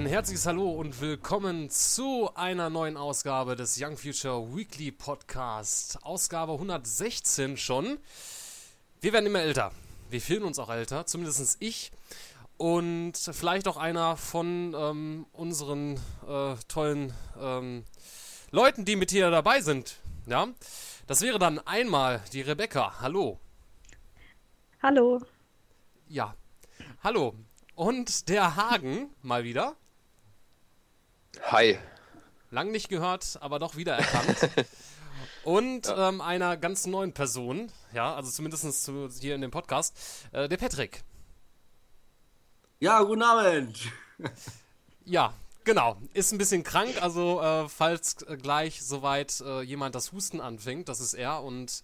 Ein herzliches Hallo und willkommen zu einer neuen Ausgabe des Young Future Weekly Podcast. Ausgabe 116 schon. Wir werden immer älter. Wir fühlen uns auch älter, zumindest ich. Und vielleicht auch einer von ähm, unseren äh, tollen ähm, Leuten, die mit hier dabei sind. Ja, das wäre dann einmal die Rebecca. Hallo. Hallo. Ja, hallo. Und der Hagen mal wieder. Hi. Lang nicht gehört, aber doch wiedererkannt. Und ja. ähm, einer ganz neuen Person, ja, also zumindest zu, hier in dem Podcast, äh, der Patrick. Ja, guten Abend. ja, genau. Ist ein bisschen krank, also äh, falls gleich soweit äh, jemand das Husten anfängt, das ist er und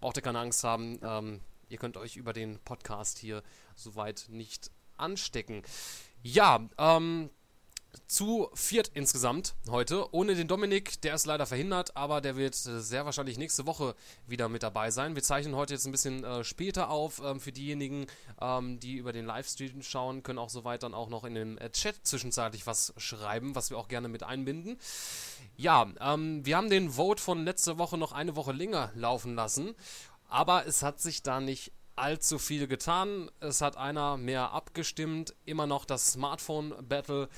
braucht ihr keine Angst haben. Ähm, ihr könnt euch über den Podcast hier soweit nicht anstecken. Ja, ähm, zu viert insgesamt heute. Ohne den Dominik, der ist leider verhindert, aber der wird äh, sehr wahrscheinlich nächste Woche wieder mit dabei sein. Wir zeichnen heute jetzt ein bisschen äh, später auf. Ähm, für diejenigen, ähm, die über den Livestream schauen, können auch soweit dann auch noch in den äh, Chat zwischenzeitlich was schreiben, was wir auch gerne mit einbinden. Ja, ähm, wir haben den Vote von letzter Woche noch eine Woche länger laufen lassen, aber es hat sich da nicht allzu viel getan. Es hat einer mehr abgestimmt. Immer noch das Smartphone Battle.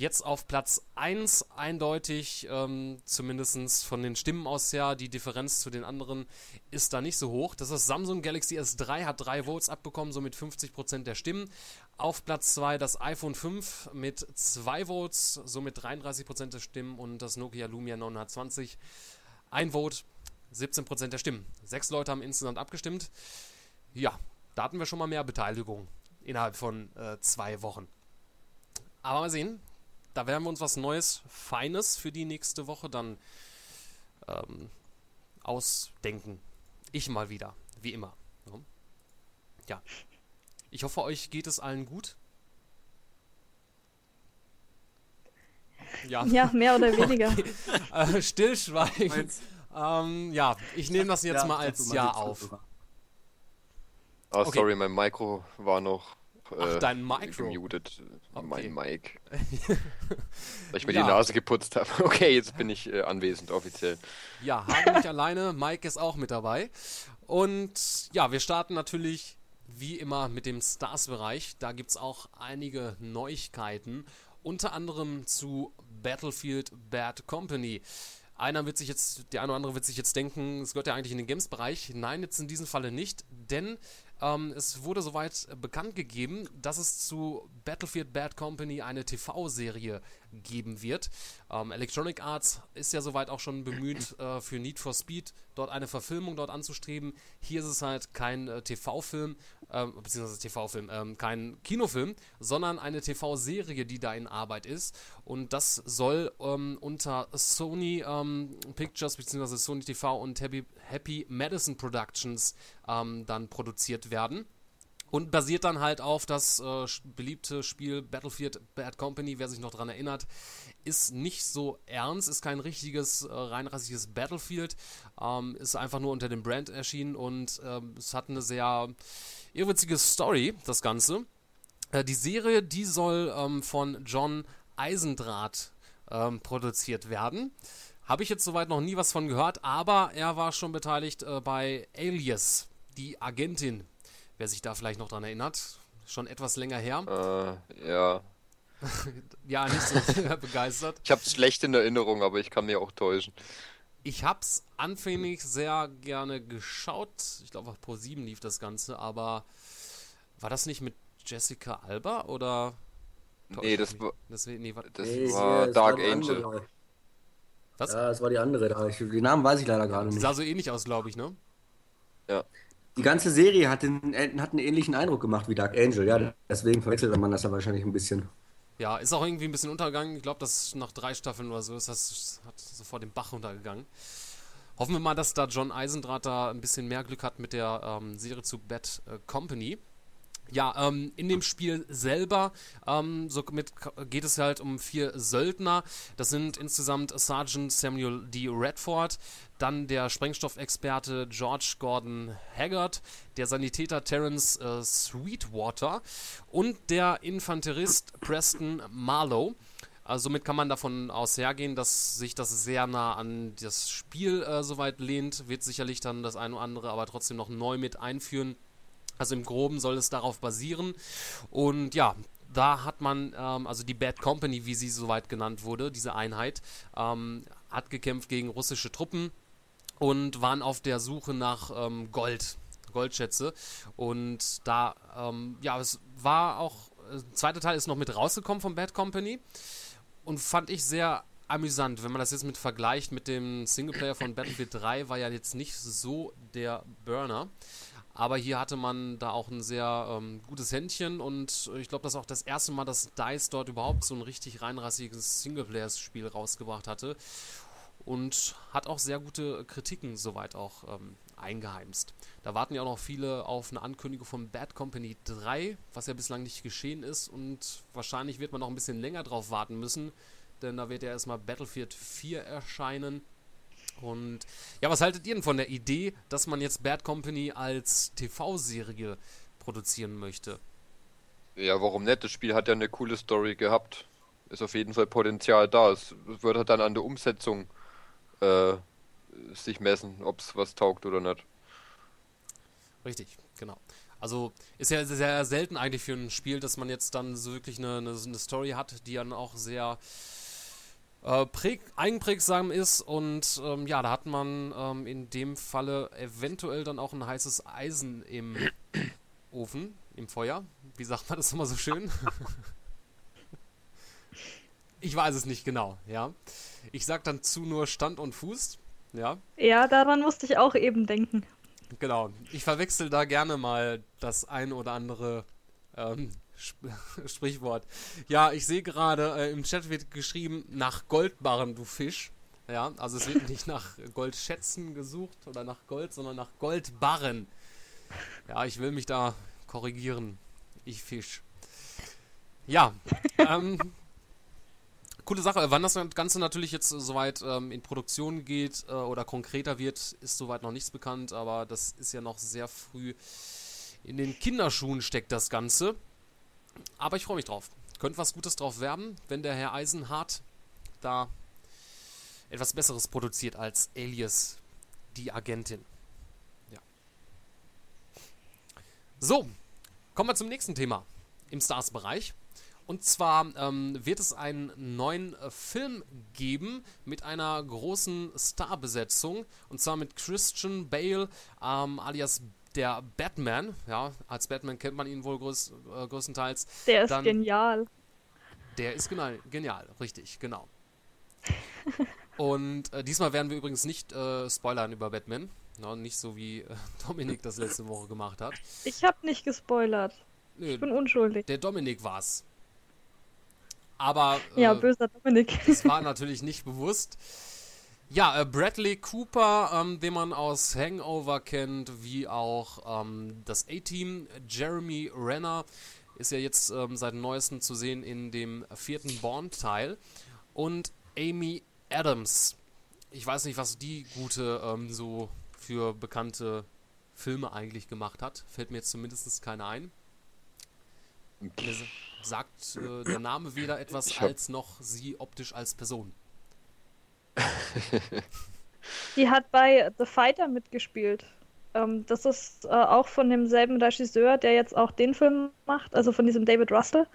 Jetzt auf Platz 1 eindeutig, ähm, zumindest von den Stimmen aus her. Die Differenz zu den anderen ist da nicht so hoch. Das ist Samsung Galaxy S3, hat 3 Votes abbekommen, somit 50% der Stimmen. Auf Platz 2 das iPhone 5 mit 2 Votes, somit 33% der Stimmen. Und das Nokia Lumia 920, ein Vote, 17% der Stimmen. Sechs Leute haben insgesamt abgestimmt. Ja, da hatten wir schon mal mehr Beteiligung innerhalb von äh, zwei Wochen. Aber mal sehen, da werden wir uns was Neues, Feines für die nächste Woche dann ähm, ausdenken. Ich mal wieder, wie immer. Ja. Ich hoffe, euch geht es allen gut. Ja, ja mehr oder weniger. äh, stillschweigen. Ähm, ja, ich nehme das jetzt ja, mal als Ja auf. Oh, okay. sorry, mein Mikro war noch Ach, äh, dein Mikro. Gemutet. Okay. Mein Mic. Weil ich mir ja. die Nase geputzt habe. Okay, jetzt bin ich äh, anwesend offiziell. Ja, habe nicht alleine. Mike ist auch mit dabei. Und ja, wir starten natürlich wie immer mit dem Stars-Bereich. Da gibt es auch einige Neuigkeiten. Unter anderem zu Battlefield Bad Company. Einer wird sich jetzt, der eine oder andere wird sich jetzt denken, es gehört ja eigentlich in den Games-Bereich. Nein, jetzt in diesem Falle nicht, denn ähm, es wurde soweit bekannt gegeben, dass es zu Battlefield Bad Company eine TV-Serie geben wird. Ähm, Electronic Arts ist ja soweit auch schon bemüht, äh, für Need for Speed dort eine Verfilmung dort anzustreben. Hier ist es halt kein äh, TV-Film, äh, beziehungsweise TV-Film, ähm, kein Kinofilm, sondern eine TV-Serie, die da in Arbeit ist. Und das soll ähm, unter Sony ähm, Pictures, beziehungsweise Sony TV und Happy, Happy Madison Productions ähm, dann produziert werden. Und basiert dann halt auf das äh, beliebte Spiel Battlefield Bad Company, wer sich noch daran erinnert, ist nicht so ernst, ist kein richtiges, äh, reinrassiges Battlefield, ähm, ist einfach nur unter dem Brand erschienen und äh, es hat eine sehr irrwitzige Story, das Ganze. Äh, die Serie, die soll ähm, von John Eisendraht ähm, produziert werden. Habe ich jetzt soweit noch nie was von gehört, aber er war schon beteiligt äh, bei Alias, die Agentin Wer sich da vielleicht noch dran erinnert. Schon etwas länger her. Äh, ja. ja, nicht so begeistert. Ich habe es schlecht in Erinnerung, aber ich kann mir auch täuschen. Ich habe es anfänglich sehr gerne geschaut. Ich glaube, auf Pro 7 lief das Ganze, aber war das nicht mit Jessica Alba oder? Nee, das war, das, nee, war, das nee, war Dark war Angel. Andere. Was? Ja, das war die andere da. Ich, die Namen weiß ich leider gerade nicht. Sah so ähnlich aus, glaube ich, ne? Ja. Die ganze Serie hat, den, hat einen ähnlichen Eindruck gemacht wie Dark Angel, ja. Deswegen verwechselt man das ja wahrscheinlich ein bisschen. Ja, ist auch irgendwie ein bisschen untergegangen. Ich glaube, das nach drei Staffeln oder so ist das hat sofort den Bach runtergegangen. Hoffen wir mal, dass da John Eisendrath da ein bisschen mehr Glück hat mit der ähm, Serie zu Bad äh, Company. Ja, ähm, in dem Spiel selber ähm, somit geht es halt um vier Söldner. Das sind insgesamt Sergeant Samuel D. Redford, dann der Sprengstoffexperte George Gordon Haggard, der Sanitäter Terence äh, Sweetwater und der Infanterist Preston Marlowe. Also somit kann man davon aus hergehen, dass sich das sehr nah an das Spiel äh, soweit lehnt. Wird sicherlich dann das eine oder andere aber trotzdem noch neu mit einführen. Also im Groben soll es darauf basieren. Und ja, da hat man, ähm, also die Bad Company, wie sie soweit genannt wurde, diese Einheit, ähm, hat gekämpft gegen russische Truppen und waren auf der Suche nach ähm, Gold, Goldschätze. Und da, ähm, ja, es war auch, äh, der zweite Teil ist noch mit rausgekommen von Bad Company und fand ich sehr amüsant, wenn man das jetzt mit vergleicht mit dem Singleplayer von Battlefield 3, war ja jetzt nicht so der Burner. Aber hier hatte man da auch ein sehr ähm, gutes Händchen und ich glaube, das ist auch das erste Mal, dass DICE dort überhaupt so ein richtig reinrassiges Singleplayer-Spiel rausgebracht hatte. Und hat auch sehr gute Kritiken soweit auch ähm, eingeheimst. Da warten ja auch noch viele auf eine Ankündigung von Bad Company 3, was ja bislang nicht geschehen ist. Und wahrscheinlich wird man noch ein bisschen länger drauf warten müssen, denn da wird ja erstmal Battlefield 4 erscheinen. Und ja, was haltet ihr denn von der Idee, dass man jetzt Bad Company als TV-Serie produzieren möchte? Ja, warum nicht? Das Spiel hat ja eine coole Story gehabt. Ist auf jeden Fall Potenzial da. Es wird halt dann an der Umsetzung äh, sich messen, ob es was taugt oder nicht. Richtig, genau. Also ist ja sehr selten eigentlich für ein Spiel, dass man jetzt dann so wirklich eine, eine, eine Story hat, die dann auch sehr äh, präg, eigenprägsam ist und ähm, ja, da hat man ähm, in dem Falle eventuell dann auch ein heißes Eisen im Ofen, im Feuer. Wie sagt man das immer so schön? ich weiß es nicht genau, ja. Ich sag dann zu nur Stand und Fuß, ja. Ja, daran musste ich auch eben denken. Genau. Ich verwechsel da gerne mal das ein oder andere ähm, Sprichwort. Ja, ich sehe gerade, äh, im Chat wird geschrieben, nach Goldbarren, du Fisch. Ja, also es wird nicht nach Goldschätzen gesucht oder nach Gold, sondern nach Goldbarren. Ja, ich will mich da korrigieren. Ich Fisch. Ja, ähm, coole Sache. Wann das Ganze natürlich jetzt soweit ähm, in Produktion geht äh, oder konkreter wird, ist soweit noch nichts bekannt, aber das ist ja noch sehr früh in den Kinderschuhen steckt das Ganze. Aber ich freue mich drauf. Könnte was Gutes drauf werden, wenn der Herr Eisenhardt da etwas Besseres produziert als Alias, die Agentin. Ja. So, kommen wir zum nächsten Thema im Stars-Bereich. Und zwar ähm, wird es einen neuen Film geben mit einer großen Starbesetzung. Und zwar mit Christian Bale ähm, alias der Batman, ja, als Batman kennt man ihn wohl größ, äh, größtenteils. Der ist Dann, genial. Der ist genial, genial, richtig, genau. Und äh, diesmal werden wir übrigens nicht äh, spoilern über Batman. No, nicht so wie äh, Dominik das letzte Woche gemacht hat. Ich habe nicht gespoilert. Nö, ich bin unschuldig. Der Dominik war's. Aber. ja, äh, böser Dominik. das war natürlich nicht bewusst. Ja, äh, Bradley Cooper, ähm, den man aus Hangover kennt, wie auch ähm, das A-Team. Jeremy Renner ist ja jetzt ähm, seit neuestem zu sehen in dem vierten Bond-Teil. Und Amy Adams. Ich weiß nicht, was die gute ähm, so für bekannte Filme eigentlich gemacht hat. Fällt mir jetzt zumindest keine ein. Mir sagt äh, der Name weder etwas als noch sie optisch als Person. Die hat bei The Fighter mitgespielt. Ähm, das ist äh, auch von demselben Regisseur, der jetzt auch den Film macht, also von diesem David Russell.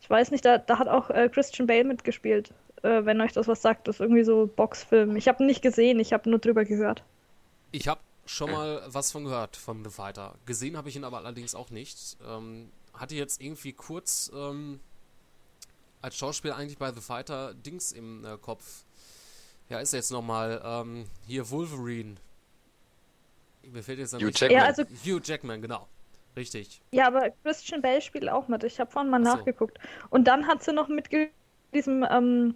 Ich weiß nicht, da, da hat auch äh, Christian Bale mitgespielt, äh, wenn euch das was sagt. Das ist irgendwie so Boxfilm. Ich habe nicht gesehen, ich habe nur drüber gehört. Ich habe schon mal was von gehört, von The Fighter. Gesehen habe ich ihn aber allerdings auch nicht. Ähm, hatte jetzt irgendwie kurz ähm, als Schauspieler eigentlich bei The Fighter Dings im äh, Kopf ja, ist jetzt nochmal ähm, hier Wolverine. Mir fällt jetzt Hugh Jackman. Ja, also, Hugh Jackman, genau. Richtig. Ja, aber Christian Bale spielt auch mit. Ich habe vorhin mal so. nachgeguckt. Und dann hat sie noch mit diesem ähm,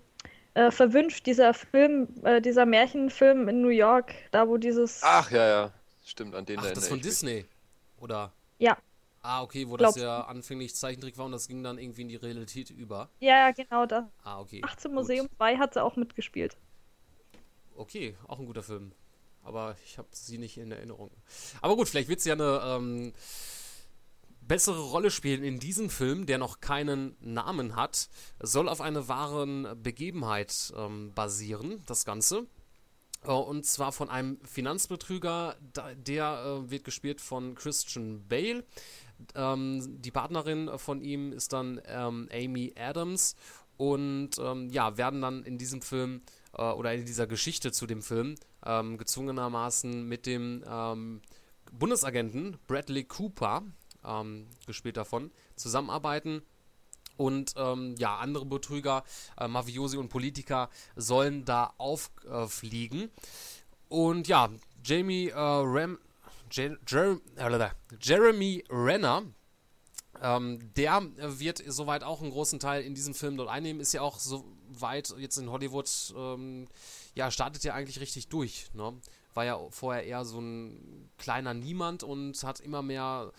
äh, Verwünscht, dieser Film, äh, dieser Märchenfilm in New York, da wo dieses. Ach ja, ja. Stimmt, an den Ach, das ist von Disney. Oder? Ja. Ah, okay, wo Glaub- das ja anfänglich Zeichentrick war und das ging dann irgendwie in die Realität über. Ja, ja, genau das. Ah, okay. 18 gut. Museum 2 hat sie auch mitgespielt. Okay, auch ein guter Film. Aber ich habe sie nicht in Erinnerung. Aber gut, vielleicht wird sie ja eine ähm, bessere Rolle spielen in diesem Film, der noch keinen Namen hat. Soll auf einer wahren Begebenheit ähm, basieren, das Ganze. Äh, Und zwar von einem Finanzbetrüger, der äh, wird gespielt von Christian Bale. Ähm, die Partnerin von ihm ist dann ähm, Amy Adams. Und ähm, ja, werden dann in diesem Film äh, oder in dieser Geschichte zu dem Film ähm, gezwungenermaßen mit dem ähm, Bundesagenten Bradley Cooper, ähm, gespielt davon, zusammenarbeiten. Und ähm, ja, andere Betrüger, äh, Mafiosi und Politiker sollen da auffliegen. Und ja, Jamie äh, Ram, Jer Jer äh, Jeremy Renner, ähm, der wird soweit auch einen großen Teil in diesem Film dort einnehmen, ist ja auch soweit jetzt in Hollywood, ähm, ja, startet ja eigentlich richtig durch. Ne? War ja vorher eher so ein kleiner Niemand und hat immer mehr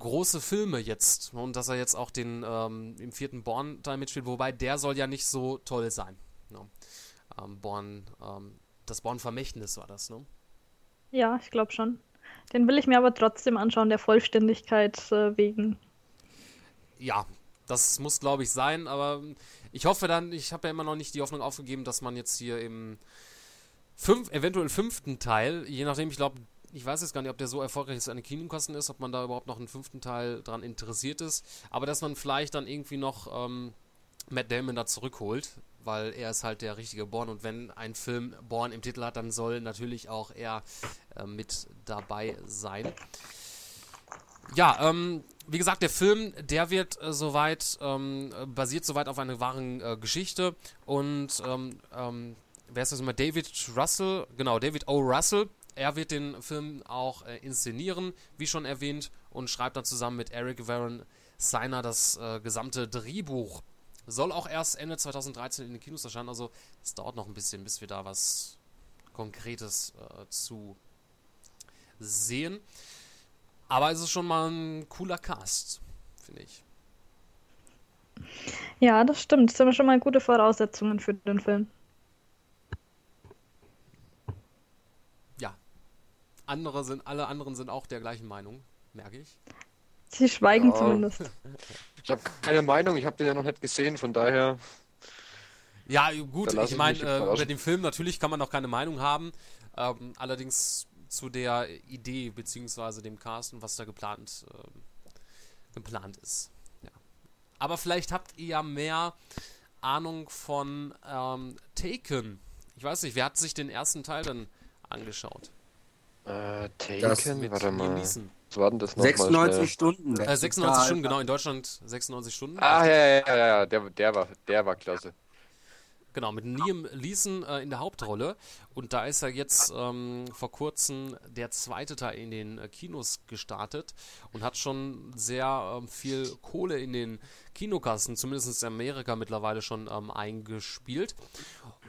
große Filme jetzt. Und dass er jetzt auch den ähm, im vierten Born-Teil mitspielt, wobei der soll ja nicht so toll sein. Ne? Ähm, Born, ähm, das Born-Vermächtnis war das, ne? Ja, ich glaube schon. Den will ich mir aber trotzdem anschauen, der Vollständigkeit äh, wegen. Ja, das muss, glaube ich, sein, aber ich hoffe dann, ich habe ja immer noch nicht die Hoffnung aufgegeben, dass man jetzt hier im fünf, eventuell fünften Teil, je nachdem, ich glaube, ich weiß jetzt gar nicht, ob der so erfolgreich ist an den Kinokosten ist, ob man da überhaupt noch einen fünften Teil dran interessiert ist, aber dass man vielleicht dann irgendwie noch ähm, Matt Damon da zurückholt, weil er ist halt der richtige Born und wenn ein Film Born im Titel hat, dann soll natürlich auch er äh, mit dabei sein. Ja, ähm, wie gesagt, der Film, der wird äh, soweit, ähm, äh, basiert soweit auf einer wahren äh, Geschichte und ähm, ähm, wer ist das immer? David Russell, genau, David O. Russell. Er wird den Film auch äh, inszenieren, wie schon erwähnt, und schreibt dann zusammen mit Eric Warren Seiner das äh, gesamte Drehbuch. Soll auch erst Ende 2013 in den Kinos erscheinen, also es dauert noch ein bisschen, bis wir da was Konkretes äh, zu sehen. Aber es ist schon mal ein cooler Cast, finde ich. Ja, das stimmt. Das sind schon mal gute Voraussetzungen für den Film. Ja. Andere sind, alle anderen sind auch der gleichen Meinung, merke ich. Sie schweigen Ja. zumindest. Ich habe keine Meinung, ich habe den ja noch nicht gesehen, von daher. Ja, gut, ich meine, äh, über den Film natürlich kann man noch keine Meinung haben. Ähm, allerdings zu der Idee beziehungsweise dem Cast und was da geplant, ähm, geplant ist. Ja. Aber vielleicht habt ihr ja mehr Ahnung von ähm, Taken. Ich weiß nicht, wer hat sich den ersten Teil dann angeschaut? Äh, Das Taken, Mit warte mal. Neeson. Was war denn das nochmal 96 schnell? Stunden. Äh, 96 Stunden, genau, in Deutschland 96 Stunden. Ah, ja, ja, ja, ja, der, der, war, der war klasse. Genau, mit Liam Leeson äh, in der Hauptrolle. Und da ist ja jetzt ähm, vor kurzem der zweite Teil in den äh, Kinos gestartet und hat schon sehr ähm, viel Kohle in den Kinokassen, zumindest in Amerika mittlerweile schon ähm, eingespielt.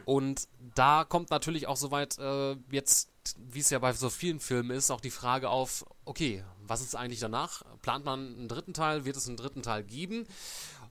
Und da kommt natürlich auch soweit äh, jetzt, wie es ja bei so vielen Filmen ist, auch die Frage auf, okay, was ist eigentlich danach? Plant man einen dritten Teil? Wird es einen dritten Teil geben?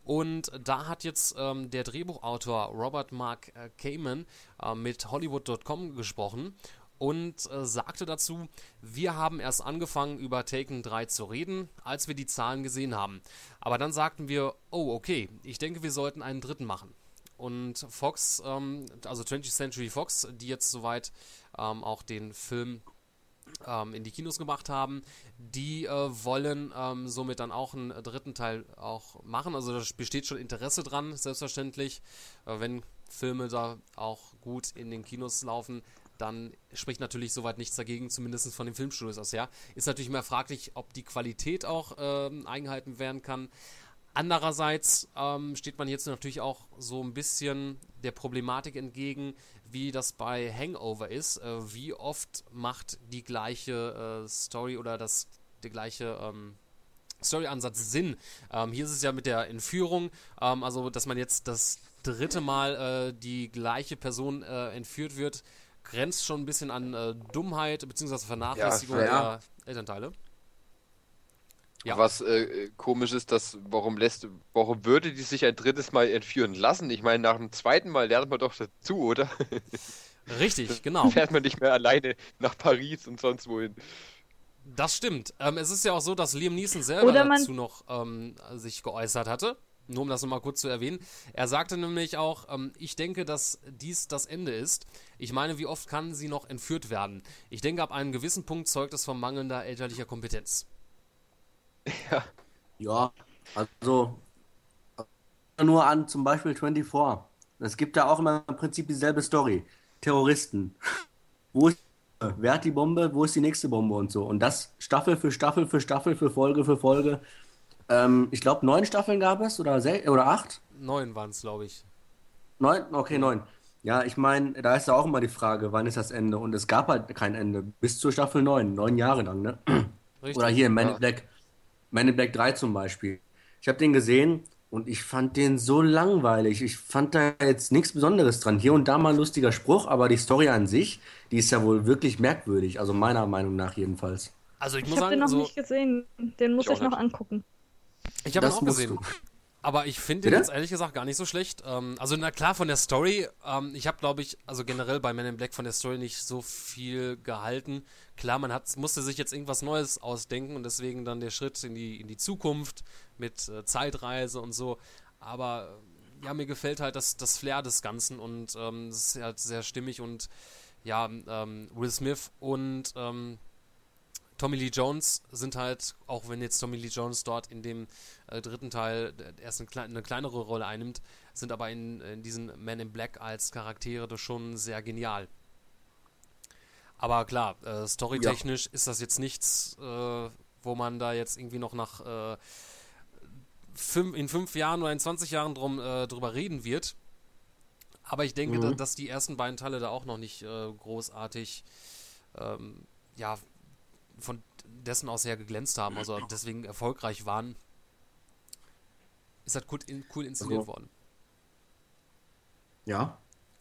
Und da hat jetzt ähm, der Drehbuchautor Robert Mark äh, Kamen äh, mit Hollywood.com gesprochen und äh, sagte dazu, wir haben erst angefangen über Taken 3 zu reden, als wir die Zahlen gesehen haben. Aber dann sagten wir, oh okay, ich denke, wir sollten einen dritten machen. Und Fox, ähm, also 20th Century Fox, die jetzt soweit ähm, auch den Film ähm, in die Kinos gemacht haben, die äh, wollen ähm, somit dann auch einen dritten Teil auch machen. Also da besteht schon Interesse dran, selbstverständlich. Äh, wenn Filme da auch gut in den Kinos laufen, dann spricht natürlich soweit nichts dagegen, zumindest von den Filmstudios aus her. Ist natürlich immer fraglich, ob die Qualität auch ähm, eingehalten werden kann. Andererseits ähm, steht man jetzt natürlich auch so ein bisschen der Problematik entgegen, wie das bei Hangover ist. Äh, wie oft macht die gleiche äh, Story oder das der gleiche ähm, Storyansatz Sinn? Ähm, hier ist es ja mit der Entführung, ähm, also dass man jetzt das dritte Mal äh, die gleiche Person äh, entführt wird, grenzt schon ein bisschen an äh, Dummheit bzw. Vernachlässigung Ja, der. Elternteile. Ja. Was äh, komisch ist, dass warum lässt, warum würde die sich ein drittes Mal entführen lassen? Ich meine, nach dem zweiten Mal lernt man doch dazu, oder? Richtig, genau. Fährt man nicht mehr alleine nach Paris und sonst wohin. Das stimmt. Ähm, es ist ja auch so, dass Liam Neeson selber dazu noch ähm, sich geäußert hatte. Nur um das nochmal kurz zu erwähnen. Er sagte nämlich auch, ähm, ich denke, dass dies das Ende ist. Ich meine, wie oft kann sie noch entführt werden? Ich denke, ab einem gewissen Punkt zeugt es von mangelnder elterlicher Kompetenz. Ja, also nur an zum Beispiel 24. Es gibt da auch immer im Prinzip dieselbe Story. Terroristen. Wo ist, wer hat die Bombe? Wo ist die nächste Bombe und so? Und das Staffel für Staffel für Staffel für Folge für Folge. Ähm, ich glaube, neun Staffeln gab es oder, oder acht? Neun waren es, glaube ich. Neun? Okay, neun. Ja, ich meine, da ist ja auch immer die Frage, wann ist das Ende? Und es gab halt kein Ende. Bis zur Staffel neun. Neun Jahre lang, ne? Richtig. Oder hier Man Ja. in Black, Man in Black 3 zum Beispiel. Ich habe den gesehen und ich fand den so langweilig. Ich fand da jetzt nichts Besonderes dran. Hier und da mal ein lustiger Spruch, aber die Story an sich, die ist ja wohl wirklich merkwürdig. Also meiner Meinung nach jedenfalls. Also ich Ich muss habe den sagen, noch so, nicht gesehen. Den muss Ich ich noch nicht. angucken. ich habe ihn Das auch gesehen. du. Aber ich finde den jetzt ehrlich gesagt gar nicht so schlecht. Ähm, also na klar, von der Story, ähm, ich habe glaube ich, also generell bei Men in Black von der Story nicht so viel gehalten. Klar, man hat, musste sich jetzt irgendwas Neues ausdenken und deswegen dann der Schritt in die, in die Zukunft mit äh, Zeitreise und so. Aber äh, ja, mir gefällt halt das, das Flair des Ganzen und ähm, es ist halt sehr stimmig und ja, ähm, Will Smith und ähm, Tommy Lee Jones sind halt, auch wenn jetzt Tommy Lee Jones dort in dem äh, dritten Teil erst eine, klei eine kleinere Rolle einnimmt, sind aber in, in diesen Men in Black als Charaktere das schon sehr genial. Aber klar, äh, storytechnisch ist das jetzt nichts, äh, wo man da jetzt irgendwie noch nach äh, fünf, in fünf Jahren oder in 20 Jahren drum, äh, drüber reden wird. Aber ich denke, Mhm. da, dass die ersten beiden Teile da auch noch nicht äh, großartig ähm, ja, von dessen aus her geglänzt haben, also deswegen erfolgreich waren, ist halt cool, cool inszeniert Also- worden. Ja.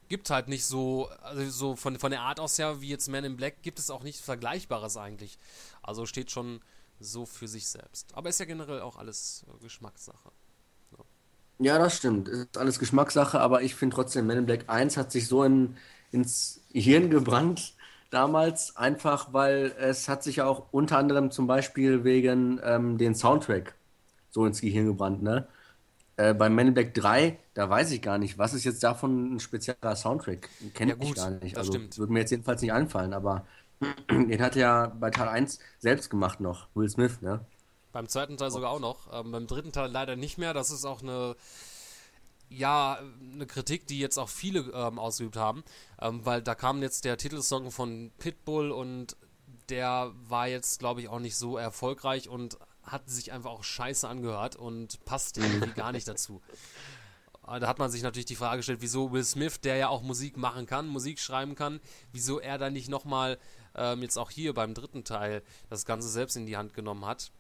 Gibt halt nicht so, also so von, von der Art aus her wie jetzt Man in Black, gibt es auch nichts Vergleichbares eigentlich. Also steht schon so für sich selbst. Aber ist ja generell auch alles Geschmackssache. Ja, das stimmt. Ist alles Geschmackssache, aber ich finde trotzdem, Man in Black 1 hat sich so in, ins Hirn gebrannt damals, einfach weil es hat sich ja auch unter anderem zum Beispiel wegen ähm, den Soundtrack so ins Gehirn gebrannt, ne? Äh, bei Man in Black 3, da weiß ich gar nicht, was ist jetzt davon ein spezieller Soundtrack? Kennt Ja, ich gar nicht. das Also würde mir jetzt jedenfalls nicht einfallen, aber den hat er ja bei Teil 1 selbst gemacht noch, Will Smith, ne? Beim zweiten Teil sogar auch noch. Ähm, beim dritten Teil leider nicht mehr. Das ist auch eine, ja, eine Kritik, die jetzt auch viele ähm, ausgeübt haben. Ähm, weil da kam jetzt der Titelsong von Pitbull und der war jetzt, glaube ich, auch nicht so erfolgreich und hat sich einfach auch scheiße angehört und passt irgendwie gar nicht dazu. Äh, Da hat man sich natürlich die Frage gestellt, wieso Will Smith, der ja auch Musik machen kann, Musik schreiben kann, wieso er dann nicht nochmal ähm, jetzt auch hier beim dritten Teil das Ganze selbst in die Hand genommen hat.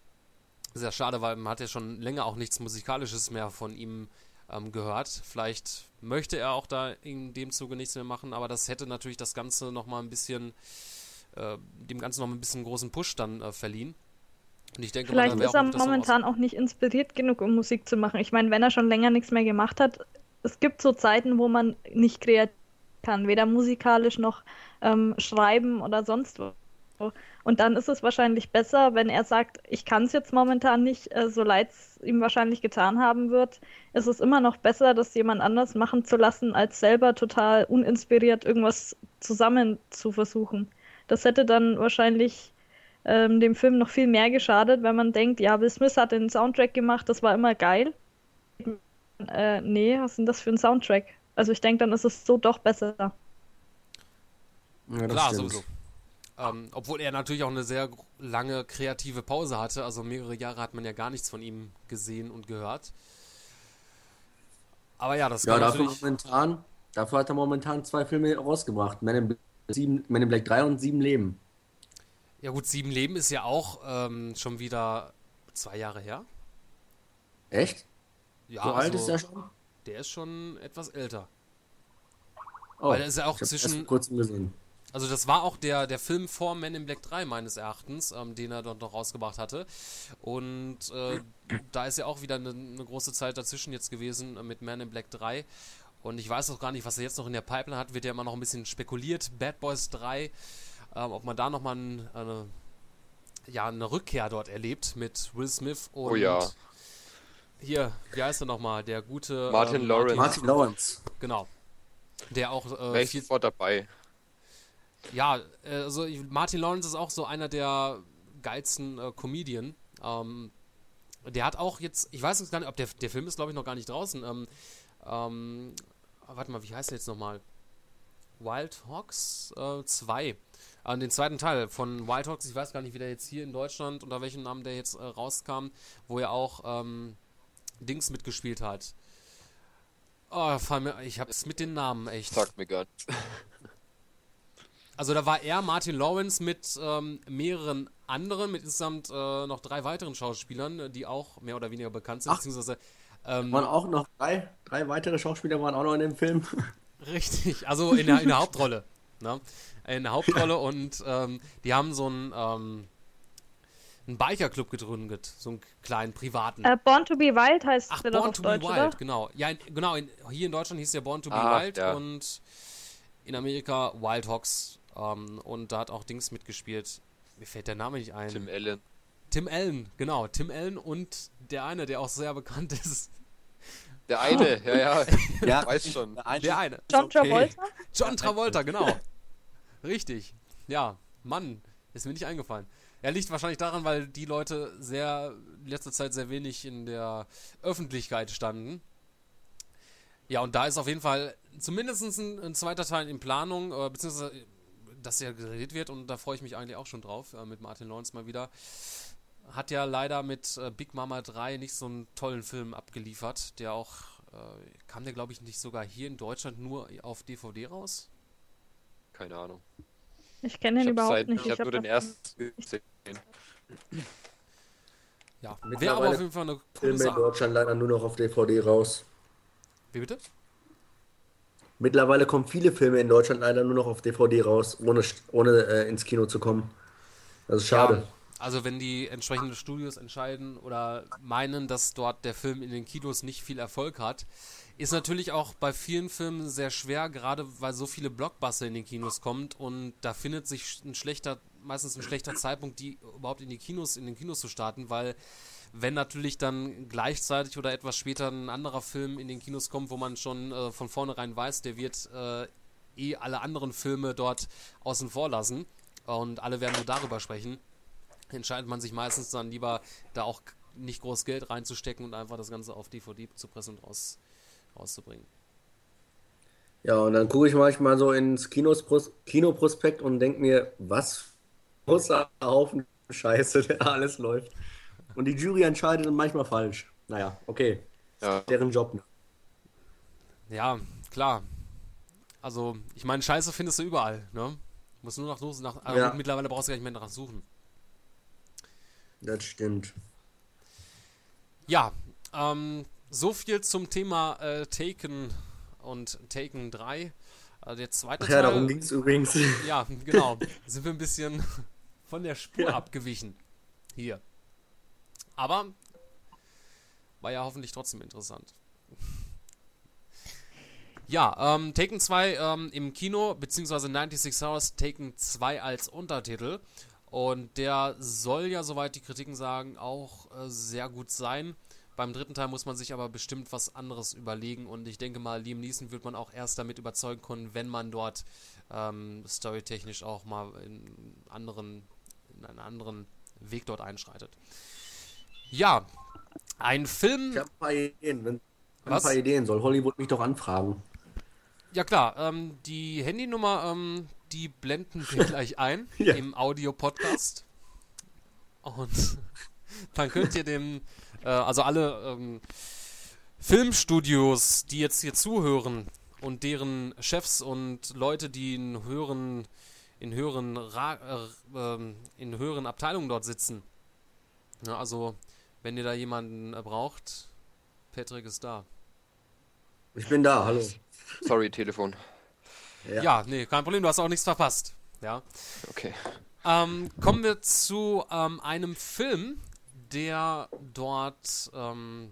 Sehr schade, weil man hat ja schon länger auch nichts Musikalisches mehr von ihm ähm, gehört. Vielleicht möchte er auch da in dem Zuge nichts mehr machen, aber das hätte natürlich das Ganze nochmal ein bisschen, äh, dem Ganzen noch ein bisschen großen Push dann äh, verliehen. Und ich denke, Vielleicht ist er auch momentan auch nicht inspiriert genug, um Musik zu machen. Ich meine, wenn er schon länger nichts mehr gemacht hat, es gibt so Zeiten, wo man nicht kreativ kann, weder musikalisch noch ähm, schreiben oder sonst wo. Und dann ist es wahrscheinlich besser, wenn er sagt, ich kann es jetzt momentan nicht, äh, so leid es ihm wahrscheinlich getan haben wird, ist es immer noch besser, das jemand anders machen zu lassen, als selber total uninspiriert irgendwas zusammen zu versuchen. Das hätte dann wahrscheinlich ähm, dem Film noch viel mehr geschadet, wenn man denkt, ja, Will Smith hat den Soundtrack gemacht, das war immer geil. Äh, nee, was ist denn das für ein Soundtrack? Also ich denke, dann ist es so doch besser. Ja, das Klar, stimmt. sowieso. Ähm, obwohl er natürlich auch eine sehr lange kreative Pause hatte. Also mehrere Jahre hat man ja gar nichts von ihm gesehen und gehört. Aber ja, das Ja, dafür natürlich. momentan, dafür hat er momentan zwei Filme rausgebracht. Men in, Black, Men in Black 3 und Sieben Leben. Ja gut, Sieben Leben ist ja auch ähm, schon wieder zwei Jahre her. Echt? Ja, so alt also, ist er schon? der ist schon etwas älter. Oh, Weil er ist ja auch zwischen- erst vor kurzem gesehen. Also das war auch der, der Film vor Men in Black 3 meines Erachtens, ähm, den er dort noch rausgebracht hatte. Und äh, da ist ja auch wieder eine, eine große Zeit dazwischen jetzt gewesen äh, mit Men in Black 3. Und ich weiß auch gar nicht, was er jetzt noch in der Pipeline hat. Wird ja immer noch ein bisschen spekuliert. Bad Boys 3, ähm, ob man da nochmal ein, eine, ja, eine Rückkehr dort erlebt mit Will Smith und Oh ja. hier, wie heißt er nochmal? Der gute Martin ähm, Lawrence. Martin Lawrence. Genau. Der auch äh, Wäre ich viel, sofort dabei. Ja, äh, also Martin Lawrence ist auch so einer der geilsten äh, Comedian. Ähm, der hat auch jetzt, ich weiß jetzt gar nicht, ob der, der Film ist, glaube ich, noch gar nicht draußen. Ähm, ähm, warte mal, wie heißt der jetzt nochmal? Wild Hawks 2. Äh, An den zweiten Teil von Wild Hawks, ich weiß gar nicht, wie der jetzt hier in Deutschland, unter welchem Namen der jetzt äh, rauskam, wo er auch ähm, Dings mitgespielt hat. Oh, ich hab's mit den Namen echt. Sagt mir gar nichts. Also da war er, Martin Lawrence, mit ähm, mehreren anderen, mit insgesamt äh, noch drei weiteren Schauspielern, die auch mehr oder weniger bekannt sind, Ach. beziehungsweise ähm, Waren auch noch drei, drei weitere Schauspieler waren auch noch in dem Film. richtig, also in der, in der Hauptrolle. Ne? In der Hauptrolle und ähm, die haben so einen, ähm, einen Biker-Club gegründet, so einen kleinen privaten. Äh, Born to be Wild heißt Ach, der doch Born auf to Deutsch, be Wild, oder? genau. Ja, in, genau, in, hier in Deutschland hieß der Born to be Ah, Wild ja. und in Amerika Wild Hawks. Ähm, und da hat auch Dings mitgespielt. Mir fällt der Name nicht ein. Tim Allen. Tim Allen, genau. Tim Allen und der eine, der auch sehr bekannt ist. Der eine, ja, ja. Ja, Weiß schon. Der eine. John okay. Travolta? John Travolta, genau. Richtig. Ja, Mann, ist mir nicht eingefallen. Er liegt wahrscheinlich daran, weil die Leute sehr, in letzter Zeit sehr wenig in der Öffentlichkeit standen. Ja, und da ist auf jeden Fall zumindest ein, ein zweiter Teil in Planung, äh, beziehungsweise, dass der geredet wird und da freue ich mich eigentlich auch schon drauf, äh, mit Martin Lawrence mal wieder. Hat ja leider mit äh, Big Mama 3 nicht so einen tollen Film abgeliefert, der auch, äh, kam der glaube ich nicht sogar hier in Deutschland nur auf DVD raus? Keine Ahnung. Ich kenne Ich ihn habe überhaupt nicht. hab nur hab den ersten gesehen. Ja, wäre aber auf jeden Fall eine coole Filme in. Deutschland leider nur noch auf DVD raus. Wie bitte? Mittlerweile kommen viele Filme in Deutschland leider nur noch auf DVD raus, ohne, ohne äh, ins Kino zu kommen. Das ist schade. Ja, also wenn die entsprechenden Studios entscheiden oder meinen, dass dort der Film in den Kinos nicht viel Erfolg hat, ist natürlich auch bei vielen Filmen sehr schwer, gerade weil so viele Blockbuster in den Kinos kommt und da findet sich ein schlechter, meistens ein schlechter Zeitpunkt, die überhaupt in die Kinos, in den Kinos zu starten, weil wenn natürlich dann gleichzeitig oder etwas später ein anderer Film in den Kinos kommt, wo man schon äh, von vornherein weiß, der wird äh, eh alle anderen Filme dort außen vor lassen und alle werden nur darüber sprechen, entscheidet man sich meistens dann lieber, da auch nicht groß Geld reinzustecken und einfach das Ganze auf DVD zu pressen und raus, rauszubringen. Ja, und dann gucke ich manchmal so ins Kinos, Kinoprospekt und denke mir, was ein großer Haufen Scheiße, der alles läuft. Und die Jury entscheidet dann manchmal falsch. Naja, okay. Ja. Deren Job. ne? Ja, klar. Also, ich meine, Scheiße findest du überall, ne? Muss nur nach, Suchen- nach Ja. gut, mittlerweile brauchst du gar nicht mehr danach suchen. Das stimmt. Ja, ähm, so viel zum Thema äh, Taken und Taken 3. Äh, der zweite Ach ja, Teil. darum ging es übrigens. Ja, genau. Sind wir ein bisschen von der Spur Ja. abgewichen. Hier. Aber war ja hoffentlich trotzdem interessant. Ja, ähm, Taken 2 ähm, im Kino, beziehungsweise 96 Hours Taken 2 als Untertitel. Und der soll ja, soweit die Kritiken sagen, auch äh, sehr gut sein. Beim dritten Teil muss man sich aber bestimmt was anderes überlegen und ich denke mal, Liam Neeson wird man auch erst damit überzeugen können, wenn man dort ähm, storytechnisch auch mal in anderen, in einen anderen Weg dort einschreitet. Ja, ein Film. Ich habe ein paar Ideen. Wenn ein Was? paar Ideen soll Hollywood mich doch anfragen. Ja klar, ähm, die Handynummer, ähm, die blenden wir gleich ein Ja. im Audio-Podcast. Und dann könnt ihr dem, äh, also alle ähm, Filmstudios, die jetzt hier zuhören und deren Chefs und Leute, die in höheren, in höheren, Ra äh, ähm, in höheren Abteilungen dort sitzen. Ja, also, wenn ihr da jemanden äh, braucht, Patrick ist da. Ich bin da, hallo. Sorry, Telefon. Ja. Ja, nee, kein Problem, du hast auch nichts verpasst. Ja. Okay. Ähm, kommen wir zu ähm, einem Film, der dort, ähm,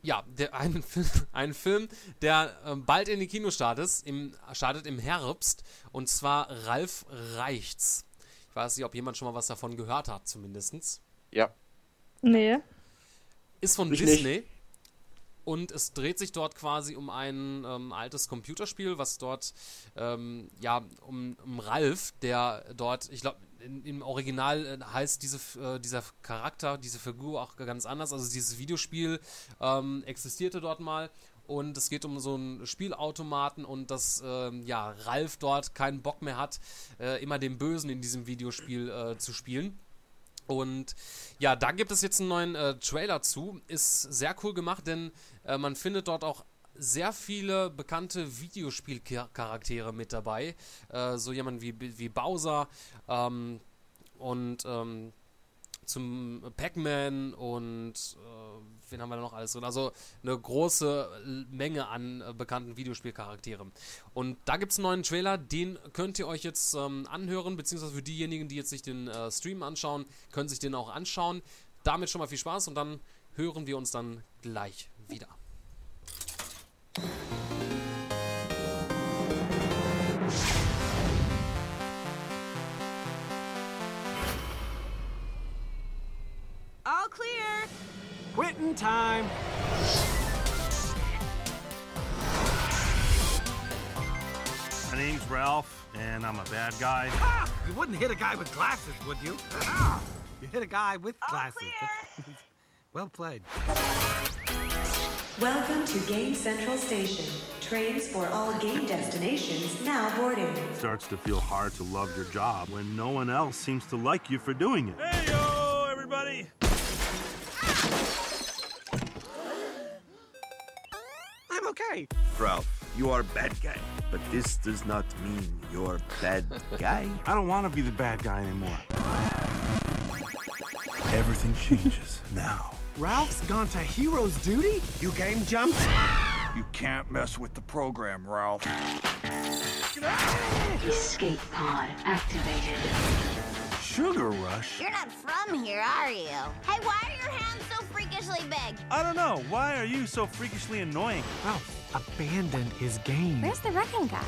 ja, der, einen, Film, einen Film, der ähm, bald in die Kinos startet, im, startet im Herbst, und zwar Ralf Reichts. Ich weiß nicht, ob jemand schon mal was davon gehört hat, zumindestens. Ja. Nee. Ist von Ich Disney. Und es dreht sich dort quasi um ein ähm, altes Computerspiel, was dort, ähm, ja, um, um Ralf, der dort, ich glaube, im Original äh, heißt diese, F- äh, dieser Charakter, diese Figur auch ganz anders. Also dieses Videospiel ähm, existierte dort mal. Und es geht um so einen Spielautomaten und dass ähm, ja, Ralf dort keinen Bock mehr hat, äh, immer den Bösen in diesem Videospiel äh, zu spielen. Und ja, da gibt es jetzt einen neuen äh, Trailer zu. Ist sehr cool gemacht, denn äh, man findet dort auch sehr viele bekannte Videospielcharaktere mit dabei. Äh, so jemand wie, wie Bowser ähm, und ähm, zum Pac-Man und äh, wen haben wir da noch alles drin? Also eine große Menge an äh, bekannten Videospielcharakteren. Und da gibt es einen neuen Trailer, den könnt ihr euch jetzt ähm, anhören, beziehungsweise für diejenigen, die jetzt sich den äh, Stream anschauen, können sich den auch anschauen. Damit schon mal viel Spaß und dann hören wir uns dann gleich wieder. All clear. Quitting time. My name's Ralph, and I'm a bad guy. Ah! You wouldn't hit a guy with glasses, would you? Ah! You hit a guy with glasses. well played. Welcome to Game Central Station. Trains for all game destinations now boarding. It starts to feel hard to love your job when no one else seems to like you for doing it. Hey, okay. Ralph, you are a bad guy, but this does not mean you're a bad guy. I don't want to be the bad guy anymore. Everything changes now. Ralph's gone to hero's duty? You game jumped? You can't mess with the program, Ralph. Escape pod activated. Sugar Rush? You're not from here, are you? Hey, why are your hands so freakishly big? I don't know. Why are you so freakishly annoying? Ralph abandoned his game. Where's the wrecking guy?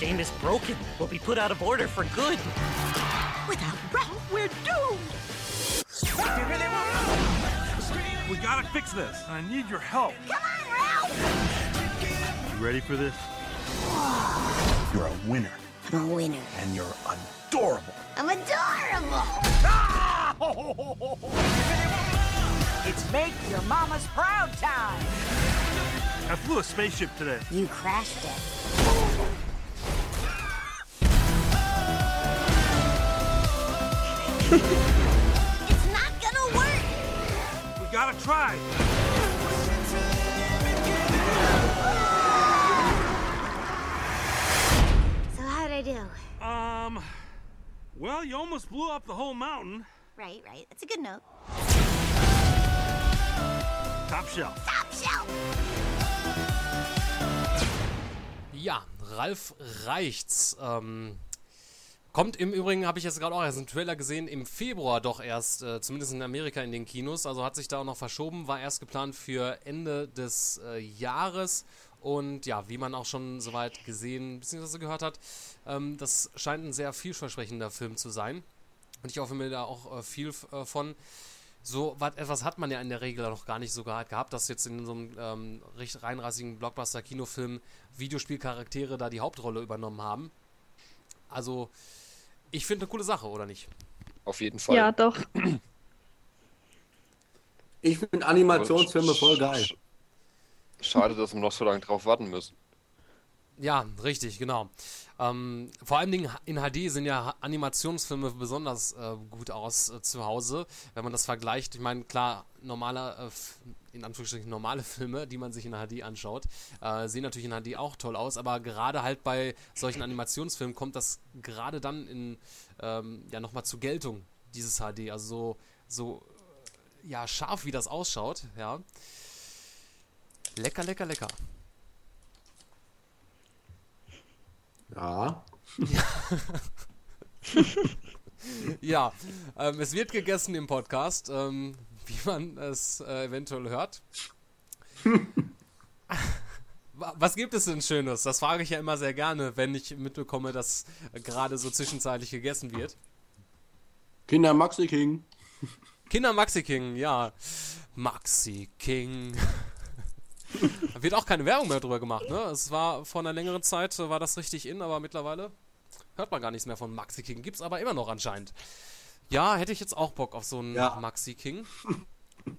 Game is broken. We'll be put out of order for good. Without Ralph, we're doomed. We gotta fix this. I need your help. Come on, Ralph. You ready for this? You're a winner, I'm a winner. and you're adorable. I'm adorable. It's make your mama's proud time. I flew a spaceship today. You crashed it. it's not gonna work. We gotta try. So how'd I do? Um, well, you almost blew up the whole mountain. Right, right. That's a good note. Top shelf. Top shelf. Ja, Ralf Reichts. Ähm, kommt im Übrigen, habe ich jetzt gerade auch erst einen Trailer gesehen, im Februar doch erst, äh, zumindest in Amerika in den Kinos. Also hat sich da auch noch verschoben, war erst geplant für Ende des äh, Jahres. Und ja, wie man auch schon soweit gesehen bzw. gehört hat, ähm, das scheint ein sehr vielversprechender Film zu sein. Und ich hoffe mir da auch äh, viel äh, von. So wat, etwas hat man ja in der Regel noch gar nicht so geha- gehabt, dass jetzt in so einem ähm, recht reinrassigen Blockbuster-Kinofilm Videospielcharaktere da die Hauptrolle übernommen haben. Also, ich finde eine coole Sache, oder nicht? Auf jeden Fall. Ja, doch. Ich finde Animationsfilme voll geil. Schade, dass wir noch so lange drauf warten müssen. Ja, richtig, genau. Ähm, vor allen Dingen in HD sehen ja Animationsfilme besonders äh, gut aus äh, zu Hause, wenn man das vergleicht. Ich meine, klar, normale, äh, in Anführungsstrichen normale Filme, die man sich in HD anschaut, äh, sehen natürlich in HD auch toll aus, aber gerade halt bei solchen Animationsfilmen kommt das gerade dann in, ähm, ja, nochmal zur Geltung, dieses HD. Also so, so, ja, scharf wie das ausschaut, ja. Lecker, lecker, lecker. Ja. Ja, ähm, es wird gegessen im Podcast, ähm, wie man es äh, eventuell hört. Wa- Was gibt es denn Schönes? Das frage ich ja immer sehr gerne, wenn ich mitbekomme, dass gerade so zwischenzeitlich gegessen wird. Kinder Maxi King. Kinder Maxi King, ja. Maxi King. Da wird auch keine Werbung mehr drüber gemacht, ne? Es war vor einer längeren Zeit, äh, war das richtig in, aber mittlerweile hört man gar nichts mehr von Maxi King. Gibt's aber immer noch anscheinend. Ja, hätte ich jetzt auch Bock auf so einen Ja. Maxi King.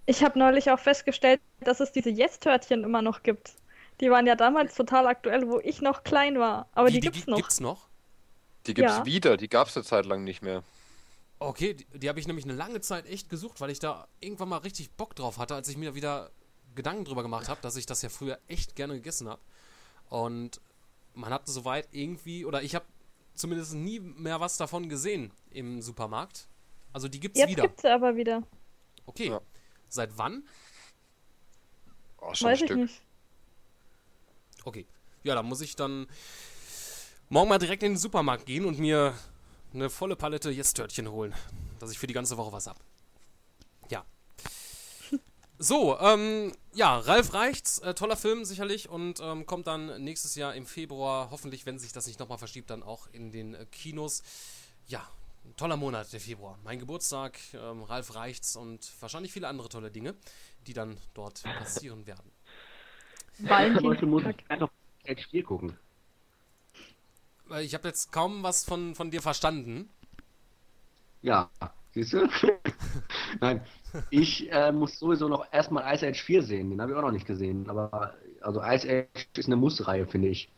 Ich habe neulich auch festgestellt, dass es diese Yes-Törtchen immer noch gibt. Die waren ja damals total aktuell, wo ich noch klein war. Aber Wie, die, gibt's gi- noch. Gibt's noch? Die gibt's Ja. wieder, die gab's eine Zeit lang nicht mehr. Okay, die, die habe ich nämlich eine lange Zeit echt gesucht, weil ich da irgendwann mal richtig Bock drauf hatte, als ich mir wieder Gedanken drüber gemacht habe, dass ich das ja früher echt gerne gegessen habe. Und man hat soweit irgendwie, oder ich habe zumindest nie mehr was davon gesehen im Supermarkt. Also die gibt's Jetzt wieder. gibt's sie aber wieder. Okay. Ja. Seit wann? Oh, schon Weiß ein ich Stück. nicht. Okay. Ja, da muss ich dann morgen mal direkt in den Supermarkt gehen und mir eine volle Palette Yes-Törtchen holen, dass ich für die ganze Woche was hab. So, ähm, ja, Ralf Reichts, äh, toller Film sicherlich und ähm, kommt dann nächstes Jahr im Februar, hoffentlich, wenn sich das nicht nochmal verschiebt, dann auch in den äh, Kinos. Ja, ein toller Monat, der Februar. Mein Geburtstag, ähm, Ralf Reichts und wahrscheinlich viele andere tolle Dinge, die dann dort passieren werden. Heute muss Valentin. ich einfach Stage 4 gucken. Weil Ich habe jetzt kaum was von, von dir verstanden. Ja, siehst du? Nein, ich äh, muss sowieso noch erstmal Ice Age 4 sehen. Den habe ich auch noch nicht gesehen. Aber also Ice Age ist eine Mussreihe, finde ich.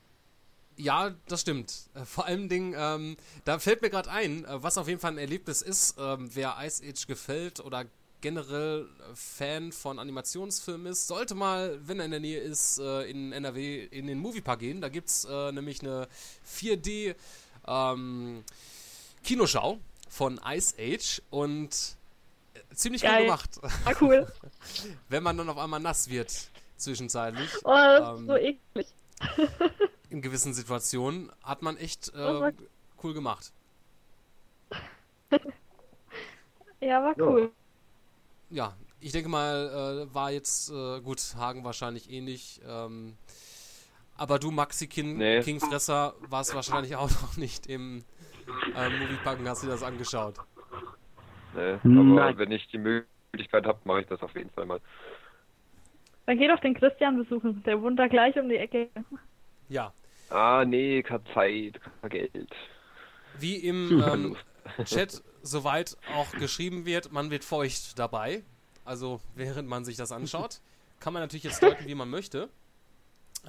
Ja, das stimmt. Äh, Vor allem Dingen, ähm, da fällt mir gerade ein, äh, was auf jeden Fall ein Erlebnis ist, ähm, wer Ice Age gefällt oder generell äh, Fan von Animationsfilmen ist, sollte mal, wenn er in der Nähe ist, äh, in NRW in den Moviepark gehen. Da gibt es äh, nämlich eine 4D ähm, Kinoschau von Ice Age und ziemlich gut Geil. gemacht, Ah, cool. wenn man dann auf einmal nass wird zwischenzeitlich. Oh, das ist Ähm, so eklig. in gewissen Situationen hat man echt äh, war- cool gemacht. Ja, war cool. Ja, ich denke mal, äh, war jetzt äh, gut, Hagen wahrscheinlich ähnlich. Ähm, aber du, Maxi King, Nee. Kingfresser, warst wahrscheinlich auch noch nicht im äh, Moviepark und hast dir das angeschaut. Nee, aber Nein. wenn ich die Möglichkeit habe, mache ich das auf jeden Fall mal. Dann geh doch den Christian besuchen. Der wohnt da gleich um die Ecke. Ja, Ah, nee, keine Zeit, kein Geld. wie im Keine ähm. Chat soweit auch geschrieben wird, man wird feucht dabei. Also während man sich das anschaut, kann man natürlich jetzt deuten, wie man möchte.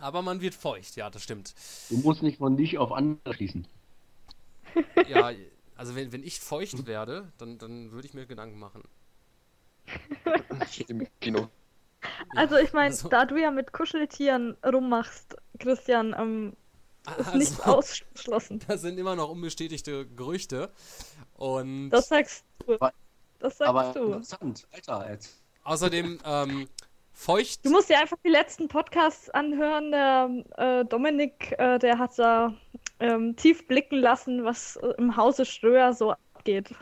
Aber man wird feucht, ja, das stimmt. Du musst nicht von dich auf andere schließen. Ja, also wenn, wenn ich feucht werde, dann, dann würde ich mir Gedanken machen. Im Kino. Also ich meine, also- da du ja mit Kuscheltieren rummachst, Christian, ähm, ist nicht Also, ausgeschlossen. das sind immer noch unbestätigte Gerüchte. Und Das sagst du. Das sagst Aber du. interessant, Alter, jetzt. außerdem ähm, feucht. Du musst dir einfach die letzten Podcasts anhören. Der äh, Dominik, äh, der hat da ähm, tief blicken lassen, was äh, im Hause Ströer so abgeht.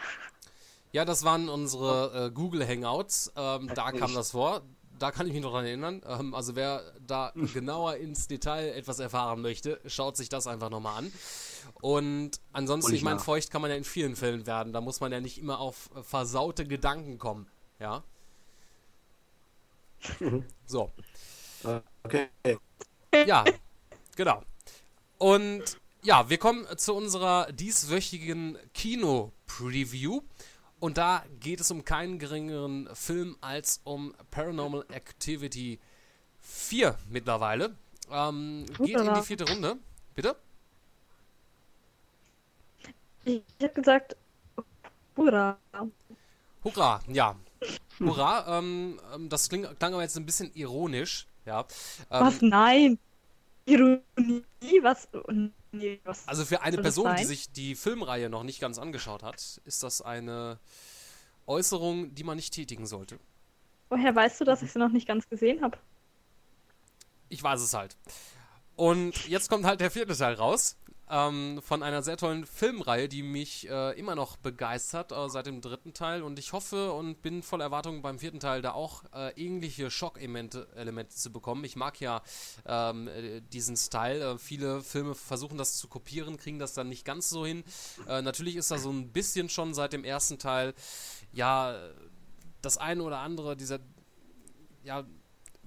Ja, das waren unsere äh, Google Hangouts. Ähm, da kam das vor. Da kann ich mich noch dran erinnern. Ähm, also wer da genauer ins Detail etwas erfahren möchte, schaut sich das einfach nochmal an. Und ansonsten, ich ich meine, feucht kann man ja in vielen Fällen werden. Da muss man ja nicht immer auf äh, versaute Gedanken kommen. Ja. So. Okay. Ja, genau. Und ja, wir kommen zu unserer dieswöchigen Kino-Preview. Und da geht es um keinen geringeren Film als um Paranormal Activity 4 mittlerweile. Ähm, geht in die vierte Runde. Bitte? Ich hab gesagt, hurra. Hurra, ja. Hurra, ähm, ähm, das kling, klang aber jetzt ein bisschen ironisch. Ja. Was? Ähm, Nein. Ironie? Was? Nee, also für eine Person, die sich die Filmreihe noch nicht ganz angeschaut hat, ist das eine Äußerung, die man nicht tätigen sollte. Woher weißt du, dass ich sie noch nicht ganz gesehen habe? Ich weiß es halt. Und jetzt kommt halt der vierte Teil raus. Ähm, von einer sehr tollen Filmreihe, die mich äh, immer noch begeistert äh, seit dem dritten Teil. Und ich hoffe und bin voller Erwartung beim vierten Teil da auch äh, ähnliche Schockelemente Elemente zu bekommen. Ich mag ja ähm, äh, diesen Style. Äh, viele Filme versuchen das zu kopieren, kriegen das dann nicht ganz so hin. Äh, natürlich ist da so ein bisschen schon seit dem ersten Teil, ja, das eine oder andere dieser ja,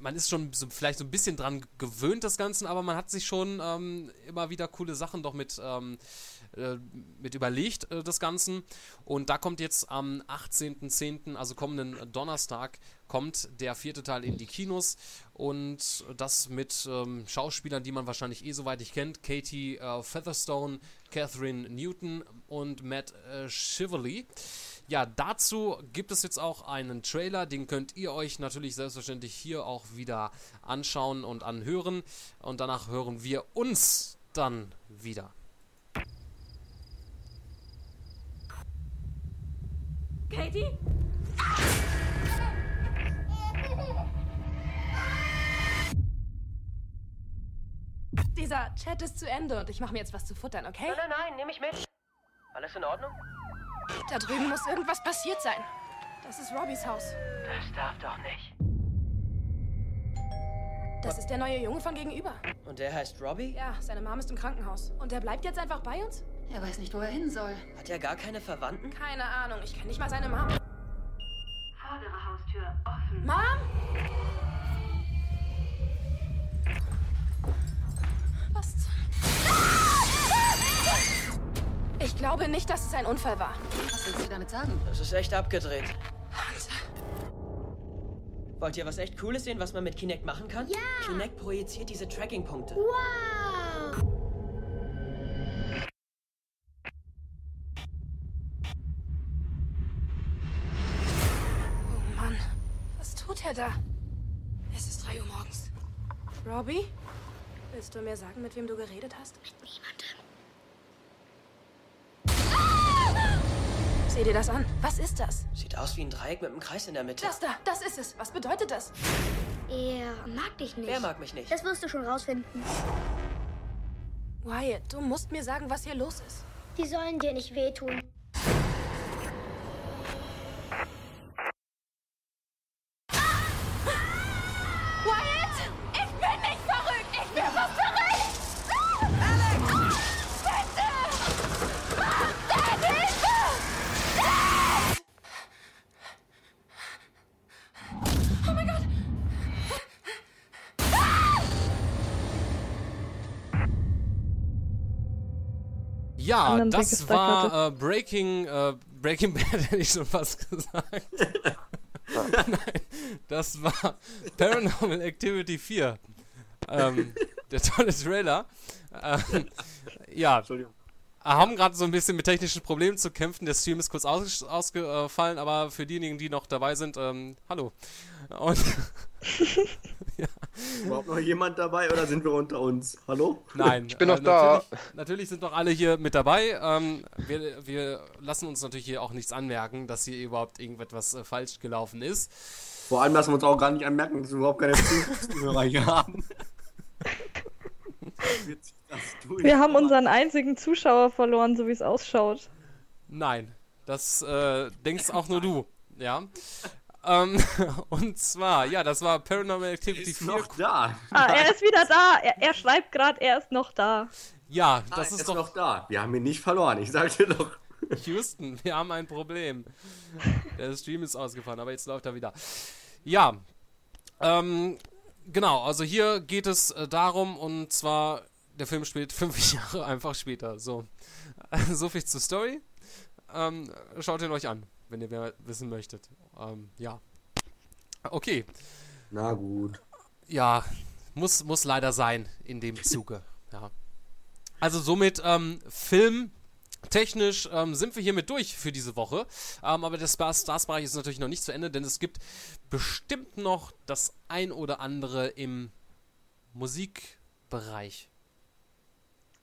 man ist schon so, vielleicht so ein bisschen dran gewöhnt, das Ganze, aber man hat sich schon ähm, immer wieder coole Sachen doch mit, ähm, äh, mit überlegt, äh, das Ganze. Und da kommt jetzt am 18.10., also kommenden Donnerstag, kommt der vierte Teil in die Kinos und das mit ähm, Schauspielern, die man wahrscheinlich eh soweit nicht kennt. Katie äh, Featherstone, Catherine Newton und Matt äh, Shively. Ja, dazu gibt es jetzt auch einen Trailer, den könnt ihr euch natürlich selbstverständlich hier auch wieder anschauen und anhören. Und danach hören wir uns dann wieder. Katie? Dieser Chat ist zu Ende und ich mache mir jetzt was zu futtern, okay? Nein, nein, nein, nehme ich mit. Alles in Ordnung? Da drüben muss irgendwas passiert sein. Das ist Robbys Haus. Das darf doch nicht. Das ist der neue Junge von gegenüber. Und der heißt Robbie? Ja, seine Mom ist im Krankenhaus. Und er bleibt jetzt einfach bei uns? Er weiß nicht, wo er hin soll. Hat er gar keine Verwandten? Keine Ahnung, ich kenne nicht mal seine Mom. Vordere Haustür offen. Mom? Was? zum- Ich glaube nicht, dass es ein Unfall war. Was willst du damit sagen? Das ist echt abgedreht. Wollt ihr was echt Cooles sehen, was man mit Kinect machen kann? Ja! Kinect projiziert diese Tracking-Punkte. Wow! Oh Mann, was tut er da? Es ist 3 Uhr morgens. Robbie? Willst du mir sagen, mit wem du geredet hast? Mit niemandem. Sieh dir das an. Was ist das? Sieht aus wie ein Dreieck mit einem Kreis in der Mitte. Das da, das ist es. Was bedeutet das? Er mag dich nicht. Wer mag mich nicht? Das wirst du schon rausfinden. Wyatt, du musst mir sagen, was hier los ist. Die sollen dir nicht wehtun. Ja, Anderen das war äh, Breaking, äh, Breaking Bad, hätte ich schon fast gesagt. Nein, das war Paranormal Activity 4. Ähm, der tolle Trailer. Ähm, ja, haben gerade so ein bisschen mit technischen Problemen zu kämpfen. Der Stream ist kurz aus, ausgefallen, aber für diejenigen, die noch dabei sind, ähm, hallo. Und Überhaupt noch jemand dabei oder sind wir unter uns? Hallo? Nein. Ich bin noch äh, da. Natürlich, natürlich sind doch alle hier mit dabei. Ähm, wir, wir lassen uns natürlich hier auch nichts anmerken, dass hier überhaupt irgendetwas äh, falsch gelaufen ist. Vor allem lassen wir uns auch gar nicht anmerken, dass wir überhaupt keine Zuhörer hier haben. Wir haben unseren einzigen Zuschauer verloren, so wie es ausschaut. Nein, das äh, denkst auch nur du. Ja. Ähm, und zwar, ja, das war Paranormal Activity Ist 4. noch da. Ah, er ist wieder da. Er, er schreibt gerade, er ist noch da. Ja, Ah, das er ist doch noch da. Wir haben ihn nicht verloren, ich sag dir doch. Houston, wir haben ein Problem. Der Stream ist ausgefallen, aber jetzt läuft er wieder. Ja, ähm, genau, also hier geht es äh, darum, und zwar, der Film spielt fünf Jahre einfach später. So, so viel zur Story. Ähm, schaut ihn euch an, wenn ihr mehr wissen möchtet. Ähm, ja. Okay. Na gut. Ja, muss, muss leider sein in dem Zuge. Ja. Also somit ähm, Film. Technisch ähm, sind wir hiermit durch für diese Woche. Ähm, aber der Star- Stars-Bereich ist natürlich noch nicht zu Ende, denn es gibt bestimmt noch das ein oder andere im Musikbereich.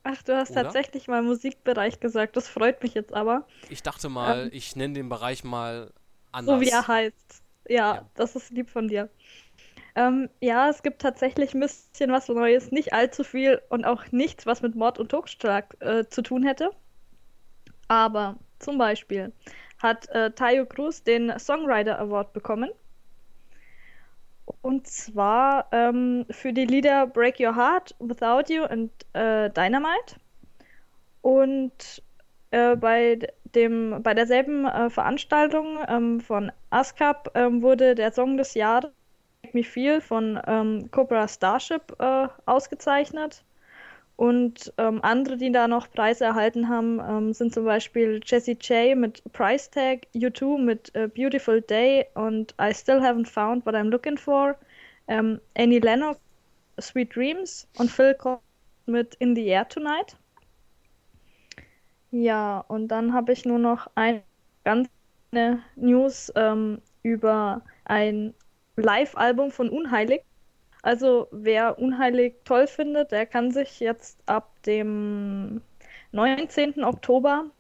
Ach, du hast Oder? tatsächlich mal Musikbereich gesagt. Das freut mich jetzt aber. Ich dachte mal, Ähm. ich nenne den Bereich mal anders. So wie er heißt. Ja, Ja. das ist lieb von dir. Ähm, ja, es gibt tatsächlich ein bisschen was Neues, nicht allzu viel und auch nichts, was mit Mord und Totschlag äh, zu tun hätte. Aber zum Beispiel hat äh, Tayo Cruz den Songwriter Award bekommen. Und zwar ähm, für die Lieder Break Your Heart, Without You und äh, Dynamite. Und äh, bei dem, bei derselben äh, Veranstaltung ähm, von ASCAP ähm, wurde der Song des Jahres Make Me Feel von ähm, Cobra Starship äh, ausgezeichnet. Und ähm, andere, die da noch Preise erhalten haben, ähm, sind zum Beispiel Jessie J mit Price Tag, U2 mit äh, Beautiful Day und I Still Haven't Found What I'm Looking For, ähm, Annie Lennox, Sweet Dreams und Phil Collins mit In the Air Tonight. Ja, und dann habe ich nur noch eine ganz kleine News ähm, über ein Live-Album von Unheilig. Also wer Unheilig toll findet, der kann sich jetzt ab dem 19. Oktober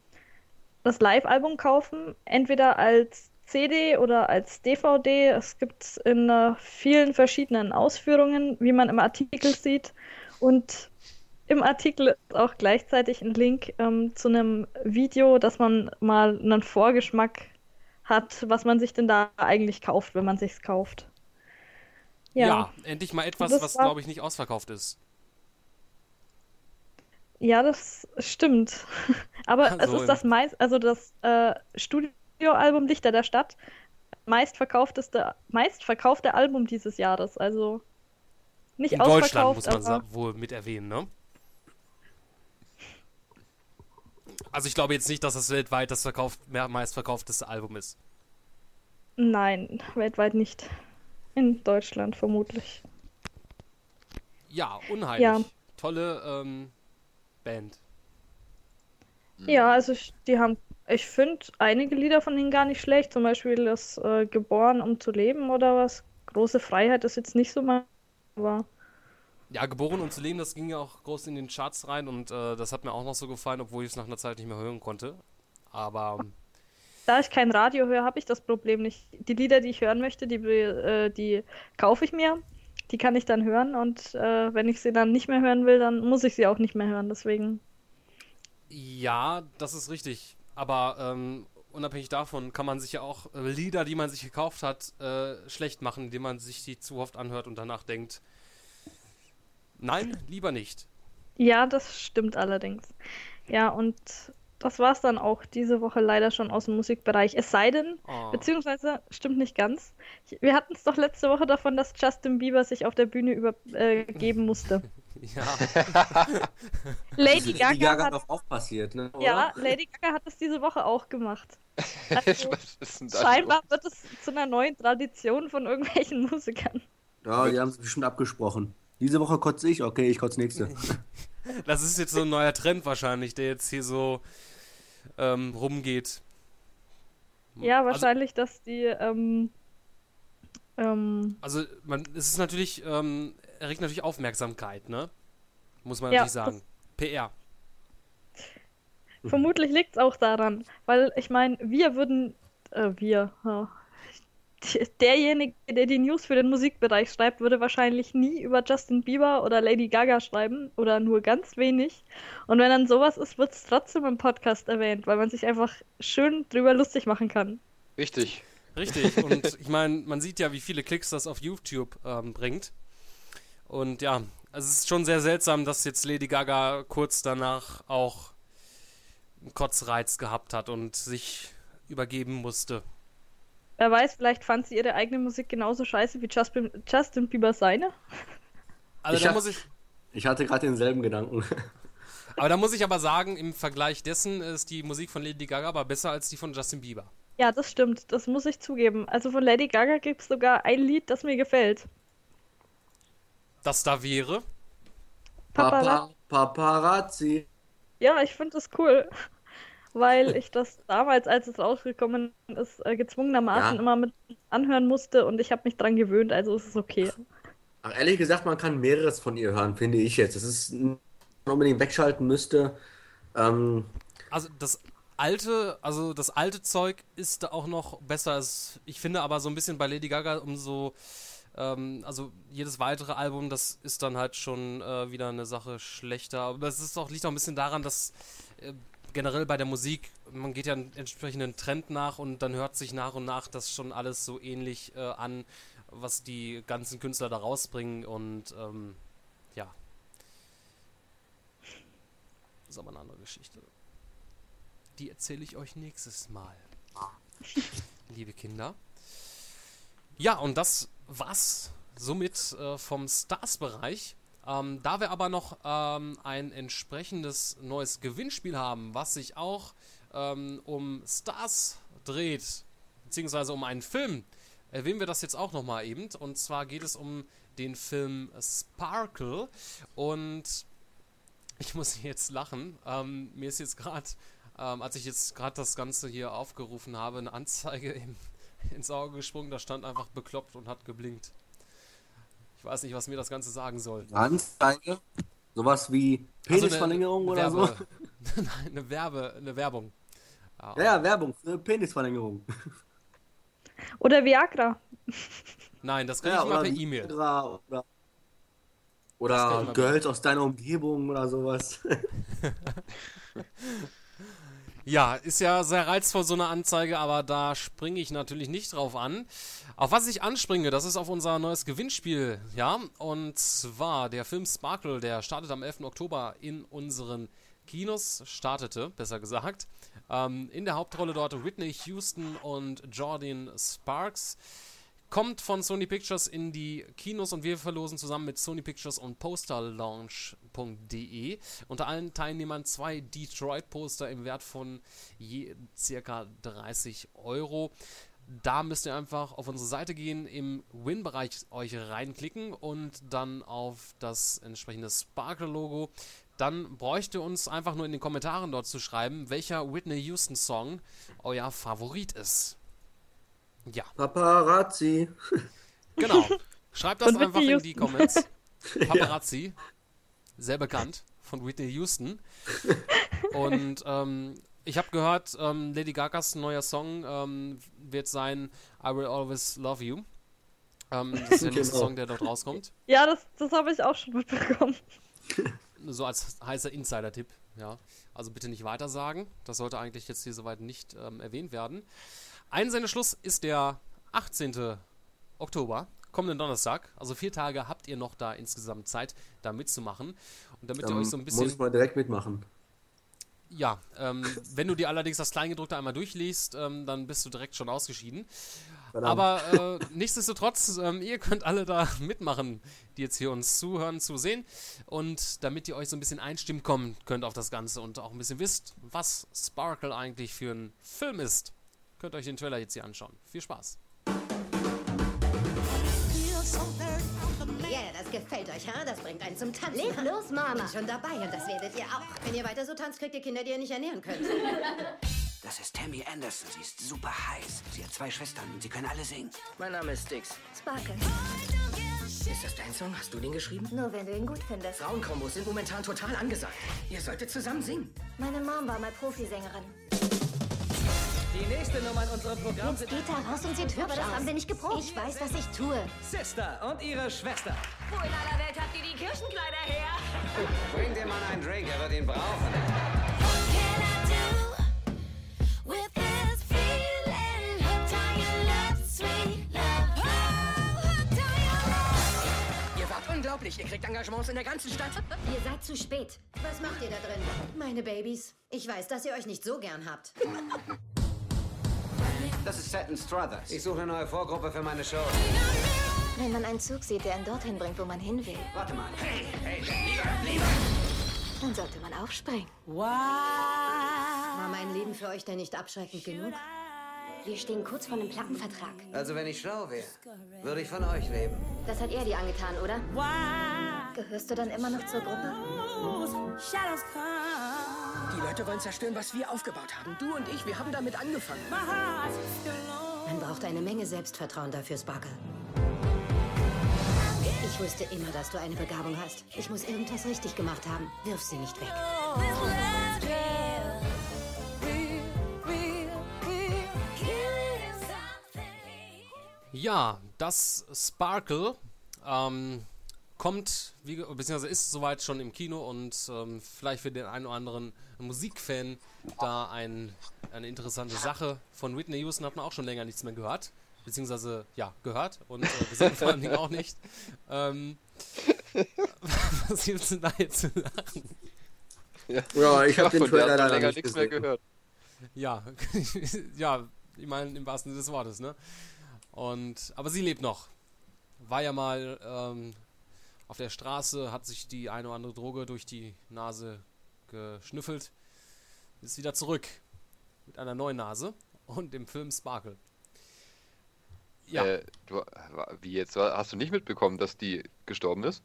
das Live-Album kaufen, entweder als CD oder als DVD. Es gibt es in äh, vielen verschiedenen Ausführungen, wie man im Artikel sieht. Und im Artikel ist auch gleichzeitig ein Link ähm, zu einem Video, dass man mal einen Vorgeschmack hat, was man sich denn da eigentlich kauft, wenn man sich's kauft. Ja, Ja, endlich mal etwas, Das was glaube ich nicht ausverkauft ist. ja, das stimmt. Aber es Also ist das meist, also das äh, Studioalbum Lichter der Stadt, meistverkaufteste, meistverkaufte Album dieses Jahres. Also nicht In Deutschland ausverkauft, muss man aber wohl mit erwähnen, ne? Also ich glaube jetzt nicht, dass das weltweit das verkauft, meistverkaufteste Album ist. nein, weltweit nicht. In Deutschland vermutlich. Ja, unheimlich. Ja. Tolle ähm, Band. Ja, also ich, die haben, ich finde einige Lieder von denen gar nicht schlecht. Zum Beispiel das äh, Geboren, um zu leben oder was. Große Freiheit ist jetzt nicht so mal, aber Ja, Geboren um zu leben, das ging ja auch groß in den Charts rein und äh, das hat mir auch noch so gefallen, obwohl ich es nach einer Zeit nicht mehr hören konnte. Aber ähm, da ich kein Radio höre, habe ich das Problem nicht. Die Lieder, die ich hören möchte, die, äh, die kaufe ich mir. Die kann ich dann hören und äh, wenn ich sie dann nicht mehr hören will, dann muss ich sie auch nicht mehr hören. Deswegen, ja, das ist richtig. Aber ähm, unabhängig davon kann man sich ja auch äh, Lieder, die man sich gekauft hat, äh, schlecht machen, indem man sich die zu oft anhört und danach denkt, nein, lieber nicht. ja, das stimmt allerdings. Ja, und das war's dann auch diese Woche leider schon aus dem Musikbereich. Es sei denn, Oh. beziehungsweise stimmt nicht ganz. Wir hatten es doch letzte Woche davon, dass Justin Bieber sich auf der Bühne übergeben musste. Ja. Lady Das Gaga, ist Gaga hat, doch auch passiert, ne? ja, Lady Gaga hat es diese Woche auch gemacht. Also, Was ist denn das? scheinbar wird es zu einer neuen Tradition von irgendwelchen Musikern. Ja, die haben es bestimmt abgesprochen. Diese Woche kotze ich, okay, ich kotze nächste. Das ist jetzt so ein neuer Trend wahrscheinlich, der jetzt hier so ähm, rumgeht. Ja, Also- wahrscheinlich, dass die ähm, ähm, Also, man, es ist natürlich, ähm, erregt natürlich Aufmerksamkeit, ne? Muss man Ja, natürlich sagen. PR. Vermutlich liegt es auch daran, weil ich meine, wir würden, äh, wir, ja. Derjenige, der die News für den Musikbereich schreibt, würde wahrscheinlich nie über Justin Bieber oder Lady Gaga schreiben oder nur ganz wenig. Und wenn dann sowas ist, wird es trotzdem im Podcast erwähnt, weil man sich einfach schön drüber lustig machen kann. Richtig. Richtig. Und ich meine, man sieht ja, wie viele Klicks das auf YouTube ähm, bringt. Und ja, also es ist schon sehr seltsam, dass jetzt Lady Gaga kurz danach auch einen Kotzreiz gehabt hat und sich übergeben musste. Wer weiß, vielleicht fand sie ihre eigene Musik genauso scheiße wie Justin, Justin Bieber seine. Also Ich da muss ich, Ich hatte gerade denselben Gedanken. aber da muss ich aber sagen, im Vergleich dessen ist die Musik von Lady Gaga aber besser als die von Justin Bieber. Ja, das stimmt, das muss ich zugeben. Also von Lady Gaga gibt es sogar ein Lied, das mir gefällt. Das da wäre. Papara- Papa, Paparazzi. Ja, ich finde das cool, weil ich das damals, als es rausgekommen ist, äh, gezwungenermaßen Ja. immer mit anhören musste und ich habe mich dran gewöhnt, also ist es okay. Ach, ehrlich gesagt, man kann mehreres von ihr hören, finde ich jetzt. Das ist man unbedingt wegschalten müsste. Ähm, Also das alte, also das alte Zeug ist da auch noch besser. Als, ich finde aber so ein bisschen bei Lady Gaga, umso Ähm, also jedes weitere Album, das ist dann halt schon äh, wieder eine Sache schlechter. Aber es ist auch, liegt auch ein bisschen daran, dass äh, generell bei der Musik, man geht ja einen entsprechenden Trend nach und dann hört sich nach und nach das schon alles so ähnlich äh, an, was die ganzen Künstler da rausbringen und ähm, ja. Das ist aber eine andere Geschichte. Die erzähle ich euch nächstes Mal. Liebe Kinder. Ja, und das war's somit äh, vom Stars-Bereich. Ähm, da wir aber noch ähm, ein entsprechendes neues Gewinnspiel haben, was sich auch ähm, um Stars dreht, beziehungsweise um einen Film, erwähnen wir das jetzt auch nochmal eben. Und zwar geht es um den Film Sparkle. Und ich muss jetzt lachen. Ähm, mir ist jetzt gerade, ähm, als ich jetzt gerade das Ganze hier aufgerufen habe, eine Anzeige im, ins Auge gesprungen. Da stand einfach bekloppt und hat geblinkt. Ich weiß nicht, was mir das Ganze sagen soll. Anzeige? Sowas wie Also Penisverlängerung oder so? Werbe, Nein, eine Werbe, eine Werbung. Ja, ja, Werbung für Penisverlängerung. Oder Viagra. Nein, das kriege Ja, ich mal oder per E-Mail. Viagra Oder, oder mal Girls aus deiner Umgebung oder sowas. Ja, ist ja sehr reizvoll, so eine Anzeige, aber da springe ich natürlich nicht drauf an. Auf was ich anspringe, das ist auf unser neues Gewinnspiel, ja. Und zwar der Film Sparkle, der startet am 11. Oktober in unseren Kinos, startete, besser gesagt. Ähm, in der Hauptrolle dort Whitney Houston und Jordan Sparks. Kommt von Sony Pictures in die Kinos und wir verlosen zusammen mit Sony Pictures und posterlaunch.de unter allen Teilnehmern zwei Detroit-Poster im Wert von je circa 30 Euro. Da müsst ihr einfach auf unsere Seite gehen, im Win-Bereich euch reinklicken und dann auf das entsprechende Sparkle-Logo. Dann bräuchte uns einfach nur in den Kommentaren dort zu schreiben, welcher Whitney Houston-Song euer Favorit ist. Ja. Paparazzi. Genau. Schreibt das einfach in die. Comments. Ja. Paparazzi. Sehr bekannt von Whitney Houston. Und ähm, ich habe gehört, ähm, Lady Gagas neuer Song ähm, wird sein I Will Always Love You. Ähm, das ist der nächste Genau. Song, der dort rauskommt. Ja, das, das habe ich auch schon mitbekommen. So als heißer Insider-Tipp, ja. Also bitte nicht weitersagen. Das sollte eigentlich jetzt hier soweit nicht ähm, erwähnt werden. Einsendeschluss ist der 18. Oktober, kommenden Donnerstag. Also vier Tage habt ihr noch da insgesamt Zeit, da mitzumachen. Und damit ihr Dann euch so ein muss ich bisschen. mal direkt mitmachen. Ja, ähm, wenn du dir allerdings das Kleingedruckte einmal durchliest, ähm, dann bist du direkt schon ausgeschieden. Verdammt. Aber äh, nichtsdestotrotz, ähm, ihr könnt alle da mitmachen, die jetzt hier uns zuhören, zusehen. Und damit ihr euch so ein bisschen einstimmen kommen könnt auf das Ganze und auch ein bisschen wisst, was Sparkle eigentlich für ein Film ist, könnt ihr euch den Trailer jetzt hier anschauen. Viel Spaß. Das gefällt euch, ha? Das bringt einen zum Tanzen. Leg los, Mama. Bin schon dabei und das werdet ihr auch. Wenn ihr weiter so tanzt, kriegt ihr Kinder, die ihr nicht ernähren könnt. Das ist Tammy Anderson. Sie ist super heiß. Sie hat zwei Schwestern und sie können alle singen. Mein Name ist Stix. Sparkle. Ist das dein Song? Hast du den geschrieben? Nur wenn du ihn gut findest. Frauenkombos sind momentan total angesagt. Ihr solltet zusammen singen. Meine Mom war mal Profisängerin. Die nächste Nummer in unserem Programm Jetzt sind geht da raus und sieht hübsch Aber das aus. haben wir nicht geprobt. Ich weiß, was ich tue. Sister und ihre Schwester. Wo in aller Welt habt ihr die Kirchenkleider her? Bring dem Mann einen Drink, er wird ihn brauchen. Ihr wart unglaublich. Ihr kriegt Engagements in der ganzen Stadt. Ihr seid zu spät. Was macht ihr da drin? Meine Babys. Ich weiß, dass ihr euch nicht so gern habt. Das ist Satin Struthers. Ich suche eine neue Vorgruppe für meine Show. Wenn man einen Zug sieht, der einen dorthin bringt, wo man hin will, Warte mal. Hey, hey, dann sollte man aufspringen. War mein Leben für euch denn nicht abschreckend genug? Wir stehen kurz vor einem Plattenvertrag. Also wenn ich schlau wäre, würde ich von euch leben. Das hat er dir angetan, oder? Gehörst du dann immer noch zur Gruppe? Die Leute wollen zerstören, was wir aufgebaut haben. Du und ich, wir haben damit angefangen. Man braucht eine Menge Selbstvertrauen dafür, Sparkle. Ich wusste immer, dass du eine Begabung hast. Ich muss irgendwas richtig gemacht haben. Wirf sie nicht weg. Ja, das Sparkle ähm, kommt, wie, beziehungsweise ist soweit schon im Kino und ähm, vielleicht für den einen oder anderen Musikfan da ein, eine interessante Sache. Von Whitney Houston hat man auch schon länger nichts mehr gehört. Beziehungsweise, ja, gehört und äh, gesehen vor allen Dingen auch nicht. Ähm, was gibt's denn da jetzt zu lachen? Ja, Ja, ich hab den Trailer leider länger nicht nichts mehr gehört. Ja, ja, ich meine im wahrsten Sinne des Wortes, ne? Und, aber sie lebt noch. War ja mal ähm, auf der Straße, hat sich die eine oder andere Droge durch die Nase geschnüffelt, ist wieder zurück mit einer neuen Nase und dem Film Sparkle. Ja, Äh, du, wie jetzt? Hast du nicht mitbekommen, dass die gestorben ist?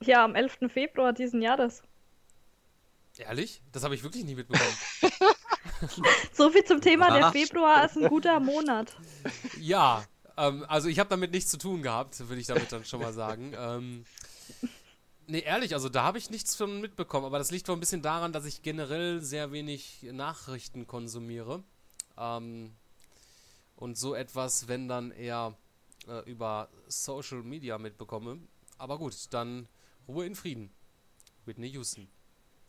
Ja, am 11. Februar diesen Jahres. ehrlich? Das habe ich wirklich nicht mitbekommen. So viel zum Thema, der? Februar ist ein guter Monat. ja, ähm, also ich habe damit nichts zu tun gehabt, würde ich damit dann schon mal sagen. Ähm, nee, ehrlich, also da habe ich nichts von mitbekommen, aber das liegt wohl ein bisschen daran, dass ich generell sehr wenig Nachrichten konsumiere. Ähm, und so etwas, wenn dann eher äh, über Social Media mitbekomme. Aber gut, dann Ruhe in Frieden. Whitney Houston.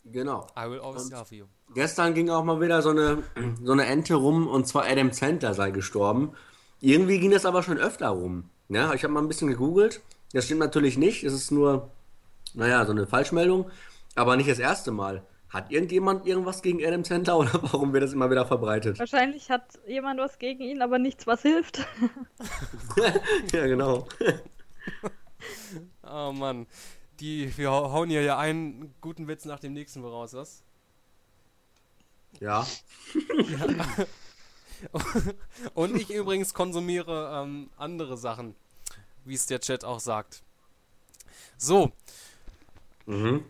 Genau. I will always love you. Gestern ging auch mal wieder so eine, so eine Ente rum und zwar Adam Sandler sei gestorben. Irgendwie ging das aber schon öfter rum. Ja, ich habe mal ein bisschen gegoogelt. Das stimmt natürlich nicht. Es ist nur, naja, so eine Falschmeldung. Aber nicht das erste Mal. Hat irgendjemand irgendwas gegen Adam Sandler oder warum wird das immer wieder verbreitet? Wahrscheinlich hat jemand was gegen ihn, aber nichts, was hilft. ja, genau. Oh Mann. Die, wir hau- hauen hier ja einen guten Witz nach dem nächsten voraus, was? Ja. Ja. Und ich übrigens konsumiere ähm, andere Sachen, wie es der Chat auch sagt. So. Mhm.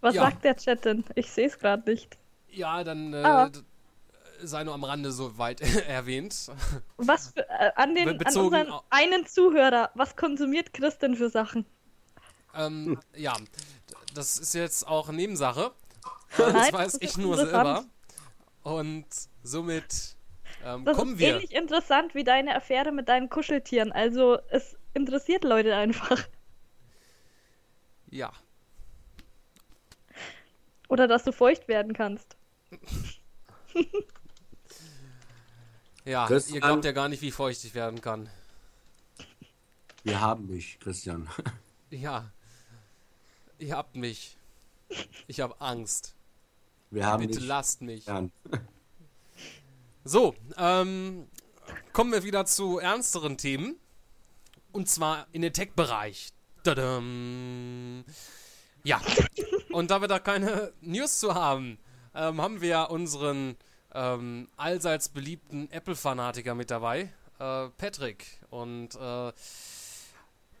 Was Ja. sagt der Chat denn? Ich sehe es gerade nicht. Ja, dann äh, Ah. sei nur am Rande so weit erwähnt. Was für, äh, an, den, an unseren einen Zuhörer, was konsumiert Chris denn für Sachen? Ähm, ja, d- das ist jetzt auch Nebensache. Nein, das das weiß ist ich nur selber. Und somit ähm, Das kommen ist wir. ähnlich interessant wie deine Affäre mit deinen Kuscheltieren. Also es interessiert Leute einfach. Ja. Oder dass du feucht werden kannst. Ja, Christian- ihr glaubt ja gar nicht, wie feucht ich werden kann. Wir haben dich, Christian. Ja. Ihr habt mich. Ich habe Angst. Wir haben Bitte dich. lasst mich. Jan. So, ähm, kommen wir wieder zu ernsteren Themen. Und zwar in den Tech-Bereich. Ja. Und da wir da keine News zu haben, ähm, haben wir unseren ähm, allseits beliebten Apple-Fanatiker mit dabei, äh, Patrick. Und äh,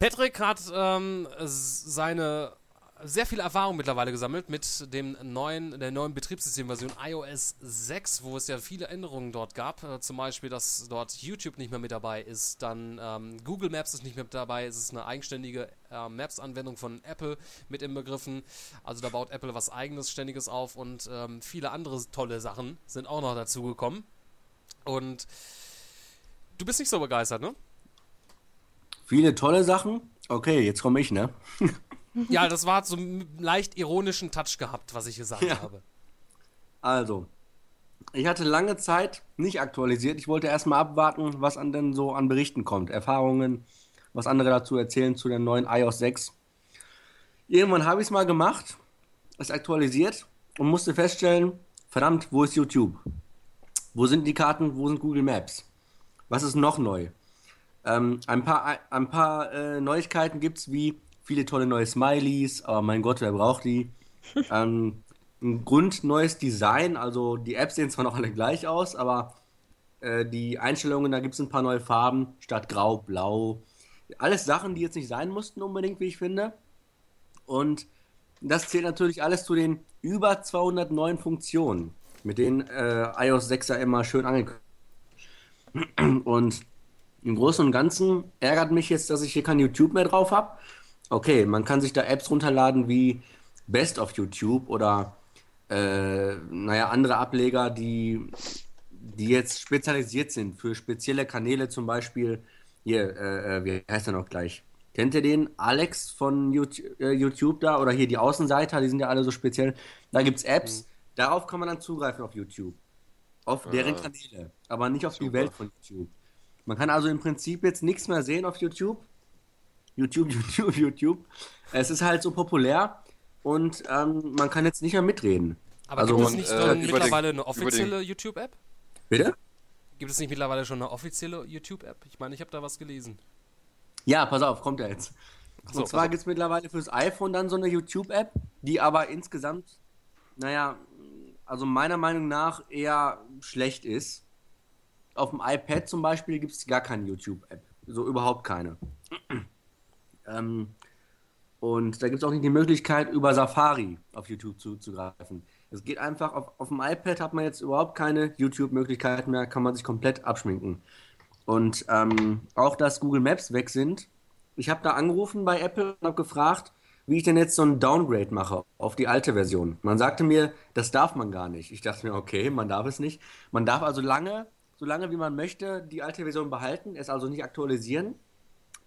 Patrick hat ähm, seine sehr viel Erfahrung mittlerweile gesammelt mit dem neuen, der neuen Betriebssystemversion iOS 6, wo es ja viele Änderungen dort gab. Äh, zum Beispiel, dass dort YouTube nicht mehr mit dabei ist, dann ähm, Google Maps ist nicht mehr mit dabei, es ist eine eigenständige äh, Maps-Anwendung von Apple mit inbegriffen. Also da baut Apple was eigenes, ständiges auf und ähm, viele andere tolle Sachen sind auch noch dazugekommen. Und du bist nicht so begeistert, ne? Viele tolle Sachen. Okay, jetzt komme ich, ne? Ja, das war so einen leicht ironischen Touch gehabt, was ich gesagt Ja. habe. Also, ich hatte lange Zeit nicht aktualisiert. Ich wollte erstmal abwarten, was an denn so an Berichten kommt, Erfahrungen, was andere dazu erzählen zu der neuen iOS 6. Irgendwann habe ich es mal gemacht, es aktualisiert und musste feststellen, verdammt, wo ist YouTube? Wo sind die Karten? Wo sind Google Maps? Was ist noch neu? Ähm, ein paar, ein paar äh, Neuigkeiten gibt es, wie viele tolle neue Smileys, aber mein Gott, wer braucht die? ähm, ein grundneues Design, also die Apps sehen zwar noch alle gleich aus, aber äh, die Einstellungen, da gibt es ein paar neue Farben, statt grau, blau. Alles Sachen, die jetzt nicht sein mussten unbedingt, wie ich finde. Und das zählt natürlich alles zu den über 200 neuen Funktionen, mit denen äh, iOS 6 ja immer schön angekündigt Und im Großen und Ganzen ärgert mich jetzt, dass ich hier kein YouTube mehr drauf habe. Okay, man kann sich da Apps runterladen wie Best of YouTube oder äh, naja, andere Ableger, die, die jetzt spezialisiert sind für spezielle Kanäle, zum Beispiel Hier, äh, äh, wie heißt er noch gleich? Kennt ihr den? Alex von YouTube, äh, YouTube da oder hier die Außenseiter, die sind ja alle so speziell. Da gibt es Apps, darauf kann man dann zugreifen auf YouTube. Auf deren Ah. Kanäle, aber nicht auf die Super. Welt von YouTube. Man kann also im Prinzip jetzt nichts mehr sehen auf YouTube. YouTube, YouTube, YouTube. Es ist halt so populär und ähm, man kann jetzt nicht mehr mitreden. Aber also, gibt es man- nicht äh, dann über den- mittlerweile eine offizielle YouTube-App? Bitte? Gibt es nicht mittlerweile schon eine offizielle YouTube-App? Ich meine, ich habe da was gelesen. Ja, pass auf, kommt er jetzt. so, und zwar auf. gibt es mittlerweile fürs iPhone dann so eine YouTube-App, die aber insgesamt, naja, also meiner Meinung nach eher schlecht ist. Auf dem iPad zum Beispiel gibt es gar keine YouTube-App. So überhaupt keine. Ähm, und da gibt es auch nicht die Möglichkeit, über Safari auf YouTube zuzugreifen. Es geht einfach, auf, auf dem iPad hat man jetzt überhaupt keine YouTube-Möglichkeit mehr, kann man sich komplett abschminken. Und ähm, auch, dass Google Maps weg sind. Ich habe da angerufen bei Apple und habe gefragt, wie ich denn jetzt so ein Downgrade mache auf die alte Version. Man sagte mir, das darf man gar nicht. Ich dachte mir, okay, man darf es nicht. Man darf also lange, so lange wie man möchte, die alte Version behalten, es also nicht aktualisieren.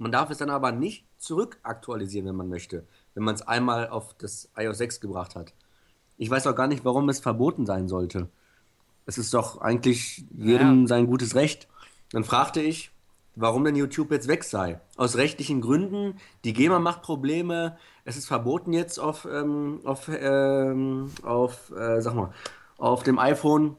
Man darf es dann aber nicht zurück aktualisieren, wenn man möchte, wenn man es einmal auf das iOS 6 gebracht hat. Ich weiß auch gar nicht, warum es verboten sein sollte. Es ist doch eigentlich jedem Naja. sein gutes Recht. Dann fragte ich, warum denn YouTube jetzt weg sei. Aus rechtlichen Gründen, die GEMA macht Probleme, es ist verboten jetzt auf, ähm, auf, ähm, auf äh, sag mal, auf dem iPhone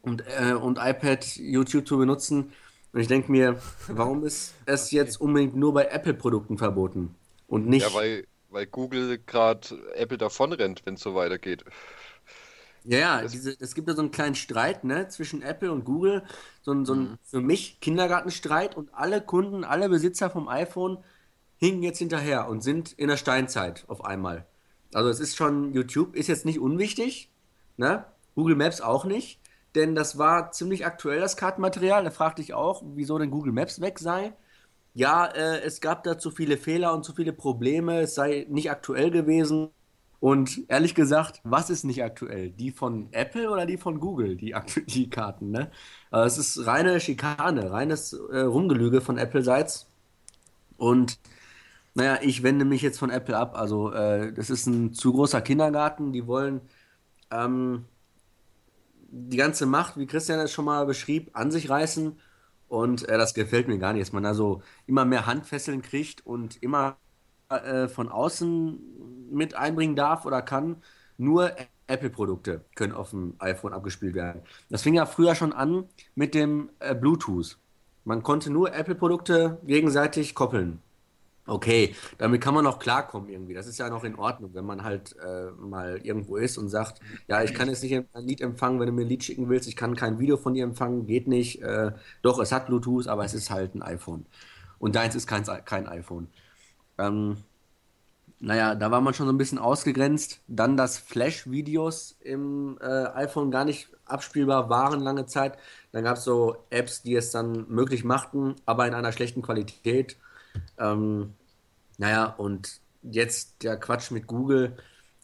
und, äh, und iPad YouTube zu benutzen. Und ich denke mir, warum ist es jetzt unbedingt nur bei Apple-Produkten verboten und nicht Ja, weil, weil Google gerade Apple davon rennt, wenn es so weitergeht. Ja, ja, diese, es gibt ja so einen kleinen Streit ne, zwischen Apple und Google, so ein, so ein für mich Kindergartenstreit und alle Kunden, alle Besitzer vom iPhone hingen jetzt hinterher und sind in der Steinzeit auf einmal. Also es ist schon, YouTube ist jetzt nicht unwichtig, ne? Google Maps auch nicht, denn das war ziemlich aktuell, das Kartenmaterial. Da fragte ich auch, wieso denn Google Maps weg sei. Ja, äh, es gab da zu viele Fehler und zu viele Probleme, es sei nicht aktuell gewesen. Und ehrlich gesagt, was ist nicht aktuell? Die von Apple oder die von Google, die, die Karten, ne? Also es ist reine Schikane, reines äh, Rumgelüge von Apple-seits. Und naja, ich wende mich jetzt von Apple ab. Also, äh, das ist ein zu großer Kindergarten. Die wollen ähm, die ganze Macht, wie Christian es schon mal beschrieb, an sich reißen. Und äh, das gefällt mir gar nicht, dass man also immer mehr Handfesseln kriegt und immer äh, von außen mit einbringen darf oder kann. Nur Apple-Produkte können auf dem iPhone abgespielt werden. Das fing ja früher schon an mit dem äh, Bluetooth. Man konnte nur Apple-Produkte gegenseitig koppeln. Okay, damit kann man auch klarkommen irgendwie. Das ist ja noch in Ordnung, wenn man halt äh, mal irgendwo ist und sagt, ja, ich kann jetzt nicht ein Lied empfangen, wenn du mir ein Lied schicken willst, ich kann kein Video von dir empfangen, geht nicht. Äh, doch, es hat Bluetooth, aber es ist halt ein iPhone. Und deins ist kein, kein iPhone. Ähm, naja, da war man schon so ein bisschen ausgegrenzt. Dann, dass Flash-Videos im äh, iPhone gar nicht abspielbar waren lange Zeit. Dann gab es so Apps, die es dann möglich machten, aber in einer schlechten Qualität. Ähm, naja, und jetzt der Quatsch mit Google.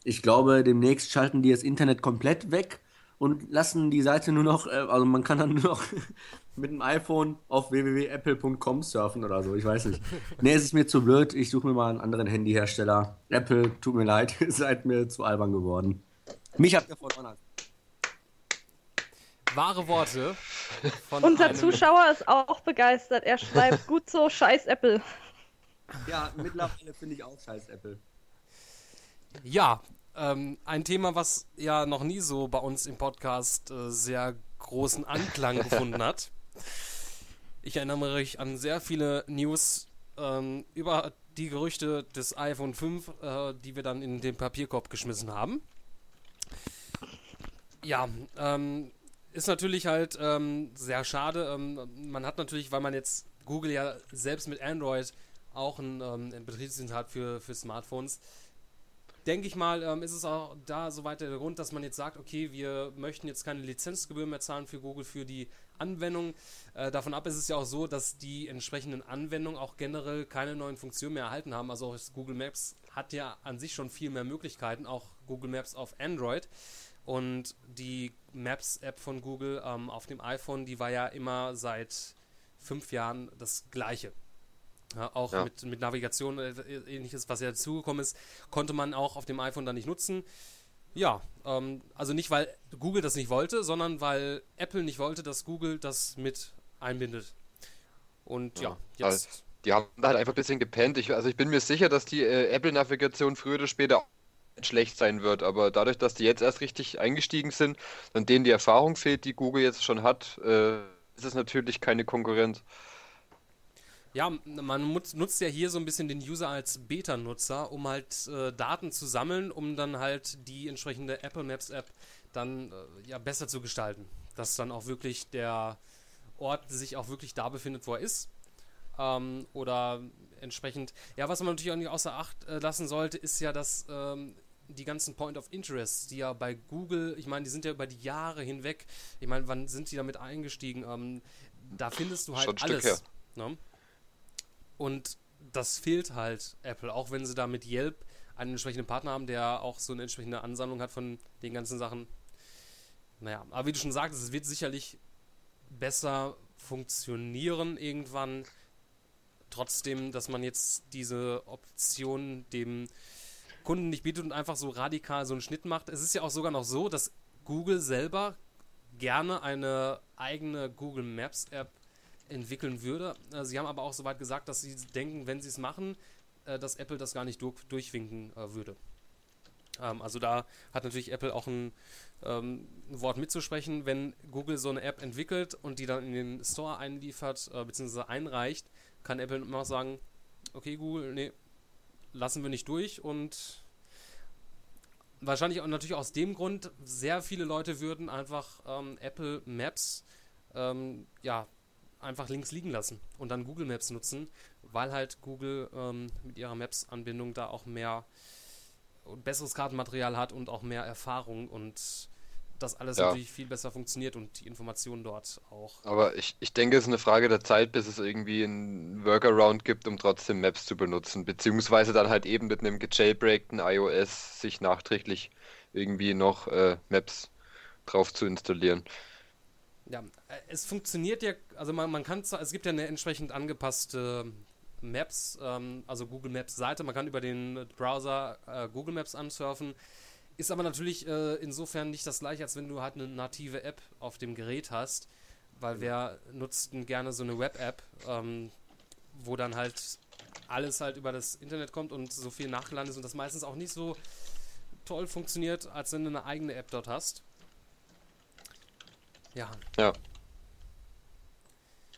Ich glaube, demnächst schalten die das Internet komplett weg und lassen die Seite nur noch, äh, also man kann dann nur noch mit dem iPhone auf www.apple.com surfen oder so, ich weiß nicht. Nee, es ist mir zu blöd, ich suche mir mal einen anderen Handyhersteller. Apple, tut mir leid, ihr seid mir zu albern geworden. Mich habt ihr verloren. Wahre Worte von Unser einem- Zuschauer ist auch begeistert. Er schreibt gut so, scheiß Apple. Ja, mittlerweile finde ich auch scheiß Apple. Ja, ähm, ein Thema, was ja noch nie so bei uns im Podcast äh, sehr großen Anklang gefunden hat. Ich erinnere mich an sehr viele News ähm, über die Gerüchte des iPhone 5, äh, die wir dann in den Papierkorb geschmissen haben. Ja, ähm, ist natürlich halt ähm, sehr schade. Ähm, man hat natürlich, weil man jetzt Google ja selbst mit Android auch ein, ähm, ein Betriebssystem hat für, für Smartphones, denke ich mal, ähm, ist es auch da soweit der Grund, dass man jetzt sagt, okay, wir möchten jetzt keine Lizenzgebühren mehr zahlen für Google für die Anwendung. Äh, davon ab ist es ja auch so, dass die entsprechenden Anwendungen auch generell keine neuen Funktionen mehr erhalten haben. Also auch Google Maps hat ja an sich schon viel mehr Möglichkeiten, auch Google Maps auf Android. Und die Maps-App von Google ähm, auf dem iPhone, die war ja immer seit fünf Jahren das Gleiche. Ja, auch Ja. mit, mit Navigation, äh, ähnliches, was ja dazugekommen ist, konnte man auch auf dem iPhone dann nicht nutzen. Ja, ähm, also nicht, weil Google das nicht wollte, sondern weil Apple nicht wollte, dass Google das mit einbindet. Und ja, Ja, jetzt. Die haben halt einfach ein bisschen gepennt. Ich, also ich bin mir sicher, dass die äh, Apple-Navigation früher oder später schlecht sein wird. Aber dadurch, dass die jetzt erst richtig eingestiegen sind und denen die Erfahrung fehlt, die Google jetzt schon hat, äh, ist es natürlich keine Konkurrenz. Ja, man nutzt ja hier so ein bisschen den User als Beta-Nutzer, um halt äh, Daten zu sammeln, um dann halt die entsprechende Apple Maps App dann äh, ja besser zu gestalten. Dass dann auch wirklich der Ort sich auch wirklich da befindet, wo er ist. Ähm, oder entsprechend, ja, was man natürlich auch nicht außer Acht äh, lassen sollte, ist ja, dass ähm, die ganzen Point of Interest, die ja bei Google, ich meine, die sind ja über die Jahre hinweg, ich meine, wann sind die damit eingestiegen? Ähm, da findest du halt Schon ein Stück alles. her. Ne? Und das fehlt halt Apple, auch wenn sie da mit Yelp einen entsprechenden Partner haben, der auch so eine entsprechende Ansammlung hat von den ganzen Sachen. Naja, aber wie du schon sagtest, es wird sicherlich besser funktionieren irgendwann. Trotzdem, dass man jetzt diese Option dem Kunden nicht bietet und einfach so radikal so einen Schnitt macht. Es ist ja auch sogar noch so, dass Google selber gerne eine eigene Google Maps App entwickeln würde. Äh, Sie haben aber auch soweit gesagt, dass sie denken, wenn sie es machen, äh, dass Apple das gar nicht durch, durchwinken äh, würde. Ähm, also da hat natürlich Apple auch ein, ähm, ein Wort mitzusprechen. Wenn Google so eine App entwickelt und die dann in den Store einliefert äh, bzw. einreicht, kann Apple immer noch sagen, okay Google, nee, lassen wir nicht durch und wahrscheinlich auch natürlich aus dem Grund, sehr viele Leute würden einfach ähm, Apple Maps ähm, ja, einfach links liegen lassen und dann Google Maps nutzen, weil halt Google ähm, mit ihrer Maps-Anbindung da auch mehr und besseres Kartenmaterial hat und auch mehr Erfahrung und das alles Ja. natürlich viel besser funktioniert und die Informationen dort auch. Aber ich, ich denke, es ist eine Frage der Zeit, bis es irgendwie einen Workaround gibt, um trotzdem Maps zu benutzen. Beziehungsweise dann halt eben mit einem gejailbreakten iOS sich nachträglich irgendwie noch äh, Maps drauf zu installieren. Ja, äh, es funktioniert ja, also man, man kann zwar, es gibt ja eine entsprechend angepasste Maps, ähm, also Google Maps Seite, man kann über den Browser äh, Google Maps ansurfen, ist aber natürlich äh, insofern nicht das gleiche, als wenn du halt eine native App auf dem Gerät hast, weil wer nutzt denn gerne so eine Web-App, ähm, wo dann halt alles halt über das Internet kommt und so viel nachgeladen ist und das meistens auch nicht so toll funktioniert, als wenn du eine eigene App dort hast. Ja, Ja.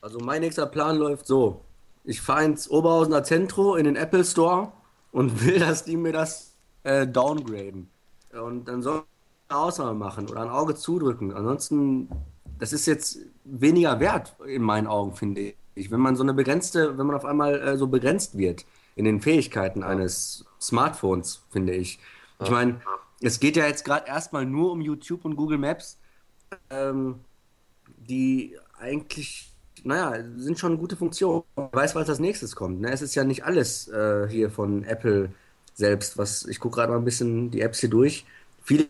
Also mein nächster Plan läuft so. Ich fahre ins Oberhausener Zentro in den Apple Store und will, dass die mir das äh, downgraden. Und dann soll ich eine Ausnahme machen oder ein Auge zudrücken. Ansonsten, das ist jetzt weniger wert in meinen Augen, finde ich. Wenn man so eine begrenzte, wenn man auf einmal äh, so begrenzt wird in den Fähigkeiten eines Smartphones, finde ich. Ich meine, es geht ja jetzt gerade erstmal nur um YouTube und Google Maps. Ähm, die eigentlich, naja, sind schon gute Funktionen. Wer weiß, was als nächstes kommt. Ne? Es ist ja nicht alles äh, hier von Apple selbst, was ich gucke gerade mal ein bisschen die Apps hier durch. Viele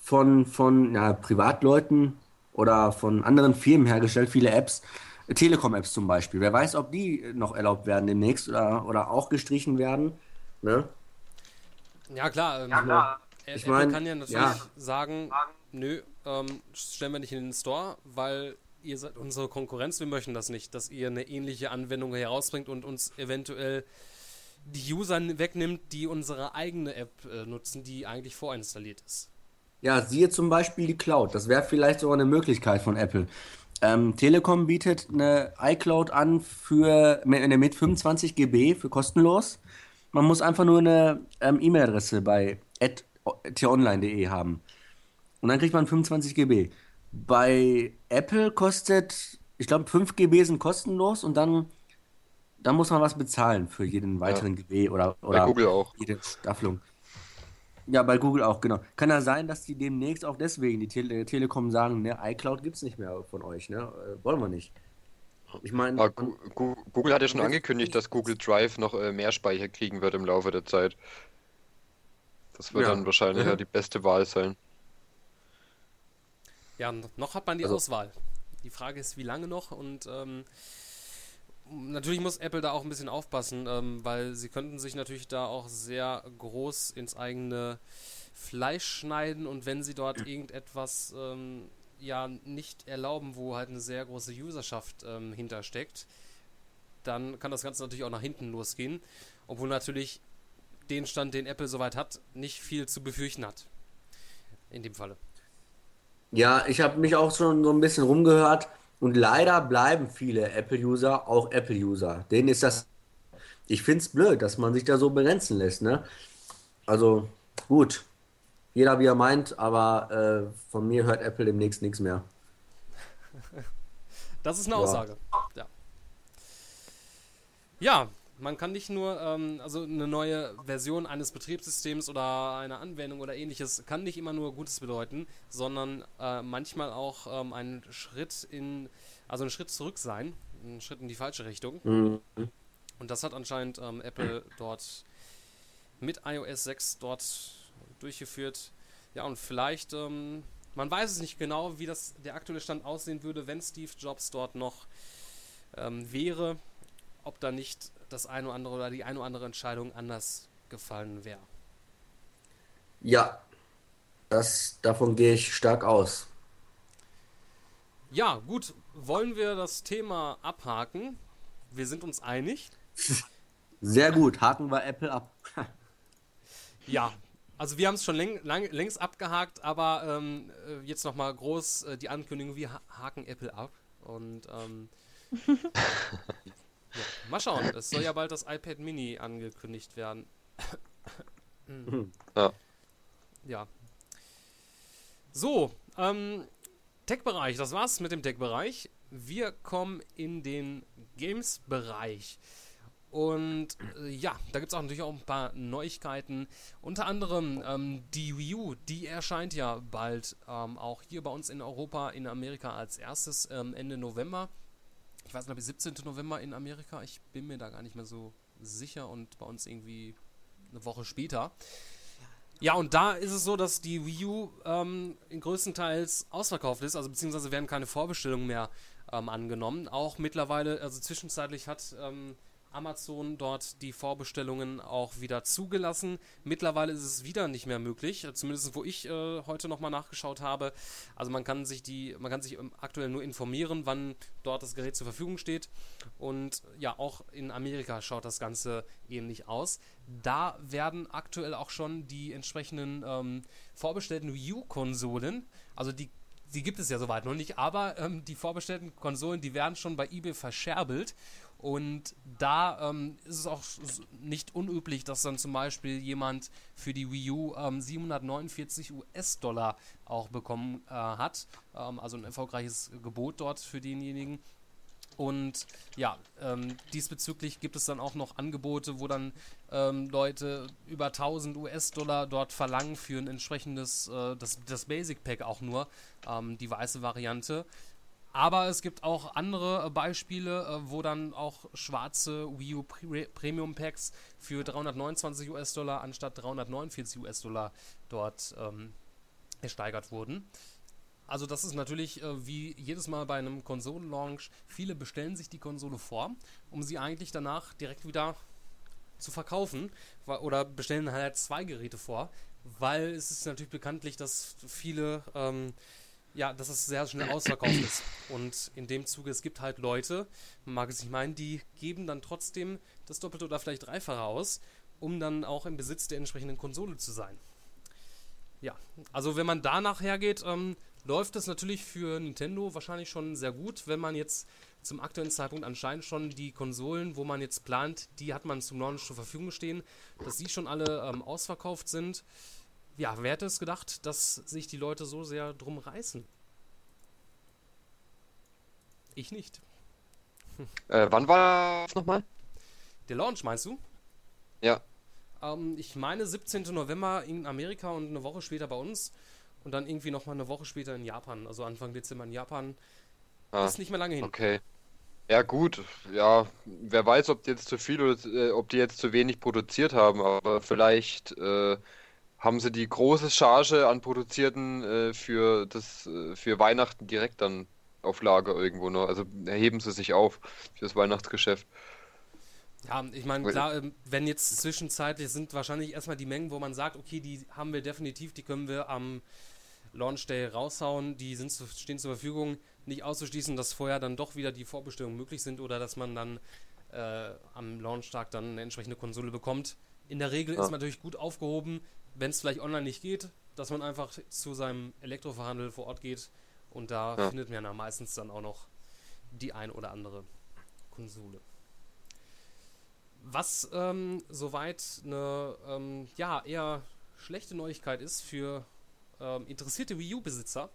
von, von ja, Privatleuten oder von anderen Firmen hergestellt, viele Apps. Telekom-Apps zum Beispiel. Wer weiß, ob die noch erlaubt werden demnächst oder, oder auch gestrichen werden. Ne? Ja, klar. Ähm, klar. Ä- Ich Apple mein, kann ja natürlich ja. sagen, nö, ähm, stellen wir nicht in den Store, weil ihr seid unsere Konkurrenz, wir möchten das nicht, dass ihr eine ähnliche Anwendung herausbringt und uns eventuell die User wegnimmt, die unsere eigene App äh, nutzen, die eigentlich vorinstalliert ist. Ja, siehe zum Beispiel die Cloud. Das wäre vielleicht sogar eine Möglichkeit von Apple. Ähm, Telekom bietet eine iCloud an für mit, mit 25 GB für kostenlos. Man muss einfach nur eine ähm, E-Mail-Adresse bei t-online.de haben. Und dann kriegt man 25 GB. Bei Apple kostet, ich glaube, 5 GB sind kostenlos und dann, dann muss man was bezahlen für jeden weiteren GB oder, Bei oder Google auch. jede Staffelung. Ja, bei Google auch, genau. Kann ja sein, dass die demnächst auch deswegen, die Tele Telekom sagen, ne, iCloud gibt es nicht mehr von euch, ne? Äh, wollen wir nicht. Ich meine, Gu- Google hat ja schon angekündigt, dass Google Drive noch äh, mehr Speicher kriegen wird im Laufe der Zeit. Das wird Ja. dann wahrscheinlich ja die beste Wahl sein. Ja, noch hat man die Also- Auswahl. Die Frage ist, wie lange noch und ähm, natürlich muss Apple da auch ein bisschen aufpassen, ähm, weil sie könnten sich natürlich da auch sehr groß ins eigene Fleisch schneiden und wenn sie dort irgendetwas ähm, ja nicht erlauben, wo halt eine sehr große Userschaft ähm, hintersteckt, dann kann das Ganze natürlich auch nach hinten losgehen, obwohl natürlich den Stand, den Apple soweit hat, nicht viel zu befürchten hat. In dem Falle. Ja, ich habe mich auch schon so ein bisschen rumgehört und leider bleiben viele Apple-User auch Apple-User. Denen ist das. Ich finde es blöd, dass man sich da so begrenzen lässt, ne? Also, gut. Jeder wie er meint, aber äh, von mir hört Apple demnächst nichts mehr. Das ist eine Ja. Aussage. Ja. Ja, man kann nicht nur, ähm, also eine neue Version eines Betriebssystems oder einer Anwendung oder ähnliches kann nicht immer nur Gutes bedeuten, sondern äh, manchmal auch ähm, ein Schritt in, also ein Schritt zurück sein, ein Schritt in die falsche Richtung. Mhm. Und das hat anscheinend ähm, Apple dort mit iOS 6 dort durchgeführt. Ja, und vielleicht, ähm, man weiß es nicht genau, wie das der aktuelle Stand aussehen würde, wenn Steve Jobs dort noch ähm, wäre, ob da nicht das eine oder andere oder die eine oder andere Entscheidung anders gefallen wäre. Ja, das, davon gehe ich stark aus. Ja, gut, wollen wir das Thema abhaken? Wir sind uns einig. Sehr gut, haken wir Apple ab. Ja, also wir haben es schon läng, lang, längst abgehakt, aber ähm, äh, jetzt nochmal groß äh, die Ankündigung, wir ha haken Apple ab. Und ähm, ja, mal schauen, es soll ja bald das iPad Mini angekündigt werden. Hm. Ja. Ja. So, ähm, Tech-Bereich, das war's mit dem Tech-Bereich. Wir kommen in den Games-Bereich. Und äh, ja, da gibt es auch natürlich auch ein paar Neuigkeiten. Unter anderem ähm, die Wii U, die erscheint ja bald ähm, auch hier bei uns in Europa, in Amerika als erstes ähm, Ende November. Ich weiß nicht, ob 17. November in Amerika, ich bin mir da gar nicht mehr so sicher und bei uns irgendwie eine Woche später. Ja, und da ist es so, dass die Wii U ähm, größtenteils ausverkauft ist, also beziehungsweise werden keine Vorbestellungen mehr ähm, angenommen. Auch mittlerweile, also zwischenzeitlich hat ähm, Amazon dort die Vorbestellungen auch wieder zugelassen. Mittlerweile ist es wieder nicht mehr möglich, zumindest wo ich äh, heute nochmal nachgeschaut habe. Also man kann sich die, man kann sich ähm, aktuell nur informieren, wann dort das Gerät zur Verfügung steht. Und ja, auch in Amerika schaut das Ganze ähnlich aus. Da werden aktuell auch schon die entsprechenden ähm, vorbestellten Wii U-Konsolen, also die die gibt es ja soweit noch nicht, aber ähm, die vorbestellten Konsolen, die werden schon bei eBay verscherbelt. Und da ähm, ist es auch nicht unüblich, dass dann zum Beispiel jemand für die Wii U ähm, 749 US-Dollar auch bekommen äh, hat. Ähm, also ein erfolgreiches Gebot dort für denjenigen. Und ja, ähm, diesbezüglich gibt es dann auch noch Angebote, wo dann ähm, Leute über 1000 US-Dollar dort verlangen für ein entsprechendes, äh, das, das Basic Pack auch nur, ähm, die weiße Variante. Aber es gibt auch andere äh, Beispiele, äh, wo dann auch schwarze Wii U Pre Premium Packs für 329 US-Dollar anstatt 349 US-Dollar dort ähm, ersteigert wurden. Also das ist natürlich äh, wie jedes Mal bei einem Konsolenlaunch. Viele bestellen sich die Konsole vor, um sie eigentlich danach direkt wieder zu verkaufen oder bestellen halt zwei Geräte vor, weil es ist natürlich bekanntlich, dass viele, ähm, ja, dass es sehr schnell ausverkauft ist. Und in dem Zuge, es gibt halt Leute, man mag es nicht meinen, die geben dann trotzdem das Doppelte oder vielleicht Dreifache aus, um dann auch im Besitz der entsprechenden Konsole zu sein. Ja, also wenn man danach hergeht, ähm, läuft es natürlich für Nintendo wahrscheinlich schon sehr gut, wenn man jetzt zum aktuellen Zeitpunkt anscheinend schon die Konsolen, wo man jetzt plant, die hat man zum Launch zur Verfügung stehen, dass die schon alle ähm, ausverkauft sind. Ja, wer hätte es gedacht, dass sich die Leute so sehr drum reißen? Ich nicht. Äh, wann war das nochmal? Der Launch, meinst du? Ja. Ähm, ich meine 17. November in Amerika und eine Woche später bei uns. Und dann irgendwie nochmal eine Woche später in Japan. Also Anfang Dezember in Japan. Ah, Ist nicht mehr lange hin. Okay. Ja, gut. Ja, wer weiß, ob die jetzt zu viel oder äh, ob die jetzt zu wenig produziert haben, aber vielleicht äh, haben sie die große Charge an Produzierten äh, für das äh, für Weihnachten direkt dann auf Lager irgendwo noch. Also erheben sie sich auf fürs Weihnachtsgeschäft. Ja, ich meine, klar, ähm, wenn jetzt zwischenzeitlich sind wahrscheinlich erstmal die Mengen, wo man sagt, okay, die haben wir definitiv, die können wir am Launch Day raushauen, die sind zu, stehen zur Verfügung, nicht auszuschließen, dass vorher dann doch wieder die Vorbestellungen möglich sind oder dass man dann äh, am Launchtag dann eine entsprechende Konsole bekommt. In der Regel Ja. ist man natürlich gut aufgehoben, wenn es vielleicht online nicht geht, dass man einfach zu seinem Elektroverhandel vor Ort geht und da Ja. findet man ja meistens dann auch noch die ein oder andere Konsole. Was ähm, soweit eine ähm, ja, eher schlechte Neuigkeit ist für ähm, interessierte Wii U-Besitzer.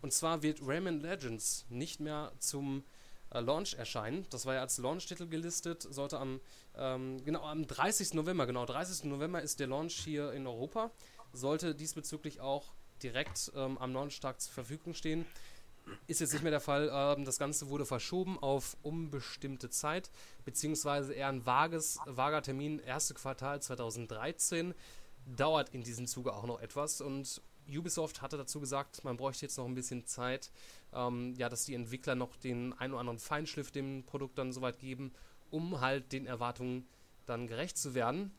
Und zwar wird Rayman Legends nicht mehr zum äh, Launch erscheinen. Das war ja als Launch-Titel gelistet, sollte am, ähm, genau, am 30. November, genau, 30. November ist der Launch hier in Europa. Sollte diesbezüglich auch direkt ähm, am Launchtag zur Verfügung stehen. Ist jetzt nicht mehr der Fall. Ähm, das Ganze wurde verschoben auf unbestimmte Zeit, beziehungsweise eher ein vages, vager Termin, erste Quartal 2013. Dauert in diesem Zuge auch noch etwas und Ubisoft hatte dazu gesagt, man bräuchte jetzt noch ein bisschen Zeit, ähm, ja, dass die Entwickler noch den ein oder anderen Feinschliff dem Produkt dann soweit geben, um halt den Erwartungen dann gerecht zu werden.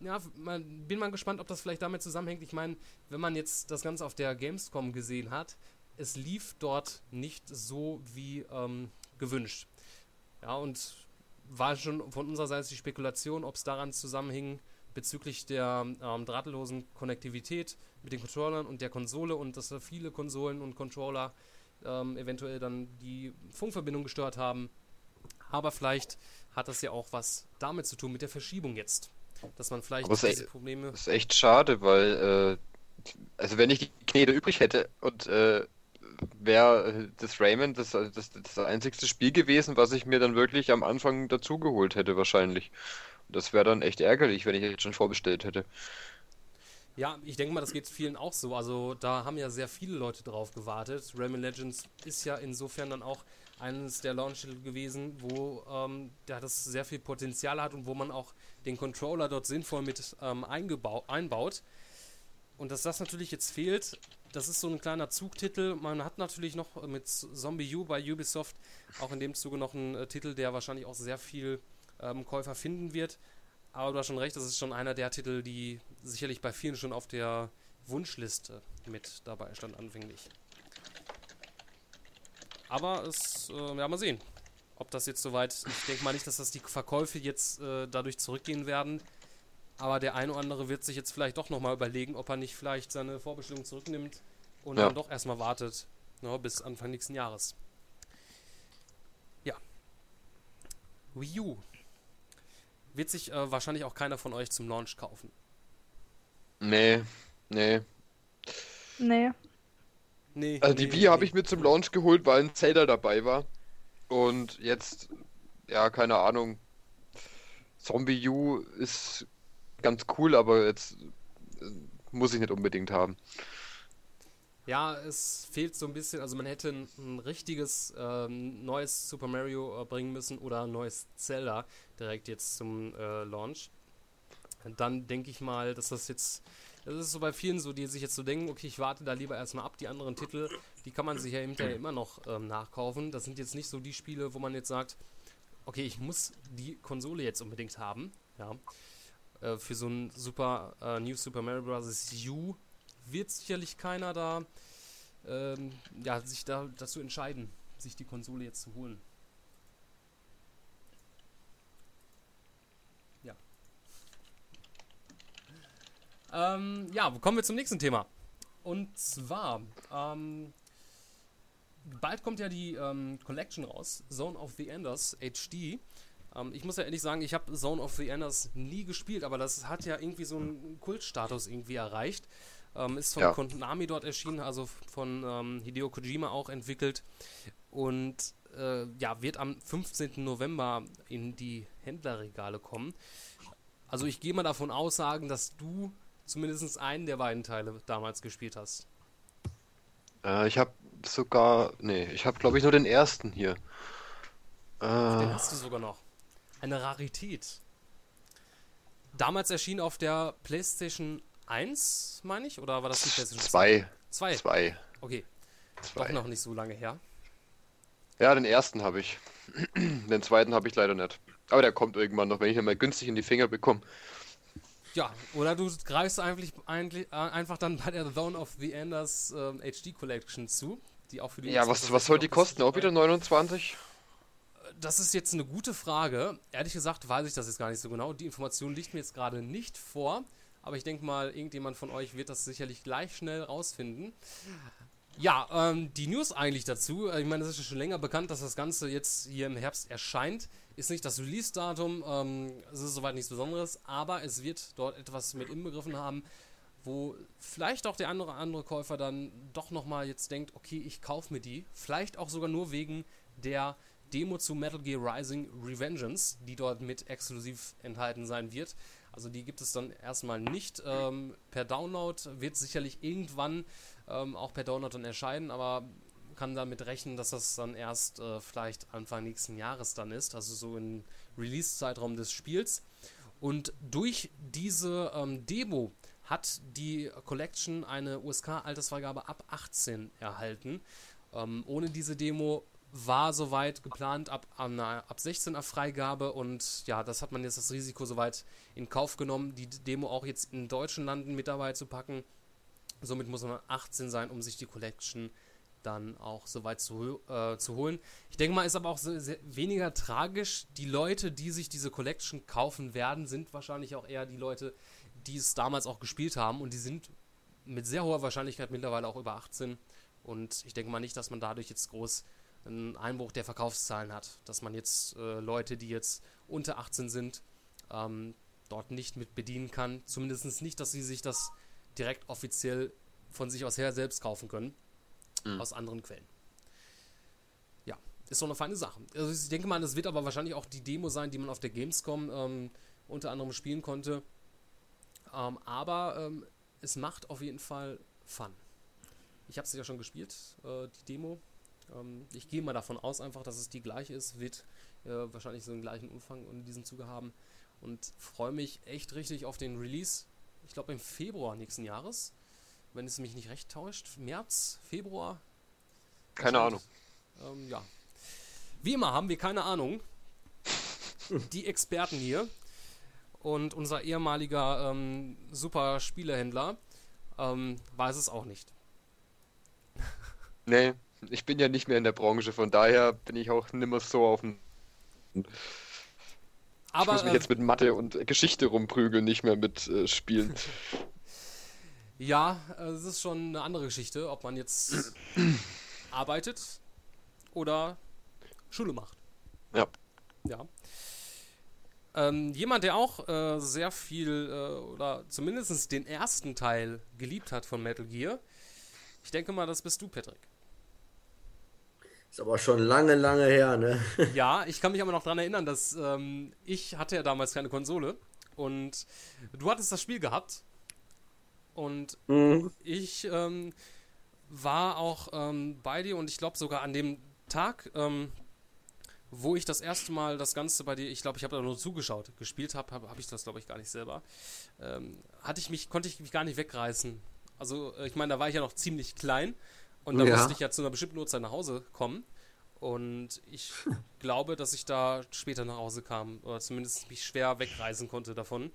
Ja, man, bin mal gespannt, ob das vielleicht damit zusammenhängt. Ich meine, wenn man jetzt das Ganze auf der Gamescom gesehen hat, es lief dort nicht so wie ähm, gewünscht. Ja, und war schon von unserer Seite die Spekulation, ob es daran zusammenhing bezüglich der ähm, drahtlosen Konnektivität mit den Controllern und der Konsole und dass da viele Konsolen und Controller ähm, eventuell dann die Funkverbindung gestört haben. Aber vielleicht hat das ja auch was damit zu tun mit der Verschiebung jetzt. Dass man vielleicht Aber diese e- Probleme. das ist echt schade, weil, äh, also wenn ich die Knete übrig hätte und äh, wäre das Rayman das, das, das einzigste Spiel gewesen, was ich mir dann wirklich am Anfang dazugeholt hätte, wahrscheinlich. Und das wäre dann echt ärgerlich, wenn ich jetzt schon vorbestellt hätte. Ja, ich denke mal, das geht vielen auch so. Also da haben ja sehr viele Leute drauf gewartet. Rayman Legends ist ja insofern dann auch eines der Launch-Titel gewesen, wo ähm, ja, das sehr viel Potenzial hat und wo man auch den Controller dort sinnvoll mit ähm, einbaut. Und dass das natürlich jetzt fehlt, das ist so ein kleiner Zugtitel. Man hat natürlich noch mit Zombie U bei Ubisoft auch in dem Zuge noch einen äh, Titel, der wahrscheinlich auch sehr viel ähm, Käufer finden wird. Aber du hast schon recht, das ist schon einer der Titel, die sicherlich bei vielen schon auf der Wunschliste mit dabei stand anfänglich. Aber es, äh, ja, mal sehen, ob das jetzt soweit. Ich denke mal nicht, dass das die Verkäufe jetzt äh, dadurch zurückgehen werden. Aber der eine oder andere wird sich jetzt vielleicht doch nochmal überlegen, ob er nicht vielleicht seine Vorbestellung zurücknimmt und Ja. dann doch erstmal wartet ne, bis Anfang nächsten Jahres. Ja. Wii U. Wird sich äh, wahrscheinlich auch keiner von euch zum Launch kaufen. Nee, nee. Nee. Nee. Also die nee, Wii nee. habe ich mir zum Launch geholt, weil ein Zelda dabei war. Und jetzt, ja, keine Ahnung. Zombie U ist ganz cool, aber jetzt äh, muss ich nicht unbedingt haben. Ja, es fehlt so ein bisschen, also man hätte ein, ein richtiges ähm, neues Super Mario äh, bringen müssen oder ein neues Zelda direkt jetzt zum äh, Launch. Dann denke ich mal, dass das jetzt, das ist so bei vielen so, die sich jetzt so denken, okay, ich warte da lieber erstmal ab, die anderen Titel, die kann man sich ja hinterher immer noch ähm, nachkaufen. Das sind jetzt nicht so die Spiele, wo man jetzt sagt, okay, ich muss die Konsole jetzt unbedingt haben, ja. Äh, für so ein Super, äh, New Super Mario Bros. U wird sicherlich keiner da ähm, ja, sich da dazu entscheiden, sich die Konsole jetzt zu holen. Ja. Ähm, ja, kommen wir zum nächsten Thema. Und zwar, ähm, bald kommt ja die ähm, Collection raus, Zone of the Enders HD. Ähm, ich muss ja ehrlich sagen, ich habe Zone of the Enders nie gespielt, aber das hat ja irgendwie so einen Kultstatus irgendwie erreicht. Ähm, ist von Ja. Konami dort erschienen, also von ähm, Hideo Kojima auch entwickelt. Und äh, ja, wird am 15. November in die Händlerregale kommen. Also ich gehe mal davon aus, sagen, dass du zumindest einen der beiden Teile damals gespielt hast. Äh, ich habe sogar, nee, ich habe glaube ich nur den ersten hier. Den Äh, hast du sogar noch. Eine Rarität. Damals erschien auf der PlayStation 1, meine ich, oder war das die PlayStation Zwei. 2? Zwei. Okay. Zwei. Doch noch nicht so lange her. Ja, den ersten habe ich. Den zweiten habe ich leider nicht. Aber der kommt irgendwann noch, wenn ich ihn mal günstig in die Finger bekomme. Ja, oder du greifst eigentlich, eigentlich äh, einfach dann bei der Zone of the Enders ähm, HD Collection zu, die auch für die Ja, was, was soll die kosten? Auch wieder 29? Das ist jetzt eine gute Frage. Ehrlich gesagt weiß ich das jetzt gar nicht so genau. Die Information liegt mir jetzt gerade nicht vor. Aber ich denke mal, irgendjemand von euch wird das sicherlich gleich schnell rausfinden. Ja, ähm, die News eigentlich dazu. äh, Ich meine, es ist schon länger bekannt, dass das Ganze jetzt hier im Herbst erscheint. Ist nicht das Release-Datum, ähm, es ist soweit nichts Besonderes, aber es wird dort etwas mit inbegriffen haben, wo vielleicht auch der andere andere Käufer dann doch nochmal jetzt denkt, okay, ich kaufe mir die. Vielleicht auch sogar nur wegen der Demo zu Metal Gear Rising Revengeance, die dort mit exklusiv enthalten sein wird. Also die gibt es dann erstmal nicht ähm, per Download, wird sicherlich irgendwann ähm, auch per Download dann erscheinen, aber kann damit rechnen, dass das dann erst äh, vielleicht Anfang nächsten Jahres dann ist, also so im Release-Zeitraum des Spiels. Und durch diese ähm, Demo hat die Collection eine USK-Altersfreigabe ab 18 erhalten. Ähm, ohne diese Demo war soweit geplant ab, ab 16er Freigabe und ja, das hat man jetzt das Risiko soweit in Kauf genommen, die Demo auch jetzt in deutschen Landen mit dabei zu packen. Somit muss man 18 sein, um sich die Collection dann auch soweit zu, äh, zu holen. Ich denke mal, ist aber auch sehr, sehr weniger tragisch. Die Leute, die sich diese Collection kaufen werden, sind wahrscheinlich auch eher die Leute, die es damals auch gespielt haben und die sind mit sehr hoher Wahrscheinlichkeit mittlerweile auch über 18. Und ich denke mal nicht, dass man dadurch jetzt groß einen Einbruch der Verkaufszahlen hat, dass man jetzt äh, Leute, die jetzt unter 18 sind, ähm, dort nicht mit bedienen kann. Zumindest nicht, dass sie sich das direkt offiziell von sich aus her selbst kaufen können. Mhm. Aus anderen Quellen. Ja, ist so eine feine Sache. Also ich denke mal, das wird aber wahrscheinlich auch die Demo sein, die man auf der Gamescom ähm, unter anderem spielen konnte. Ähm, aber ähm, es macht auf jeden Fall Fun. Ich habe es ja schon gespielt, äh, die Demo. Ähm, ich gehe mal davon aus, einfach, dass es die gleiche ist, wird äh, wahrscheinlich so einen gleichen Umfang in diesem Zuge haben. Und freue mich echt richtig auf den Release. Ich glaube im Februar nächsten Jahres, wenn es mich nicht recht täuscht. März, Februar. Keine Ahnung. Ähm, ja. Wie immer haben wir keine Ahnung. Die Experten hier und unser ehemaliger ähm, super Spielehändler ähm, weiß es auch nicht. Nee, ich bin ja nicht mehr in der Branche, von daher bin ich auch nimmer so auf dem. Aber, ich muss mich äh, jetzt mit Mathe und Geschichte rumprügeln, nicht mehr mit äh, Spielen. ja, es ist schon eine andere Geschichte, ob man jetzt arbeitet oder Schule macht. Ja. Ja. Ähm, jemand, der auch äh, sehr viel äh, oder zumindest den ersten Teil geliebt hat von Metal Gear, ich denke mal, das bist du, Patrick. Ist aber schon lange, lange her, ne? ja, ich kann mich aber noch daran erinnern, dass ähm, ich hatte ja damals keine Konsole und du hattest das Spiel gehabt und mhm. ich ähm, war auch ähm, bei dir und ich glaube sogar an dem Tag, ähm, wo ich das erste Mal das Ganze bei dir, ich glaube, ich habe da nur zugeschaut, gespielt habe, habe hab ich das glaube ich gar nicht selber, ähm, hatte ich mich, konnte ich mich gar nicht wegreißen. Also äh, ich meine, da war ich ja noch ziemlich klein und da ja. musste ich ja zu einer bestimmten Uhrzeit nach Hause kommen. Und ich glaube, dass ich da später nach Hause kam. Oder zumindest mich schwer wegreisen konnte davon.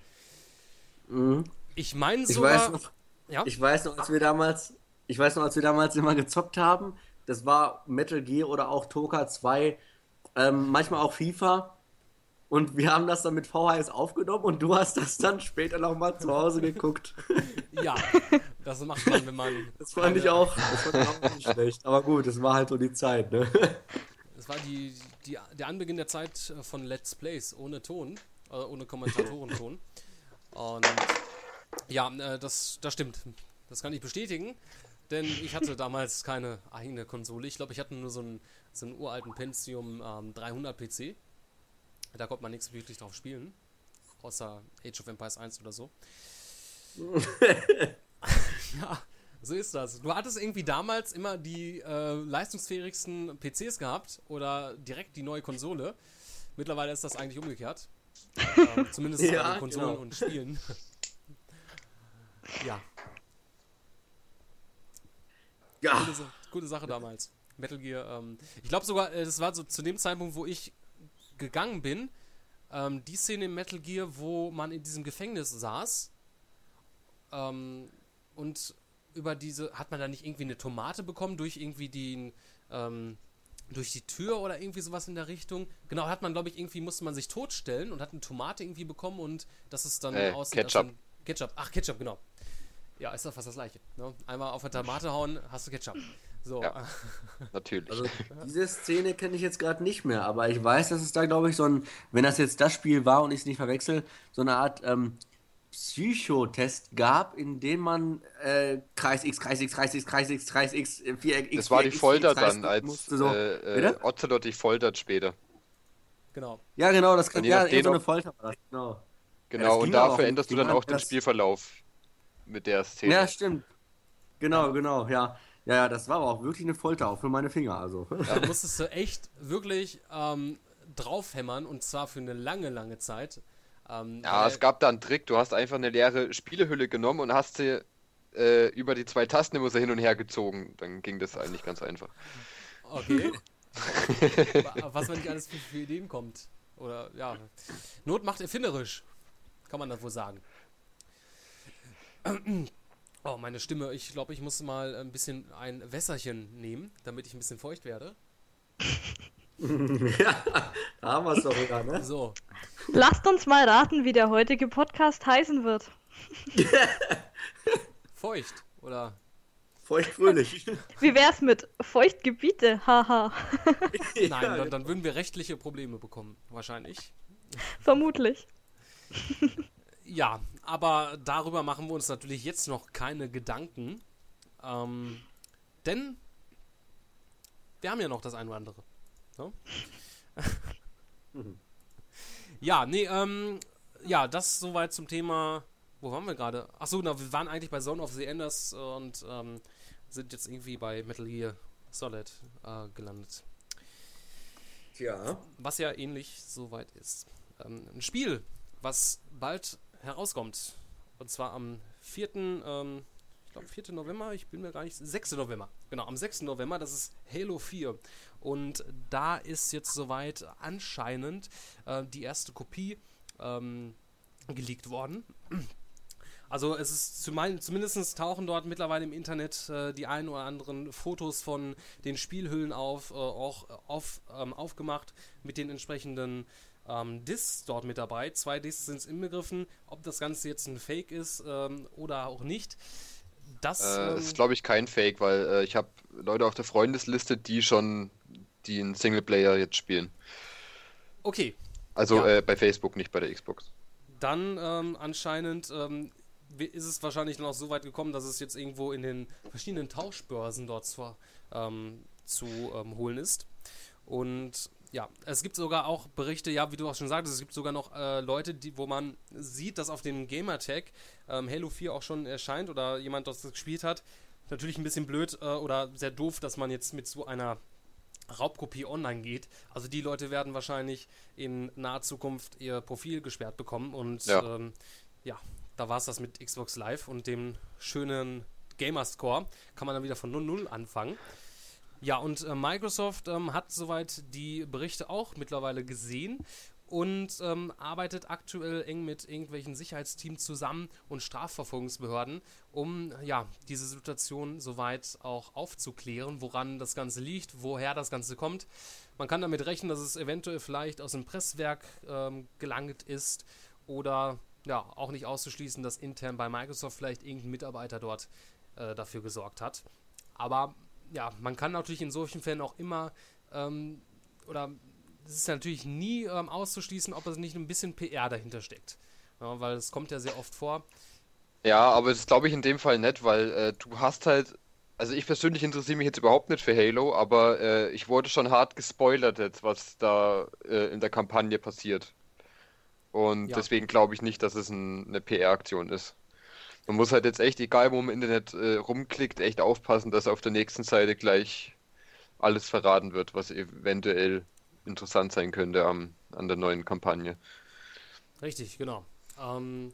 Mhm. Ich meine sogar... Ich weiß, noch, ja? ich weiß noch, als wir damals... Ich weiß noch, als wir damals immer gezockt haben, das war Metal Gear oder auch Toka 2, ähm, manchmal auch FIFA. Und wir haben das dann mit VHS aufgenommen und du hast das dann später nochmal zu Hause geguckt. Ja, das macht man, wenn man. Das fand ich auch, das fand auch nicht schlecht. Aber gut, das war halt so die Zeit, ne? Das war die, die, der Anbeginn der Zeit von Let's Plays ohne Ton, äh, ohne Kommentatorenton. Und ja, äh, das, das stimmt. Das kann ich bestätigen, denn ich hatte damals keine eigene Konsole. Ich glaube, ich hatte nur so einen, so einen uralten Pentium ähm, 300 PC da konnte man nichts wirklich drauf spielen. Außer Age of Empires 1 oder so. ja, so ist das. Du hattest irgendwie damals immer die äh, leistungsfähigsten PCs gehabt oder direkt die neue Konsole. Mittlerweile ist das eigentlich umgekehrt. ähm, zumindest ja, bei Konsolen genau. und Spielen. ja. Ja. Gute, gute Sache damals. Metal Gear. Ähm, ich glaube sogar, äh, das war so zu dem Zeitpunkt, wo ich gegangen bin, ähm, die Szene im Metal Gear, wo man in diesem Gefängnis saß ähm, und über diese, hat man da nicht irgendwie eine Tomate bekommen durch irgendwie den, ähm, durch die Tür oder irgendwie sowas in der Richtung. Genau, hat man, glaube ich, irgendwie musste man sich totstellen und hat eine Tomate irgendwie bekommen und das ist dann Äh, aus Ketchup. Dem- Ketchup. Ach, Ketchup, genau. Ja, ist doch fast das gleiche. Ne? Einmal auf eine Tomate hauen, hast du Ketchup. So. Ja. Natürlich. Also diese Szene kenne ich jetzt gerade nicht mehr, aber ich weiß, dass es da, glaube ich, so ein, wenn das jetzt das Spiel war und ich es nicht verwechsel, so eine Art ähm, Psychotest gab, in dem man äh, Kreis X, Kreis X, Kreis X, Kreis X, Kreis X, äh, Viereck X. Das war die Folter Kreis dann, X als musste so. äh, äh, Bitte? Ocelot dich foltert später. Genau. Ja, genau, das kann ja so eine Folter war das, genau. Ja, Genau, das und ging aber da auch veränderst du dann auch den Das- Spielverlauf mit der Szene. Ja, stimmt. Genau, genau, ja. Ja, ja, das war aber auch wirklich eine Folter, auch für meine Finger, also. Da musstest du echt wirklich ähm, draufhämmern und zwar für eine lange, lange Zeit. Ähm, Ja, es gab da einen Trick. Du hast einfach eine leere Spielehülle genommen und hast sie äh, über die zwei Tasten immer so hin und her gezogen. Dann ging das eigentlich ganz einfach. Okay. Wa- Was man nicht alles für, für Ideen kommt. Oder ja. Not macht erfinderisch. Kann man das wohl sagen. Oh, meine Stimme. Ich glaube, ich muss mal ein bisschen ein Wässerchen nehmen, damit ich ein bisschen feucht werde. ja, da haben wir es doch wieder, ne? So. Lasst uns mal raten, wie der heutige Podcast heißen wird. Feucht, oder? Feuchtfröhlich. Wie wär's mit Feuchtgebiete? Haha. Nein, dann, dann würden wir rechtliche Probleme bekommen. Wahrscheinlich. Vermutlich. Ja, aber darüber machen wir uns natürlich jetzt noch keine Gedanken. Ähm, denn wir haben ja noch das eine oder andere. So? ja, nee, ähm, ja, das soweit zum Thema. Wo waren wir gerade? Achso, na, wir waren eigentlich bei Zone of the Enders und ähm, sind jetzt irgendwie bei Metal Gear Solid äh, gelandet. Tja. Was ja ähnlich soweit ist. Ähm, ein Spiel, was bald herauskommt. Und zwar am 4. Ähm, ich glaube 4. November, ich bin mir gar nicht. 6. November. Genau, am 6. November, das ist Halo 4. Und da ist jetzt soweit anscheinend äh, die erste Kopie ähm, geleakt worden. Also es ist zumindest tauchen dort mittlerweile im Internet äh, die ein oder anderen Fotos von den Spielhüllen auf, äh, auch auf, ähm, aufgemacht mit den entsprechenden ähm, Discs dort mit dabei. Zwei Discs sind inbegriffen. Ob das Ganze jetzt ein Fake ist ähm, oder auch nicht, das Äh, ähm, ist, glaube ich, kein Fake, weil äh, ich habe Leute auf der Freundesliste, die schon die einen Singleplayer jetzt spielen. okay. Also Ja. äh, bei Facebook, nicht bei der Xbox. Dann ähm, anscheinend ähm, ist es wahrscheinlich dann auch so weit gekommen, dass es jetzt irgendwo in den verschiedenen Tauschbörsen dort ähm, zu ähm, holen ist. Und ja, es gibt sogar auch Berichte, ja, wie du auch schon sagtest, es gibt sogar noch äh, Leute, die, wo man sieht, dass auf dem Gamertag ähm, Halo 4 auch schon erscheint oder jemand das gespielt hat. Natürlich ein bisschen blöd äh, oder sehr doof, dass man jetzt mit so einer Raubkopie online geht. Also die Leute werden wahrscheinlich in naher Zukunft ihr Profil gesperrt bekommen und Ja. ähm, ja, da war es das mit Xbox Live und dem schönen Gamerscore. Kann man dann wieder von 0-0 anfangen. Ja, und äh, Microsoft ähm, hat soweit die Berichte auch mittlerweile gesehen und ähm, arbeitet aktuell eng mit irgendwelchen Sicherheitsteams zusammen und Strafverfolgungsbehörden, um ja diese Situation soweit auch aufzuklären, woran das Ganze liegt, woher das Ganze kommt. Man kann damit rechnen, dass es eventuell vielleicht aus dem Presswerk ähm, gelangt ist oder ja auch nicht auszuschließen, dass intern bei Microsoft vielleicht irgendein Mitarbeiter dort äh, dafür gesorgt hat. Aber ja, man kann natürlich in solchen Fällen auch immer ähm, oder es ist natürlich nie ähm, auszuschließen, ob es nicht ein bisschen PR dahinter steckt. Ja, weil es kommt ja sehr oft vor. Ja, aber das glaube ich in dem Fall nicht, weil äh, du hast halt, also ich persönlich interessiere mich jetzt überhaupt nicht für Halo, aber äh, ich wurde schon hart gespoilert jetzt, was da äh, in der Kampagne passiert. Und Ja. deswegen glaube ich nicht, dass es ein, eine PR-Aktion ist. Man muss halt jetzt echt, egal wo man im Internet äh, rumklickt, echt aufpassen, dass auf der nächsten Seite gleich alles verraten wird, was eventuell interessant sein könnte am, an der neuen Kampagne. Richtig, genau. Ähm,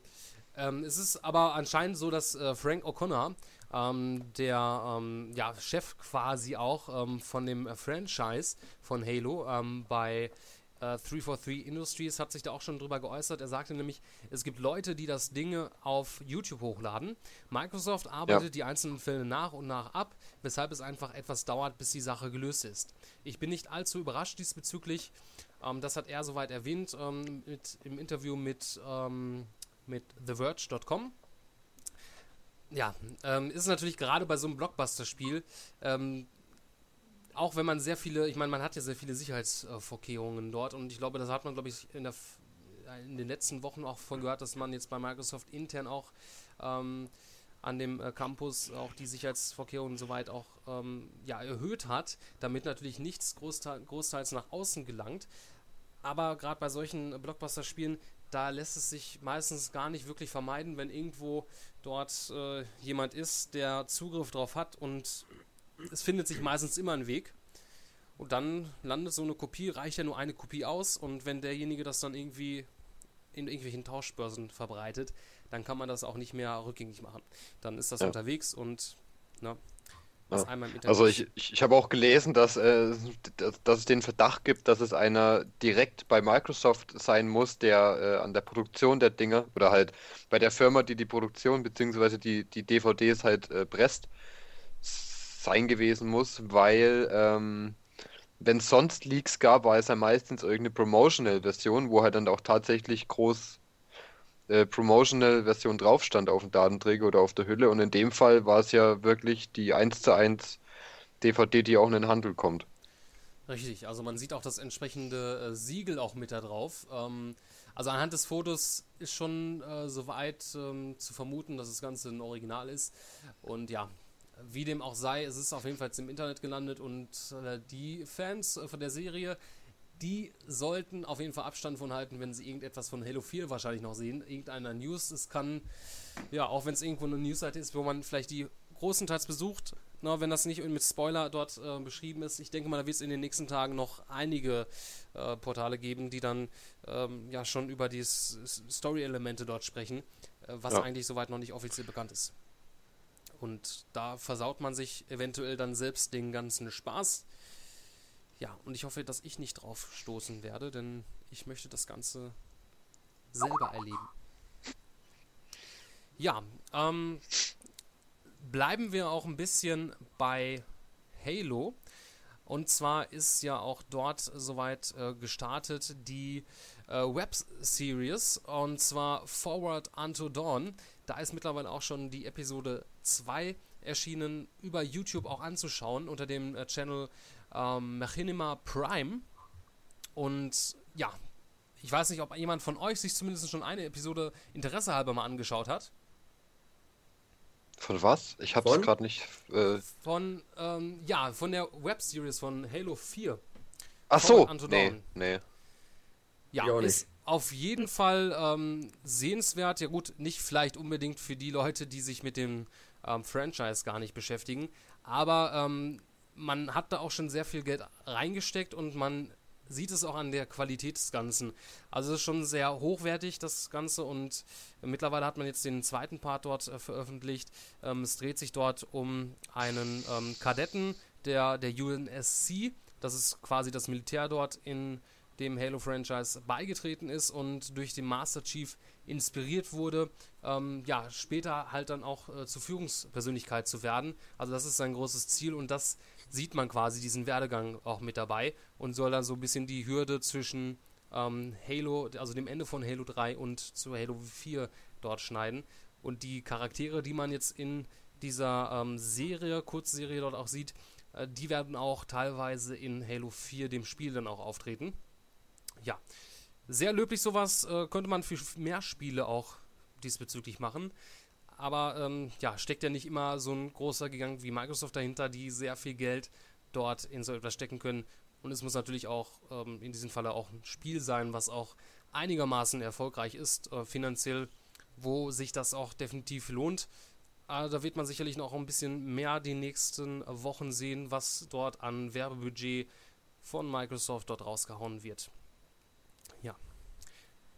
ähm, es ist aber anscheinend so, dass äh, Frank O'Connor ähm, der ähm, ja, Chef quasi auch ähm, von dem Franchise von Halo ähm, bei äh, 343 Industries hat sich da auch schon drüber geäußert. Er sagte nämlich, es gibt Leute, die das Ding auf YouTube hochladen. Microsoft arbeitet Ja. die einzelnen Fälle nach und nach ab, weshalb es einfach etwas dauert, bis die Sache gelöst ist. Ich bin nicht allzu überrascht diesbezüglich. Ähm, das hat er soweit erwähnt ähm, mit, im Interview mit, ähm, mit TheVerge.com. Ja, ähm, ist natürlich gerade bei so einem Blockbuster-Spiel, ähm, auch wenn man sehr viele, ich meine, man hat ja sehr viele Sicherheitsvorkehrungen dort und ich glaube, das hat man, glaube ich, in, der, in den letzten Wochen auch von gehört, dass man jetzt bei Microsoft intern auch ähm, an dem äh, Campus auch die Sicherheitsvorkehrungen soweit auch ähm, ja, erhöht hat, damit natürlich nichts großteil, großteils nach außen gelangt. Aber gerade bei solchen Blockbuster-Spielen, da lässt es sich meistens gar nicht wirklich vermeiden, wenn irgendwo dort äh, jemand ist, der Zugriff drauf hat und es findet sich meistens immer ein Weg. Und dann landet so eine Kopie, reicht ja nur eine Kopie aus und wenn derjenige das dann irgendwie in irgendwelchen Tauschbörsen verbreitet, dann kann man das auch nicht mehr rückgängig machen. Dann ist das Ja. unterwegs und ne, was Ja. einmal im Internet Also ich, ich, ich habe auch gelesen, dass, äh, dass, dass es den Verdacht gibt, dass es einer direkt bei Microsoft sein muss, der äh, an der Produktion der Dinge oder halt bei der Firma, die die Produktion bzw. die, die DVDs halt äh, presst, sein gewesen muss, weil ähm, wenn es sonst Leaks gab, war es ja meistens irgendeine Promotional-Version, wo halt dann auch tatsächlich groß äh, Promotional-Version drauf stand auf dem Datenträger oder auf der Hülle. Und in dem Fall war es ja wirklich die 1 zu 1 DVD, die auch in den Handel kommt. Richtig, also man sieht auch das entsprechende äh, Siegel auch mit da drauf. Ähm, also anhand des Fotos ist schon äh, soweit ähm, zu vermuten, dass das Ganze ein Original ist. Und ja, wie dem auch sei, es ist auf jeden Fall im Internet gelandet und äh, die Fans äh, von der Serie, die sollten auf jeden Fall Abstand von halten, wenn sie irgendetwas von Halo 4 wahrscheinlich noch sehen. Irgendeiner News. Es kann, ja, auch wenn es irgendwo eine Newsseite ist, wo man vielleicht die großenteils besucht, na, wenn das nicht mit Spoiler dort äh, beschrieben ist. Ich denke mal, da wird es in den nächsten Tagen noch einige äh, Portale geben, die dann ähm, ja schon über die Story-Elemente dort sprechen, äh, was Ja. eigentlich soweit noch nicht offiziell bekannt ist. Und da versaut man sich eventuell dann selbst den ganzen Spaß. Ja, und ich hoffe, dass ich nicht drauf stoßen werde, denn ich möchte das Ganze selber erleben. Ja, ähm, bleiben wir auch ein bisschen bei Halo. Und zwar ist ja auch dort soweit äh, gestartet die äh, Web-Series und zwar Forward Unto Dawn. Da ist mittlerweile auch schon die Episode 2 erschienen, über YouTube auch anzuschauen unter dem äh, Channel ähm, Machinima Prime. Und ja, ich weiß nicht, ob jemand von euch sich zumindest schon eine Episode Interesse halber mal angeschaut hat. Von was? Ich habe es Von? gerade nicht. Äh, Von, ähm, ja, von der Web-Series von Halo 4. ach so, nee, nee. Ja, ist auf jeden Fall ähm, sehenswert. Ja gut, nicht vielleicht unbedingt für die Leute, die sich mit dem ähm, Franchise gar nicht beschäftigen. Aber ähm, man hat da auch schon sehr viel Geld reingesteckt und man sieht es auch an der Qualität des Ganzen. Also es ist schon sehr hochwertig, das Ganze. Und mittlerweile hat man jetzt den zweiten Part dort äh, veröffentlicht. Ähm, es dreht sich dort um einen ähm, Kadetten der, der UNSC. Das ist quasi das Militär dort in dem Halo-Franchise beigetreten ist und durch den Master Chief inspiriert wurde, ähm, ja, später halt dann auch äh, zur Führungspersönlichkeit zu werden. Also das ist sein großes Ziel und das sieht man quasi, diesen Werdegang auch mit dabei und soll dann so ein bisschen die Hürde zwischen ähm, Halo, also dem Ende von Halo 3 und zu Halo 4 dort schneiden. Und die Charaktere, die man jetzt in dieser ähm, Serie, Kurzserie dort auch sieht, äh, die werden auch teilweise in Halo 4, dem Spiel, dann auch auftreten. Ja, sehr löblich sowas äh, könnte man für mehr Spiele auch diesbezüglich machen. Aber ähm, ja, steckt ja nicht immer so ein großer Gigant wie Microsoft dahinter, die sehr viel Geld dort in so etwas stecken können. Und es muss natürlich auch ähm, in diesem Falle auch ein Spiel sein, was auch einigermaßen erfolgreich ist, äh, finanziell, wo sich das auch definitiv lohnt. Äh, da wird man sicherlich noch ein bisschen mehr die nächsten Wochen sehen, was dort an Werbebudget von Microsoft dort rausgehauen wird. Ja.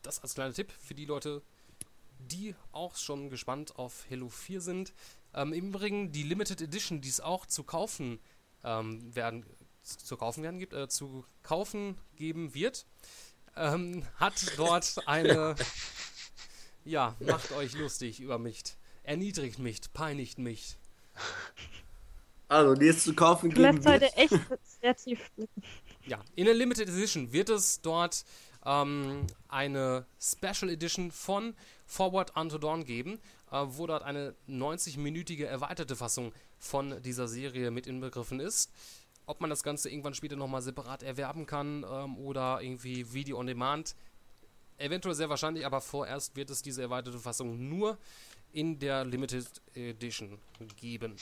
Das als kleiner Tipp für die Leute, die auch schon gespannt auf Halo 4 sind. Ähm, Im Übrigen die Limited Edition, die es auch zu kaufen ähm, werden, zu kaufen werden gibt, äh, zu kaufen geben wird, ähm, hat dort eine, ja, macht euch lustig über mich, erniedrigt mich, peinigt mich. Also, die es zu kaufen geben wird. ihr echt sehr tief blicken. Ja, in der Limited Edition wird es dort ähm, eine Special Edition von Forward Unto Dawn geben, äh, wo dort eine 90-minütige erweiterte Fassung von dieser Serie mit inbegriffen ist. Ob man das Ganze irgendwann später nochmal separat erwerben kann ähm, oder irgendwie Video on Demand, eventuell sehr wahrscheinlich, aber vorerst wird es diese erweiterte Fassung nur in der Limited Edition geben.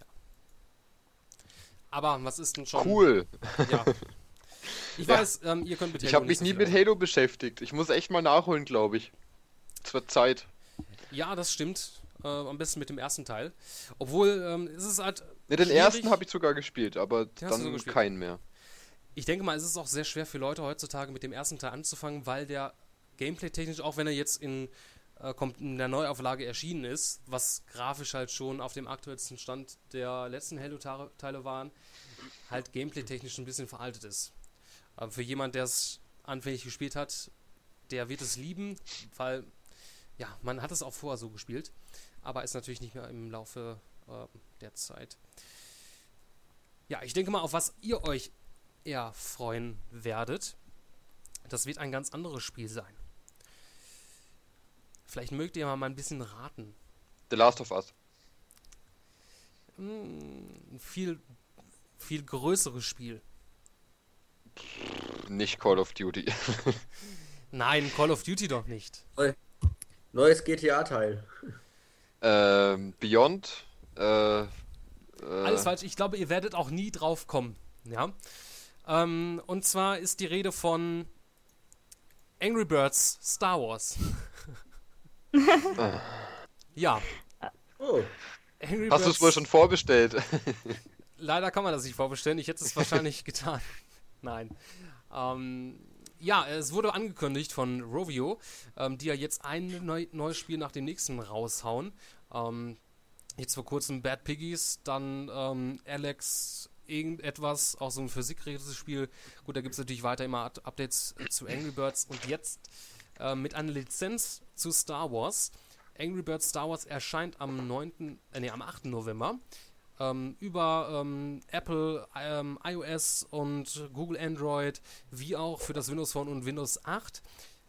Ja. Aber was ist denn schon. Cool. Ja. Ich Ja. weiß, ähm, ihr könnt mit Ich Halo habe mich nie mit Halo beschäftigt. Ich muss echt mal nachholen, glaube ich. Es wird Zeit. Ja, das stimmt. Äh, am besten mit dem ersten Teil. Obwohl, ähm, es ist halt. Ne, den schwierig. ersten habe ich sogar gespielt, aber Den du so dann gespielt. keinen mehr. Ich denke mal, es ist auch sehr schwer für Leute heutzutage mit dem ersten Teil anzufangen, weil der gameplay-technisch, auch wenn er jetzt in, äh, kommt in der Neuauflage erschienen ist, was grafisch halt schon auf dem aktuellsten Stand der letzten Halo-Teile waren, halt gameplay-technisch ein bisschen veraltet ist. Aber für jemand, der es anfänglich gespielt hat, der wird es lieben, weil, ja, man hat es auch vorher so gespielt, aber ist natürlich nicht mehr im Laufe äh, der Zeit. Ja, ich denke mal, auf was ihr euch eher freuen werdet, das wird ein ganz anderes Spiel sein. Vielleicht mögt ihr mal ein bisschen raten. The Last of Us. Hm, Ein viel, viel größeres Spiel. Nicht Call of Duty. Nein, Call of Duty doch nicht. Neues GTA-Teil. ähm, Beyond. Äh, äh, Alles falsch. Ich glaube, ihr werdet auch nie drauf kommen. Ja. Ähm, und zwar ist die Rede von Angry Birds Star Wars. ja. Oh. Angry Hast du es wohl schon vorbestellt? Leider kann man das nicht vorbestellen. Ich hätte es wahrscheinlich getan. Nein. Ähm, ja, es wurde angekündigt von Rovio, ähm, die ja jetzt ein neu, neues Spiel nach dem nächsten raushauen. Ähm, jetzt vor kurzem Bad Piggies, dann ähm, Alex irgendetwas, auch so ein physikgerätes Spiel. Gut, da gibt es natürlich weiter immer Up- Updates äh, zu Angry Birds und jetzt äh, mit einer Lizenz zu Star Wars. Angry Birds Star Wars erscheint am 9., äh, nee, am 8. November ähm, über ähm, Apple, ähm, iOS und Google Android, wie auch für das Windows Phone und Windows 8.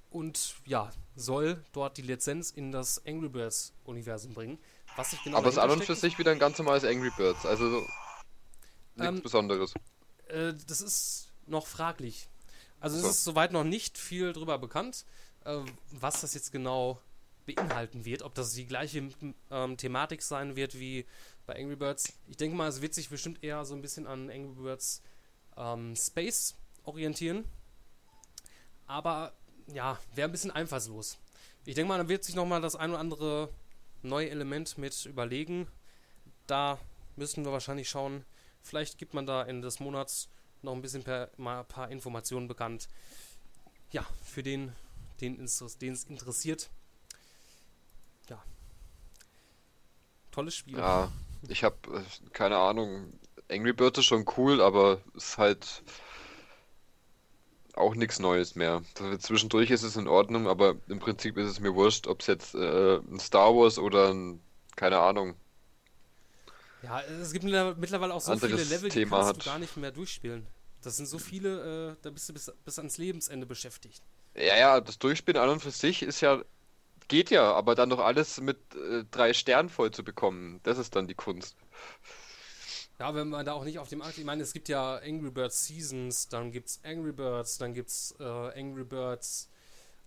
Und ja, soll dort die Lizenz in das Angry Birds Universum bringen. Was sich genau aber es ist an und für sich wieder ein ganz normales Angry Birds. Also so nichts Ähm, Besonderes. Äh, das ist noch fraglich. Also es So. ist soweit noch nicht viel drüber bekannt, äh, was das jetzt genau beinhalten wird. Ob das die gleiche ähm, Thematik sein wird wie bei Angry Birds. Ich denke mal, es wird sich bestimmt eher so ein bisschen an Angry Birds ähm, Space orientieren. Aber ja, wäre ein bisschen einfallslos. Ich denke mal, da wird sich nochmal das ein oder andere neue Element mit überlegen. Da müssen wir wahrscheinlich schauen. Vielleicht gibt man da Ende des Monats noch ein bisschen per, mal ein paar Informationen bekannt. Ja, für den, den es interessiert. Ja. Tolles Spiel. Ja, ich habe keine Ahnung. Angry Birds ist schon cool, aber ist halt auch nichts Neues mehr. Zwischendurch ist es in Ordnung, aber im Prinzip ist es mir wurscht, ob es jetzt äh, ein Star Wars oder ein, keine Ahnung. Ja, es gibt mittler- mittlerweile auch so Anderes viele Level, die Thema kannst hat. du gar nicht mehr durchspielen. Das sind so viele, äh, da bist du bis, bis ans Lebensende beschäftigt. Ja, ja, das Durchspielen an und für sich ist ja, geht ja, aber dann doch alles mit äh, drei Sternen voll zu bekommen, das ist dann die Kunst. Ja, wenn man da auch nicht auf dem Akt, ich meine, es gibt ja Angry Birds Seasons, dann gibt's Angry Birds, dann gibt's äh, Angry Birds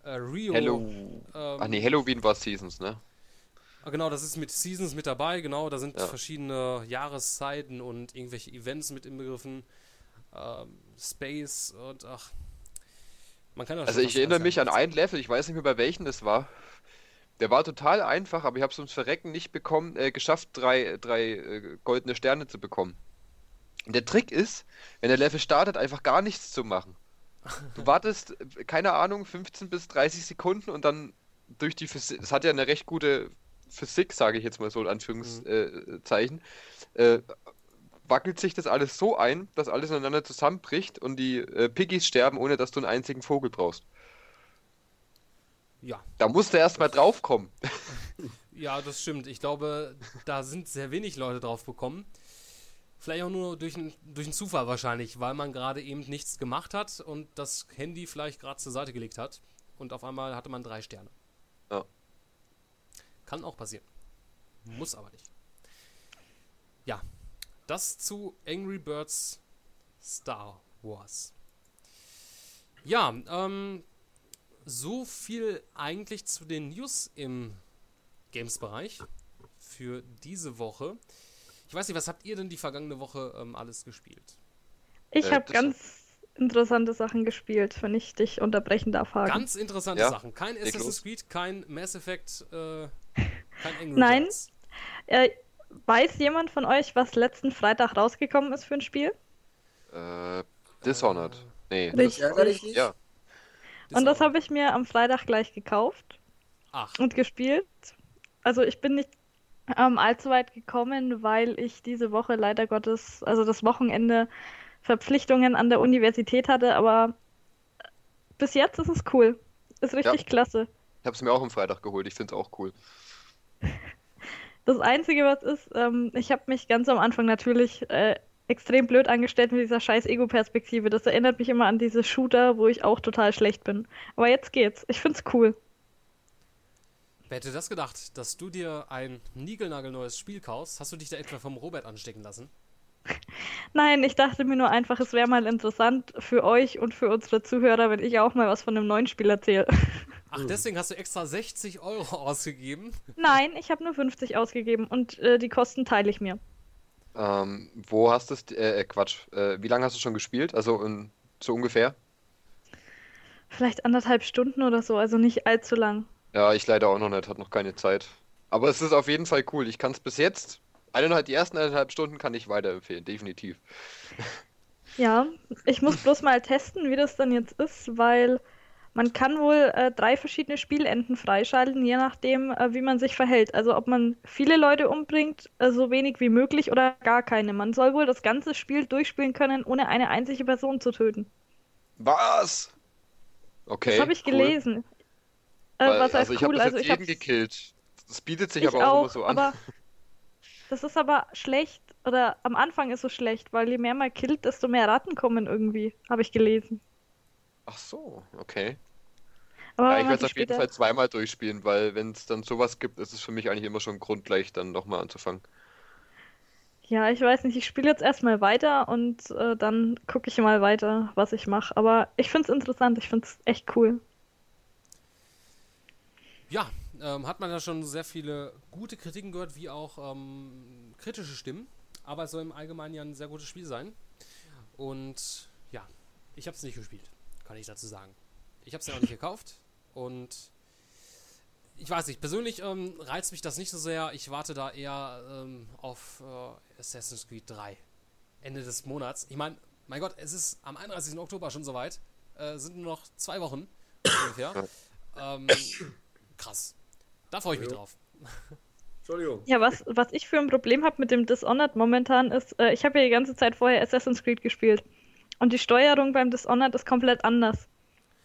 äh, Rio. Hello. ähm, Ach nee, Halloween war Seasons, ne? Ah, Genau, das ist mit Seasons mit dabei, genau, da sind Ja. verschiedene Jahreszeiten und irgendwelche Events mit inbegriffen. Ähm, Space und ach. Man kann ja Also ich erinnere mich an ein Level, ich weiß nicht mehr bei welchem das war. Der war total einfach, aber ich habe es ums Verrecken nicht bekommen, äh, geschafft, drei, drei äh, goldene Sterne zu bekommen. Und der Trick ist, wenn der Level startet, einfach gar nichts zu machen. Du wartest, äh, keine Ahnung, 15 bis 30 Sekunden und dann durch die Physik, es hat ja eine recht gute Physik, sage ich jetzt mal so in Anführungszeichen, äh, wackelt sich das alles so ein, dass alles ineinander zusammenbricht und die äh, Piggies sterben, ohne dass du einen einzigen Vogel brauchst. Ja. Da musst du erst mal draufkommen. Ja, das stimmt. Ich glaube, da sind sehr wenig Leute drauf bekommen. Vielleicht auch nur durch, ein, durch einen Zufall wahrscheinlich, weil man gerade eben nichts gemacht hat und das Handy vielleicht gerade zur Seite gelegt hat. Und auf einmal hatte man drei Sterne. Ja. Kann auch passieren. Muss aber nicht. Ja, das zu Angry Birds Star Wars. Ja, ähm, so viel eigentlich zu den News im Games-Bereich für diese Woche. Ich weiß nicht, was habt ihr denn die vergangene Woche ähm, alles gespielt? Ich Äh, habe ganz interessante Sachen gespielt, wenn ich dich unterbrechen darf, Hagen. Ganz interessante Ja, Sachen. Kein Assassin's los. Creed, kein Mass Effect, äh, kein Angry Nein. Äh, weiß jemand von euch, was letzten Freitag rausgekommen ist für ein Spiel? Äh, Dishonored. Nee. Richtig. ärgert Und das habe ich mir am Freitag gleich gekauft Ach, und gespielt. Also ich bin nicht ähm, allzu weit gekommen, weil ich diese Woche leider Gottes, also das Wochenende, Verpflichtungen an der Universität hatte, aber bis jetzt ist es cool. Ist richtig Ja. klasse. Ich hab's mir auch am Freitag geholt. Ich find's auch cool. Das Einzige, was ist, ähm, ich habe mich ganz am Anfang natürlich äh, extrem blöd angestellt mit dieser scheiß Ego-Perspektive. Das erinnert mich immer an diese Shooter, wo ich auch total schlecht bin. Aber jetzt geht's. Ich find's cool. wer hätte das gedacht, dass du dir ein niegelnagelneues Spiel kaufst? Hast du dich da etwa vom Robert anstecken lassen? Nein, ich dachte mir nur einfach, es wäre mal interessant für euch und für unsere Zuhörer, wenn ich auch mal was von einem neuen Spiel erzähle. Ach, deswegen hast du extra 60 Euro ausgegeben? Nein, ich habe nur 50 ausgegeben und äh, die Kosten teile ich mir. Ähm, wo hast du es? Äh, äh, Quatsch. Äh, wie lange hast du schon gespielt? Also in, so ungefähr? Vielleicht anderthalb Stunden oder so, also nicht allzu lang. Ja, ich leider auch noch nicht, hat noch keine Zeit. Aber es ist auf jeden Fall cool. Ich kann es bis jetzt, eineinhalb, die ersten eineinhalb Stunden kann ich weiterempfehlen, definitiv. Ja, ich muss bloß mal testen, wie das dann jetzt ist, weil man kann wohl äh, drei verschiedene Spielenden freischalten, je nachdem, äh, wie man sich verhält. Also ob man viele Leute umbringt, äh, so wenig wie möglich oder gar keine. Man soll wohl das ganze Spiel durchspielen können, ohne eine einzige Person zu töten. Was? Okay. das habe ich cool. gelesen. Äh, Weil, was heißt also ich habe cool? Also ich habe jeden gekillt. Das bietet sich ich aber auch, auch, immer so an. aber das ist aber schlecht oder am Anfang ist es schlecht, weil je mehr man killt, desto mehr Ratten kommen irgendwie, habe ich gelesen. Ach so, okay. Aber ja, ich werde es auf jeden Fall zweimal durchspielen, weil wenn es dann sowas gibt, ist es für mich eigentlich immer schon ein Grund, gleich dann nochmal anzufangen. Ja, ich weiß nicht, ich spiele jetzt erstmal weiter und äh, dann gucke ich mal weiter, was ich mache. Aber ich finde es interessant, ich finde es echt cool. Ja, ähm, hat man da schon sehr viele gute Kritiken gehört, wie auch ähm, kritische Stimmen. Aber es soll im Allgemeinen ja ein sehr gutes Spiel sein. Und ja, ich habe es nicht gespielt, kann ich dazu sagen. Ich habe es ja auch nicht gekauft. Und ich weiß nicht, persönlich ähm, reizt mich das nicht so sehr. Ich warte da eher ähm, auf äh, Assassin's Creed 3. Ende des Monats. Ich meine, mein Gott, es ist am 31. Oktober schon soweit. Äh, sind nur noch zwei Wochen ungefähr. ähm, krass. Da freue ich mich drauf. Entschuldigung. Ja, was, was ich für ein Problem habe mit dem Dishonored momentan ist, äh, ich habe ja die ganze Zeit vorher Assassin's Creed gespielt. Und die Steuerung beim Dishonored ist komplett anders.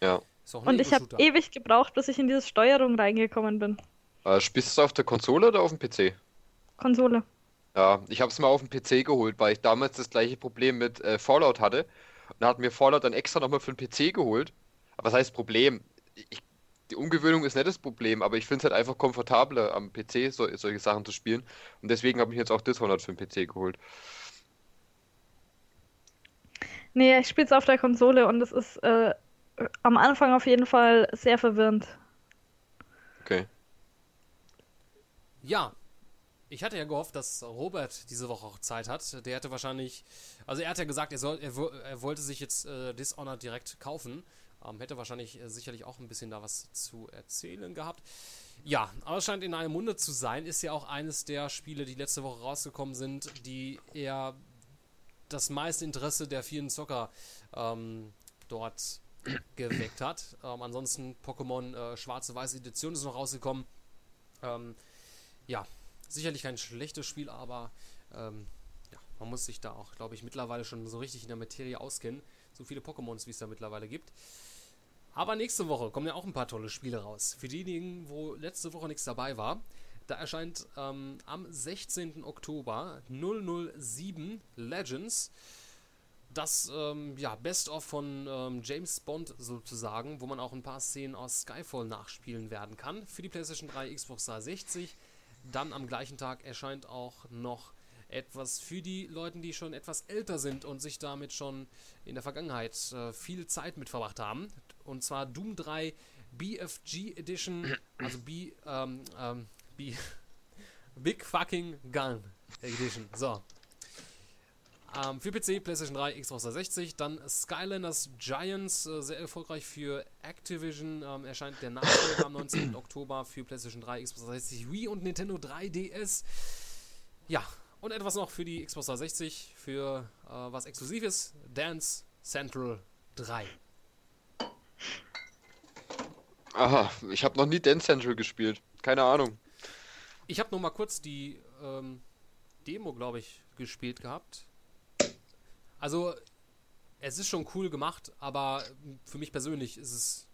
Ja. Und ich habe ewig gebraucht, bis ich in diese Steuerung reingekommen bin. Äh, spielst du es auf der Konsole oder auf dem PC? Konsole. Ja, ich habe es mal auf dem PC geholt, weil ich damals das gleiche Problem mit äh, Fallout hatte. Und da hat mir Fallout dann extra nochmal für den PC geholt. Aber was heißt Problem? Ich, die Umgewöhnung ist nicht das Problem, aber ich finde es halt einfach komfortabler am PC so, solche Sachen zu spielen. Und deswegen habe ich jetzt auch Dishonored für den PC geholt. Nee, ich spiele es auf der Konsole und es ist äh, am Anfang auf jeden Fall sehr verwirrend. Okay. Ja, ich hatte ja gehofft, dass Robert diese Woche auch Zeit hat. Der hätte wahrscheinlich, also er hat ja gesagt, er, soll, er, er wollte sich jetzt äh, Dishonored direkt kaufen. Ähm, hätte wahrscheinlich äh, sicherlich auch ein bisschen da was zu erzählen gehabt. Ja, aber es scheint in einem Munde zu sein. Ist ja auch eines der Spiele, die letzte Woche rausgekommen sind, die eher das meiste Interesse der vielen Zocker ähm, dort geweckt hat. Ähm, ansonsten Pokémon äh, Schwarze-Weiße Edition ist noch rausgekommen. Ähm, ja, sicherlich kein schlechtes Spiel, aber ähm, ja, man muss sich da auch, glaube ich, mittlerweile schon so richtig in der Materie auskennen. So viele Pokémons, wie es da mittlerweile gibt. Aber nächste Woche kommen ja auch ein paar tolle Spiele raus. Für diejenigen, wo letzte Woche nichts dabei war, da erscheint ähm, am 16. Oktober 007 Legends. Das ähm, ja, Best-of von ähm, James Bond sozusagen, wo man auch ein paar Szenen aus Skyfall nachspielen werden kann. Für die PlayStation 3, Xbox 360. Dann am gleichen Tag erscheint auch noch etwas für die Leute, die schon etwas älter sind und sich damit schon in der Vergangenheit äh, viel Zeit mit verbracht haben. Und zwar Doom 3 BFG Edition, also B, ähm, ähm, B, Big Fucking Gun Edition. So. Ähm, für PC, PlayStation 3, Xbox 360. Dann Skylanders Giants, äh, sehr erfolgreich für Activision. Ähm, erscheint der Nachfolger am 19. Oktober für PlayStation 3, Xbox 360, Wii und Nintendo 3DS. Ja, und etwas noch für die Xbox 360, für äh, was Exklusives: Dance Central 3. Aha, ich habe noch nie Dance Central gespielt. Keine Ahnung. Ich habe noch mal kurz die ähm, Demo, glaube ich, gespielt gehabt. Also, es ist schon cool gemacht, aber für mich persönlich ist es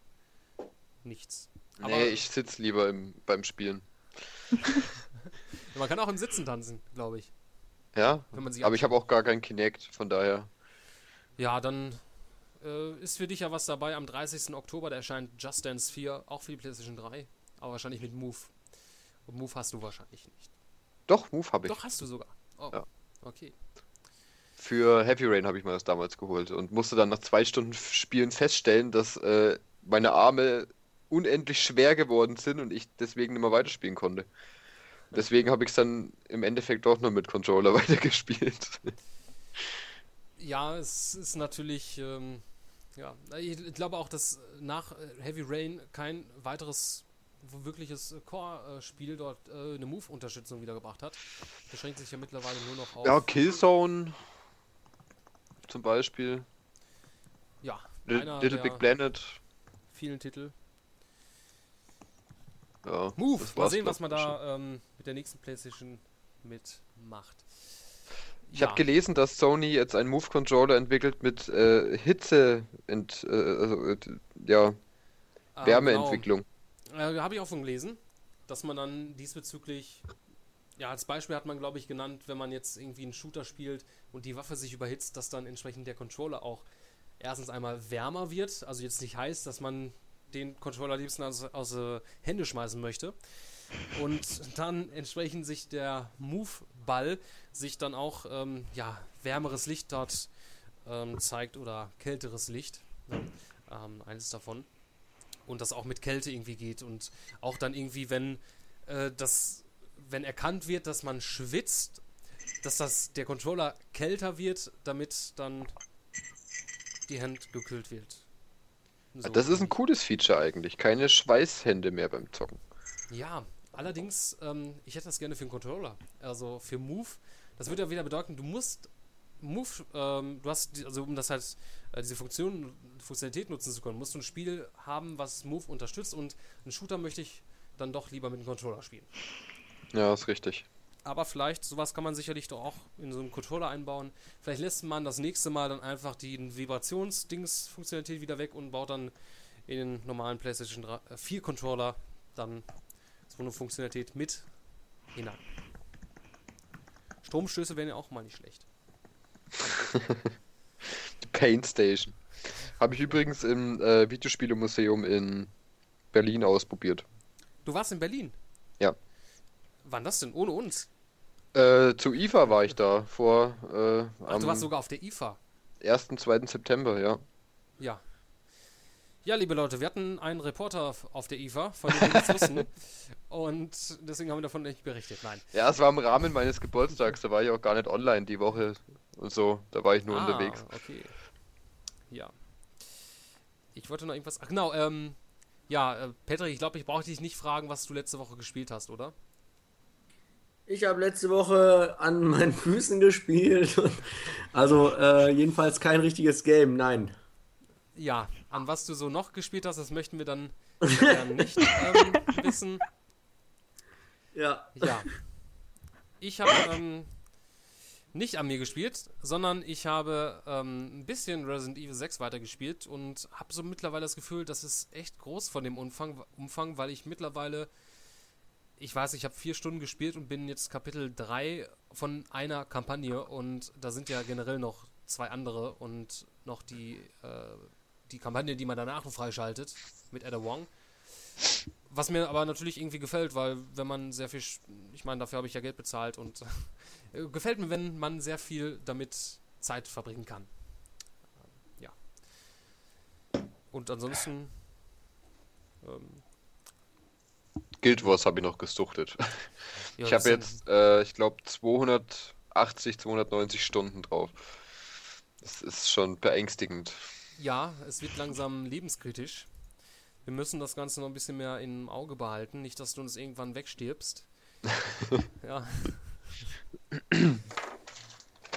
nichts. Aber nee, ich sitze lieber im, beim Spielen. man kann auch im Sitzen tanzen, glaube ich. Ja, aber ich habe auch gar kein Kinect, von daher. Ja, dann äh, ist für dich ja was dabei. Am 30. Oktober, da erscheint Just Dance 4, auch für die PlayStation 3, aber wahrscheinlich mit Move. Und Move hast du wahrscheinlich nicht. Doch, Move habe ich. Doch, hast du sogar. Oh, ja. okay. Für Heavy Rain habe ich mir das damals geholt und musste dann nach zwei Stunden Spielen feststellen, dass äh, meine Arme unendlich schwer geworden sind und ich deswegen nicht mehr weiterspielen konnte. Deswegen habe ich es dann im Endeffekt doch nur mit Controller weitergespielt. Ja, es ist natürlich, ähm, ja, ich glaube auch, dass nach Heavy Rain kein weiteres wirkliches Core-Spiel dort äh, eine Move-Unterstützung wiedergebracht hat. Beschränkt sich ja mittlerweile nur noch auf. Ja, Killzone zum Beispiel. Ja, Little, Little Big Planet. Vielen Titel. Ja, Move, mal sehen, was man da ähm, mit der nächsten PlayStation mitmacht. Ich ja. habe gelesen, dass Sony jetzt einen Move-Controller entwickelt mit äh, Hitze, ent, äh, also, äh, ja, ah, Wärmeentwicklung. Genau. Äh, habe ich auch von gelesen, dass man dann diesbezüglich, ja, als Beispiel hat man, glaube ich, genannt, wenn man jetzt irgendwie einen Shooter spielt und die Waffe sich überhitzt, dass dann entsprechend der Controller auch erstens einmal wärmer wird, also jetzt nicht heißt, dass man den Controller liebsten aus, aus äh, Hände schmeißen möchte. Und dann entsprechend sich der Move-Ball sich dann auch ähm, ja, wärmeres Licht dort ähm, zeigt oder kälteres Licht. Ne? Ähm, eines davon. Und das auch mit Kälte irgendwie geht. Und auch dann irgendwie, wenn äh, das, wenn erkannt wird, dass man schwitzt, dass das der Controller kälter wird, damit dann die Hand gekühlt wird. So. Das ist ein cooles Feature eigentlich. Keine Schweißhände mehr beim Zocken. Ja, allerdings, ähm, ich hätte das gerne für einen Controller. Also für Move. Das würde ja wieder bedeuten, du musst Move, ähm, du hast, also um das halt, äh, diese Funktion, Funktionalität nutzen zu können, musst du ein Spiel haben, was Move unterstützt und einen Shooter möchte ich dann doch lieber mit einem Controller spielen. Ja, ist richtig. Aber vielleicht, sowas kann man sicherlich doch auch in so einen Controller einbauen. Vielleicht lässt man das nächste Mal dann einfach die Vibrationsdings-Funktionalität wieder weg und baut dann in den normalen PlayStation 3, äh, 4 Controller dann so eine Funktionalität mit hinein. Stromstöße wären ja auch mal nicht schlecht. Die Paint Station. Habe ich übrigens im äh, Videospielemuseum in Berlin ausprobiert. Du warst in Berlin? Ja. Wann das denn? Ohne uns? Äh, zu IFA war ich da vor. Äh, Ach, du warst sogar auf der IFA. 1. 2. September, ja. Ja. Ja, liebe Leute, wir hatten einen Reporter auf der IFA, von dem wir nichts wussten. Und deswegen haben wir davon nicht berichtet. Nein. Ja, es war im Rahmen meines Geburtstags. Da war ich auch gar nicht online die Woche und so. Da war ich nur ah, unterwegs. Okay. Ja. Ich wollte noch irgendwas. Ach, genau. Ähm, ja, äh, Patrick, ich glaube, ich brauche dich nicht fragen, was du letzte Woche gespielt hast, oder? Ich habe letzte Woche an meinen Füßen gespielt. also äh, jedenfalls kein richtiges Game, nein. Ja, an was du so noch gespielt hast, das möchten wir dann nicht ähm, wissen. Ja. Ja. Ich habe ähm, nicht an mir gespielt, sondern ich habe ähm, ein bisschen Resident Evil 6 weitergespielt und habe so mittlerweile das Gefühl, das ist echt groß von dem Umfang, Umfang weil ich mittlerweile, ich weiß, ich habe vier Stunden gespielt und bin jetzt Kapitel 3 von einer Kampagne und da sind ja generell noch zwei andere und noch die, äh, die Kampagne, die man danach noch freischaltet mit Ada Wong. Was mir aber natürlich irgendwie gefällt, weil wenn man sehr viel, ich meine, dafür habe ich ja Geld bezahlt und äh, gefällt mir, wenn man sehr viel damit Zeit verbringen kann. Ähm, Ja. Und ansonsten, ähm, Guild Wars habe ich noch gesuchtet. Ja, ich habe jetzt, äh, ich glaube, 280, 290 Stunden drauf. Das ist schon beängstigend. ja, es wird langsam lebenskritisch. Wir müssen das Ganze noch ein bisschen mehr im Auge behalten, nicht, dass du uns irgendwann wegstirbst. ja.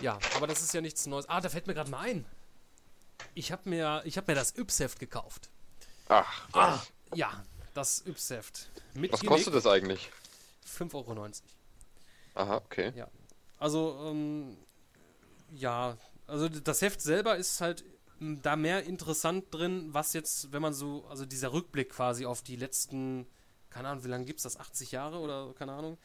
Ja, aber das ist ja nichts Neues. Ah, da fällt mir gerade mal ein. Ich habe mir, ich hab mir das Yps-Heft gekauft. Ach, Ah, ja, das Yps-Heft. Was kostet das eigentlich? 5,90 Euro. Aha, okay. Ja. Also, ähm, ja, also das Heft selber ist halt m, da mehr interessant drin, was jetzt, wenn man so, also dieser Rückblick quasi auf die letzten, keine Ahnung, wie lange gibt es das, 80 Jahre oder keine Ahnung.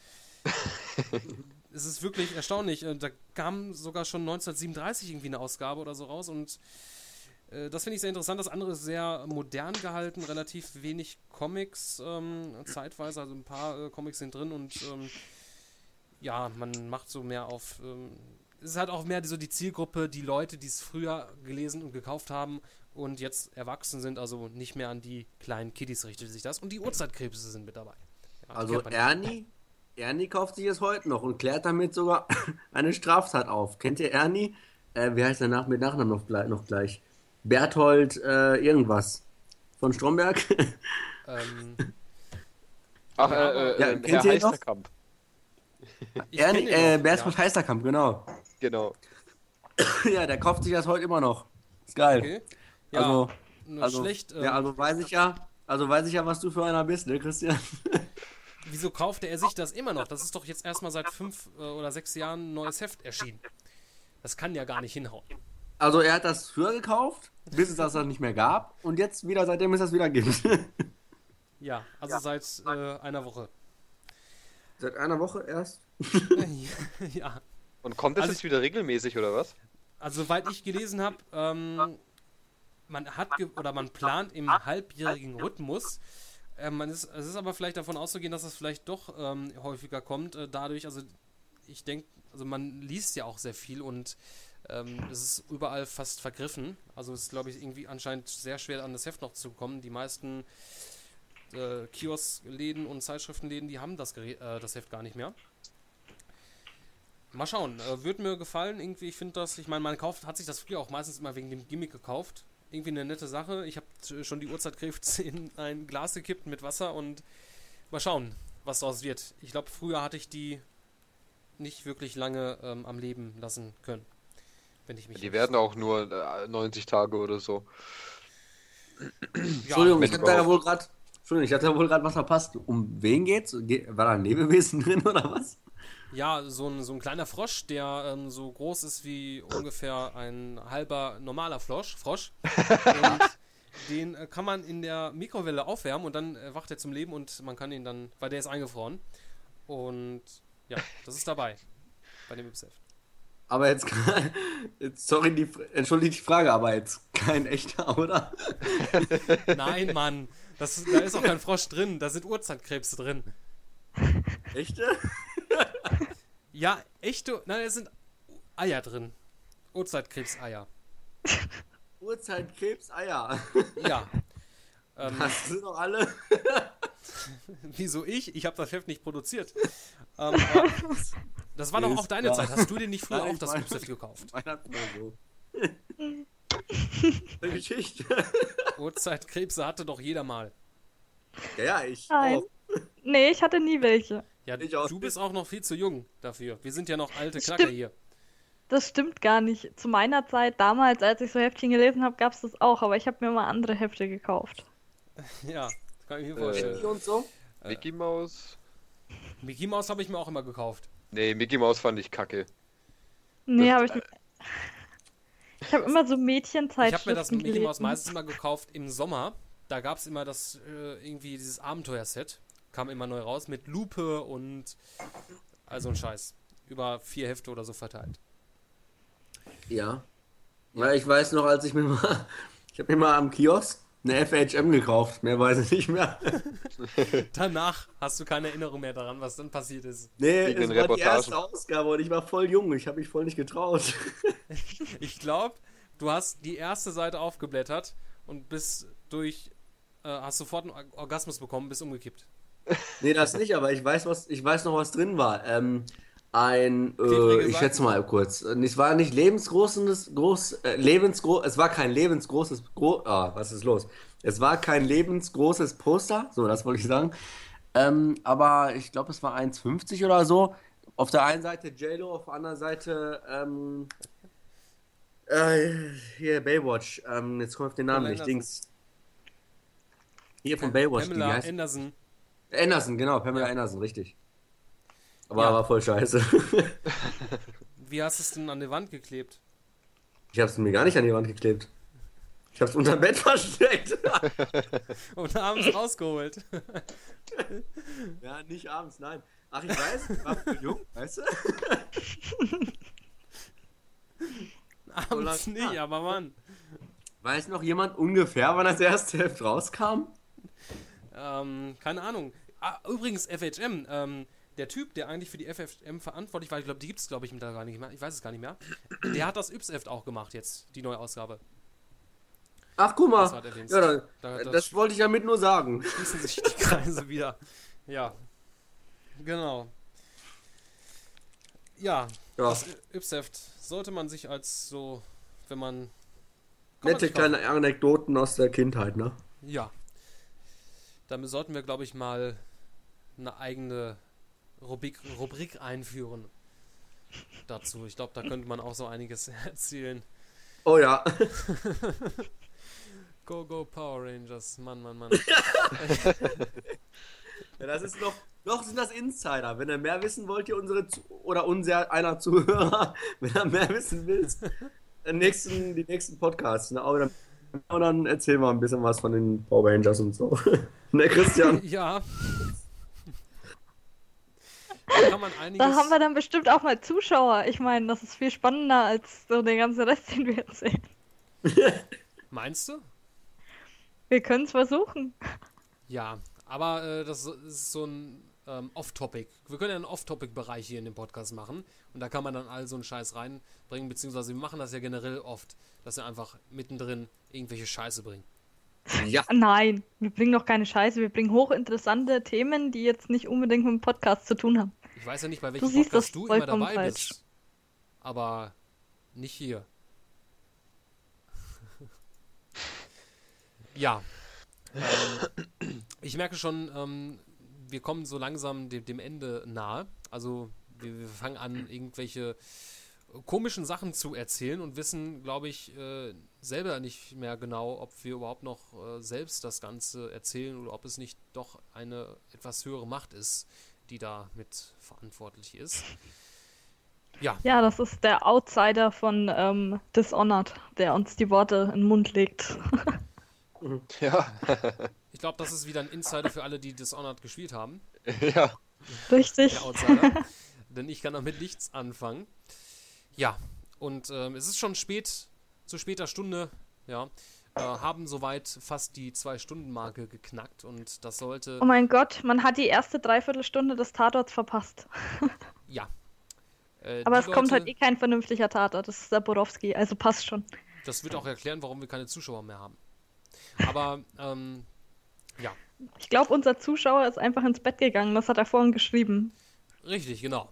es ist wirklich erstaunlich. äh, Da kam sogar schon 1937 irgendwie eine Ausgabe oder so raus und äh, das finde ich sehr interessant. Das andere ist sehr modern gehalten, relativ wenig Comics, ähm, zeitweise, also ein paar äh, Comics sind drin und ähm, ja, man macht so mehr auf. Ähm, es ist halt auch mehr so die Zielgruppe, die Leute, die es früher gelesen und gekauft haben und jetzt erwachsen sind, also nicht mehr an die kleinen Kiddies richtet sich das. Und die Urzeitkrebse sind mit dabei. Ja, Also. Ernie, Ernie kauft sich es heute noch und klärt damit sogar eine Straftat auf. Kennt ihr Ernie? Äh, wie heißt der nach mit Nachnamen noch, gleich- noch gleich? Berthold äh, irgendwas. Von Stromberg? Ähm, Ach, äh, äh, Ja, äh, kennt Herr ihr ihn noch? Heisterkamp. Ernie, äh, Berthold ja. Heisterkamp, genau. Genau. ja, der kauft sich das heute immer noch. Ist geil. Okay. Ja, also, nur also, schlecht. ja, ähm, also weiß ich ja, also weiß ich ja, was du für einer bist, ne, Christian? Wieso kaufte er sich das immer noch? Das ist doch jetzt erstmal seit fünf äh, oder sechs Jahren ein neues Heft erschienen. Das kann ja gar nicht hinhauen. Also er hat das früher gekauft, bis es das dann nicht mehr gab und jetzt wieder, seitdem es das wieder gibt. Ja, also seit äh, einer Woche. Seit einer Woche erst? ja. Und kommt das Also- jetzt wieder regelmäßig oder was? Also, soweit ich gelesen habe, ähm, man hat ge oder man plant im halbjährigen Rhythmus. Äh, man ist, es ist aber vielleicht davon auszugehen, dass das vielleicht doch ähm, häufiger kommt. Äh, dadurch, also ich denke, also man liest ja auch sehr viel und ähm, es ist überall fast vergriffen. Also es ist, glaube ich, irgendwie anscheinend sehr schwer an das Heft noch zu kommen. Die meisten äh, Kioskläden und Zeitschriftenläden, die haben das, äh, das Heft gar nicht mehr. Mal schauen, äh, wird mir gefallen irgendwie. Ich finde das, ich meine, man kauft, hat sich das früher auch meistens immer wegen dem Gimmick gekauft. Irgendwie eine nette Sache. Ich habe schon die Uhrzeitkrebs in ein Glas gekippt mit Wasser und mal schauen, was daraus wird. Ich glaube, früher hatte ich die nicht wirklich lange ähm, am Leben lassen können. Wenn ich mich Die werden auch nur äh, 90 Tage oder so. Entschuldigung, ich hatte da ja wohl gerade, Entschuldigung, ich hatte wohl gerade was verpasst. Um wen geht's? Ge war da ein Lebewesen drin oder was? Ja, so ein, so ein kleiner Frosch, der ähm, so groß ist wie ungefähr ein halber normaler Frosch. Frosch. und den äh, kann man in der Mikrowelle aufwärmen und dann äh, wacht er zum Leben und man kann ihn dann, weil der ist eingefroren. Und ja, das ist dabei. Bei dem Ypsef. Aber jetzt, jetzt sorry, die, entschuldigt die Frage, aber jetzt kein echter, oder? Nein, Mann. Das, da ist auch kein Frosch drin. Da sind Urzeitkrebse drin. Echte? Ja, echte. Nein, es sind Eier drin. Urzeitkrebseier. Urzeitkrebs, Eier. Ja. Ähm, Das sind doch alle. Wieso ich? Ich habe das Heft nicht produziert. Ähm, das war doch auch deine klar. Zeit. Hast du dir nicht früher Nein, auch das Ypsef gekauft? So. Eine Geschichte. Urzeitkrebse hatte doch jeder mal. Ja, ja, ich. Nein. auch. Nee, ich hatte nie welche. Ja, Ich auch du bist auch noch viel zu jung dafür. Wir sind ja noch alte Stimmt. Knacker hier. Das stimmt gar nicht. Zu meiner Zeit, damals, als ich so Heftchen gelesen habe, gab es das auch, aber ich habe mir mal andere Hefte gekauft. Ja, kann ich mir Äh, vorstellen. und so? Mickey Mouse? Mickey Mouse habe ich mir auch immer gekauft. Nee, Mickey Mouse fand ich kacke. Nee, habe ich nicht. Ich habe immer so Ich Mädchenzeitschriften habe mir das Mickey Mouse meistens immer gekauft im Sommer. Da gab es immer das, äh, irgendwie dieses Abenteuerset. Kam immer neu raus mit Lupe und also ein Scheiß. Über vier Hefte oder so verteilt. Ja. ja. Ich weiß noch, als ich mir mal, ich habe mir mal am Kiosk eine FHM gekauft. Mehr weiß ich nicht mehr. Danach hast du keine Erinnerung mehr daran, was dann passiert ist. Nee, Wegen es den war die Reportagen. erste Ausgabe und ich war voll jung. Ich habe mich voll nicht getraut. Ich glaube, du hast die erste Seite aufgeblättert und bist durch, äh, hast sofort einen Or- Orgasmus bekommen, bist umgekippt. Nee, das nicht, aber ich weiß, was, ich weiß noch, was drin war. Ähm, ein, äh, ich schätze mal kurz. Es war nicht lebensgroßes, groß, äh, lebensgro es war kein lebensgroßes, gro ah, was ist los? Es war kein lebensgroßes Poster, so, das wollte ich sagen. Ähm, aber ich glaube, es war 1,50 oder so. Auf der einen Seite JLo, auf der anderen Seite, ähm, äh, hier Baywatch. Ähm, jetzt kommt auf den Namen Pamela nicht. Anderson. Dings. Hier von Baywatch. die Pamela heißt- Anderson. Anderson, genau, Pamela Anderson, richtig. Aber war voll scheiße. Wie hast du es denn an die Wand geklebt? Ich hab's mir gar nicht an die Wand geklebt. Ich hab's unter dem Bett versteckt. Und abends rausgeholt. ja, nicht abends, nein. Ach, ich weiß, ich war früh jung, weißt du? Abends nicht, aber Mann. Weiß noch jemand ungefähr, wann das erste Heft rauskam? Ähm, keine Ahnung. Ah, übrigens, FHM, ähm, der Typ, der eigentlich für die FHM verantwortlich war, ich glaube, die gibt es, glaube ich, da gar nicht mehr. Ich weiß es gar nicht mehr. Der hat das Yps-Heft auch gemacht jetzt, die neue Ausgabe. Ach, guck mal. Das. Ja, dann, Da- das- das wollte ich damit nur sagen. Schließen sich die Kreise wieder. Ja. Genau. Ja, Ja. das Yps-Heft sollte man sich als so, wenn man. Nette kleine Anekdoten aus der Kindheit, ne? Ja. Damit sollten wir, glaube ich, mal eine eigene Rubrik, Rubrik einführen dazu. Ich glaube, da könnte man auch so einiges erzählen. Oh ja. Go, go, Power Rangers. Mann, Mann, Mann. Ja, das ist noch, noch sind das Insider. Wenn ihr mehr wissen wollt, ihr unsere oder unser einer Zuhörer, wenn ihr mehr wissen willst, nächsten, die nächsten Podcasts. Ne? Aber dann, und dann erzählen wir ein bisschen was von den Power Rangers und so. ne, Christian? ja. Da kann man einiges. Da haben wir dann bestimmt auch mal Zuschauer. Ich meine, das ist viel spannender als so der ganze Rest, den wir erzählen. Meinst du? Wir können es versuchen. Ja, aber äh, das ist so ein ähm, Off-Topic. Wir können ja einen Off-Topic-Bereich hier in dem Podcast machen und da kann man dann all so einen Scheiß reinbringen, beziehungsweise wir machen das ja generell oft, dass wir einfach mittendrin irgendwelche Scheiße bringen. Ja. Nein, wir bringen doch keine Scheiße. Wir bringen hochinteressante Themen, die jetzt nicht unbedingt mit dem Podcast zu tun haben. Ich weiß ja nicht, bei Du welchem siehst Podcast das du immer dabei falsch. bist. Aber nicht hier. ja. Ähm, ich merke schon, ähm, wir kommen so langsam dem, dem Ende nahe. Also wir, wir fangen an, irgendwelche komischen Sachen zu erzählen und wissen, glaube ich, äh, selber nicht mehr genau, ob wir überhaupt noch äh, selbst das Ganze erzählen oder ob es nicht doch eine etwas höhere Macht ist, die da mit verantwortlich ist. Ja, Ja, das ist der Outsider von ähm, Dishonored, der uns die Worte in den Mund legt. Ja. ich glaube, das ist wieder ein Insider für alle, die Dishonored gespielt haben. ja. Richtig. Denn ich kann damit nichts anfangen. Ja, und ähm, es ist schon spät, zu später Stunde, ja, äh, haben soweit fast die Zwei-Stunden-Marke geknackt und das sollte, Oh mein Gott, man hat die erste Dreiviertelstunde des Tatorts verpasst. ja. Äh, Aber es kommt halt Leute- eh kein vernünftiger Tatort. Das ist der Borowski, also passt schon. Das wird auch erklären, warum wir keine Zuschauer mehr haben. Aber, ähm, ja, Ich glaube, unser Zuschauer ist einfach ins Bett gegangen. Das hat er vorhin geschrieben. richtig, genau.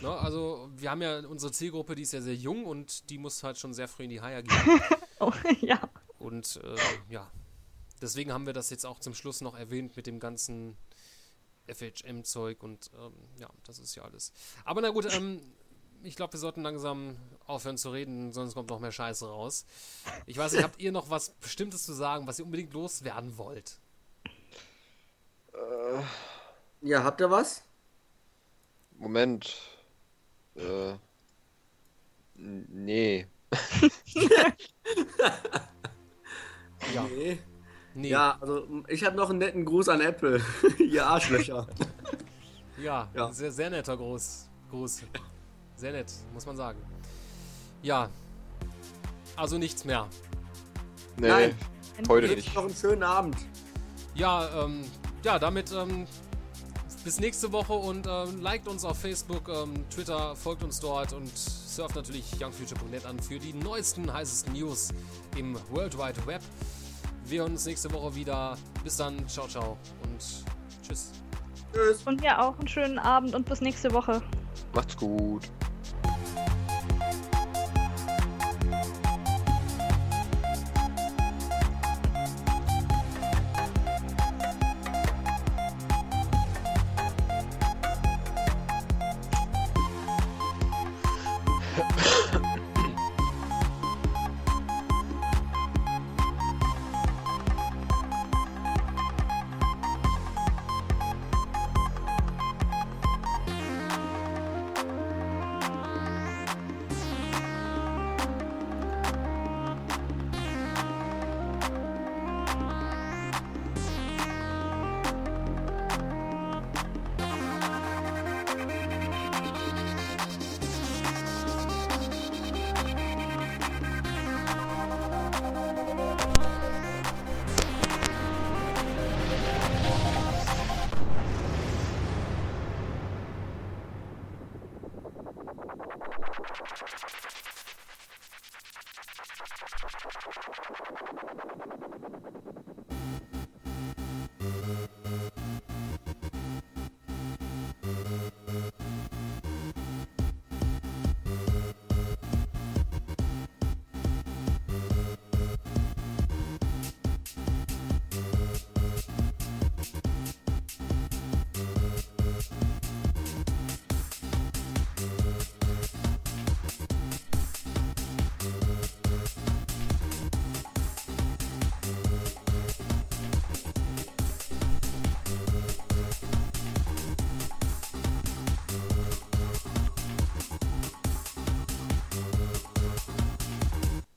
Ne, also, wir haben ja unsere Zielgruppe, die ist ja sehr jung und die muss halt schon sehr früh in die Haie gehen. Oh, ja. Und äh, ja, deswegen haben wir das jetzt auch zum Schluss noch erwähnt mit dem ganzen FHM-Zeug und ähm, ja, das ist ja alles. Aber na gut, ähm, ich glaube, wir sollten langsam aufhören zu reden, sonst kommt noch mehr Scheiße raus. Ich weiß nicht, habt ihr noch was Bestimmtes zu sagen, was ihr unbedingt loswerden wollt? Äh, Ja, habt ihr was? Moment. Äh, nee. Ja. Nee. Nee. Ja, also ich habe noch einen netten Gruß an Apple. Ihr Arschlöcher. Ja, Ja. Sehr, sehr netter Gruß. Gruß. Sehr nett, muss man sagen. Ja. Also nichts mehr. Nee, Nein. heute nicht. noch einen schönen Abend. Ja, ähm, ja, damit ähm, bis nächste Woche und ähm, liked uns auf Facebook, ähm, Twitter, folgt uns dort und surft natürlich youngfuture.net an für die neuesten, heißesten News im World Wide Web. Wir hören uns nächste Woche wieder. Bis dann, ciao, ciao und tschüss. Tschüss. Und ja, auch einen schönen Abend und bis nächste Woche. Macht's gut.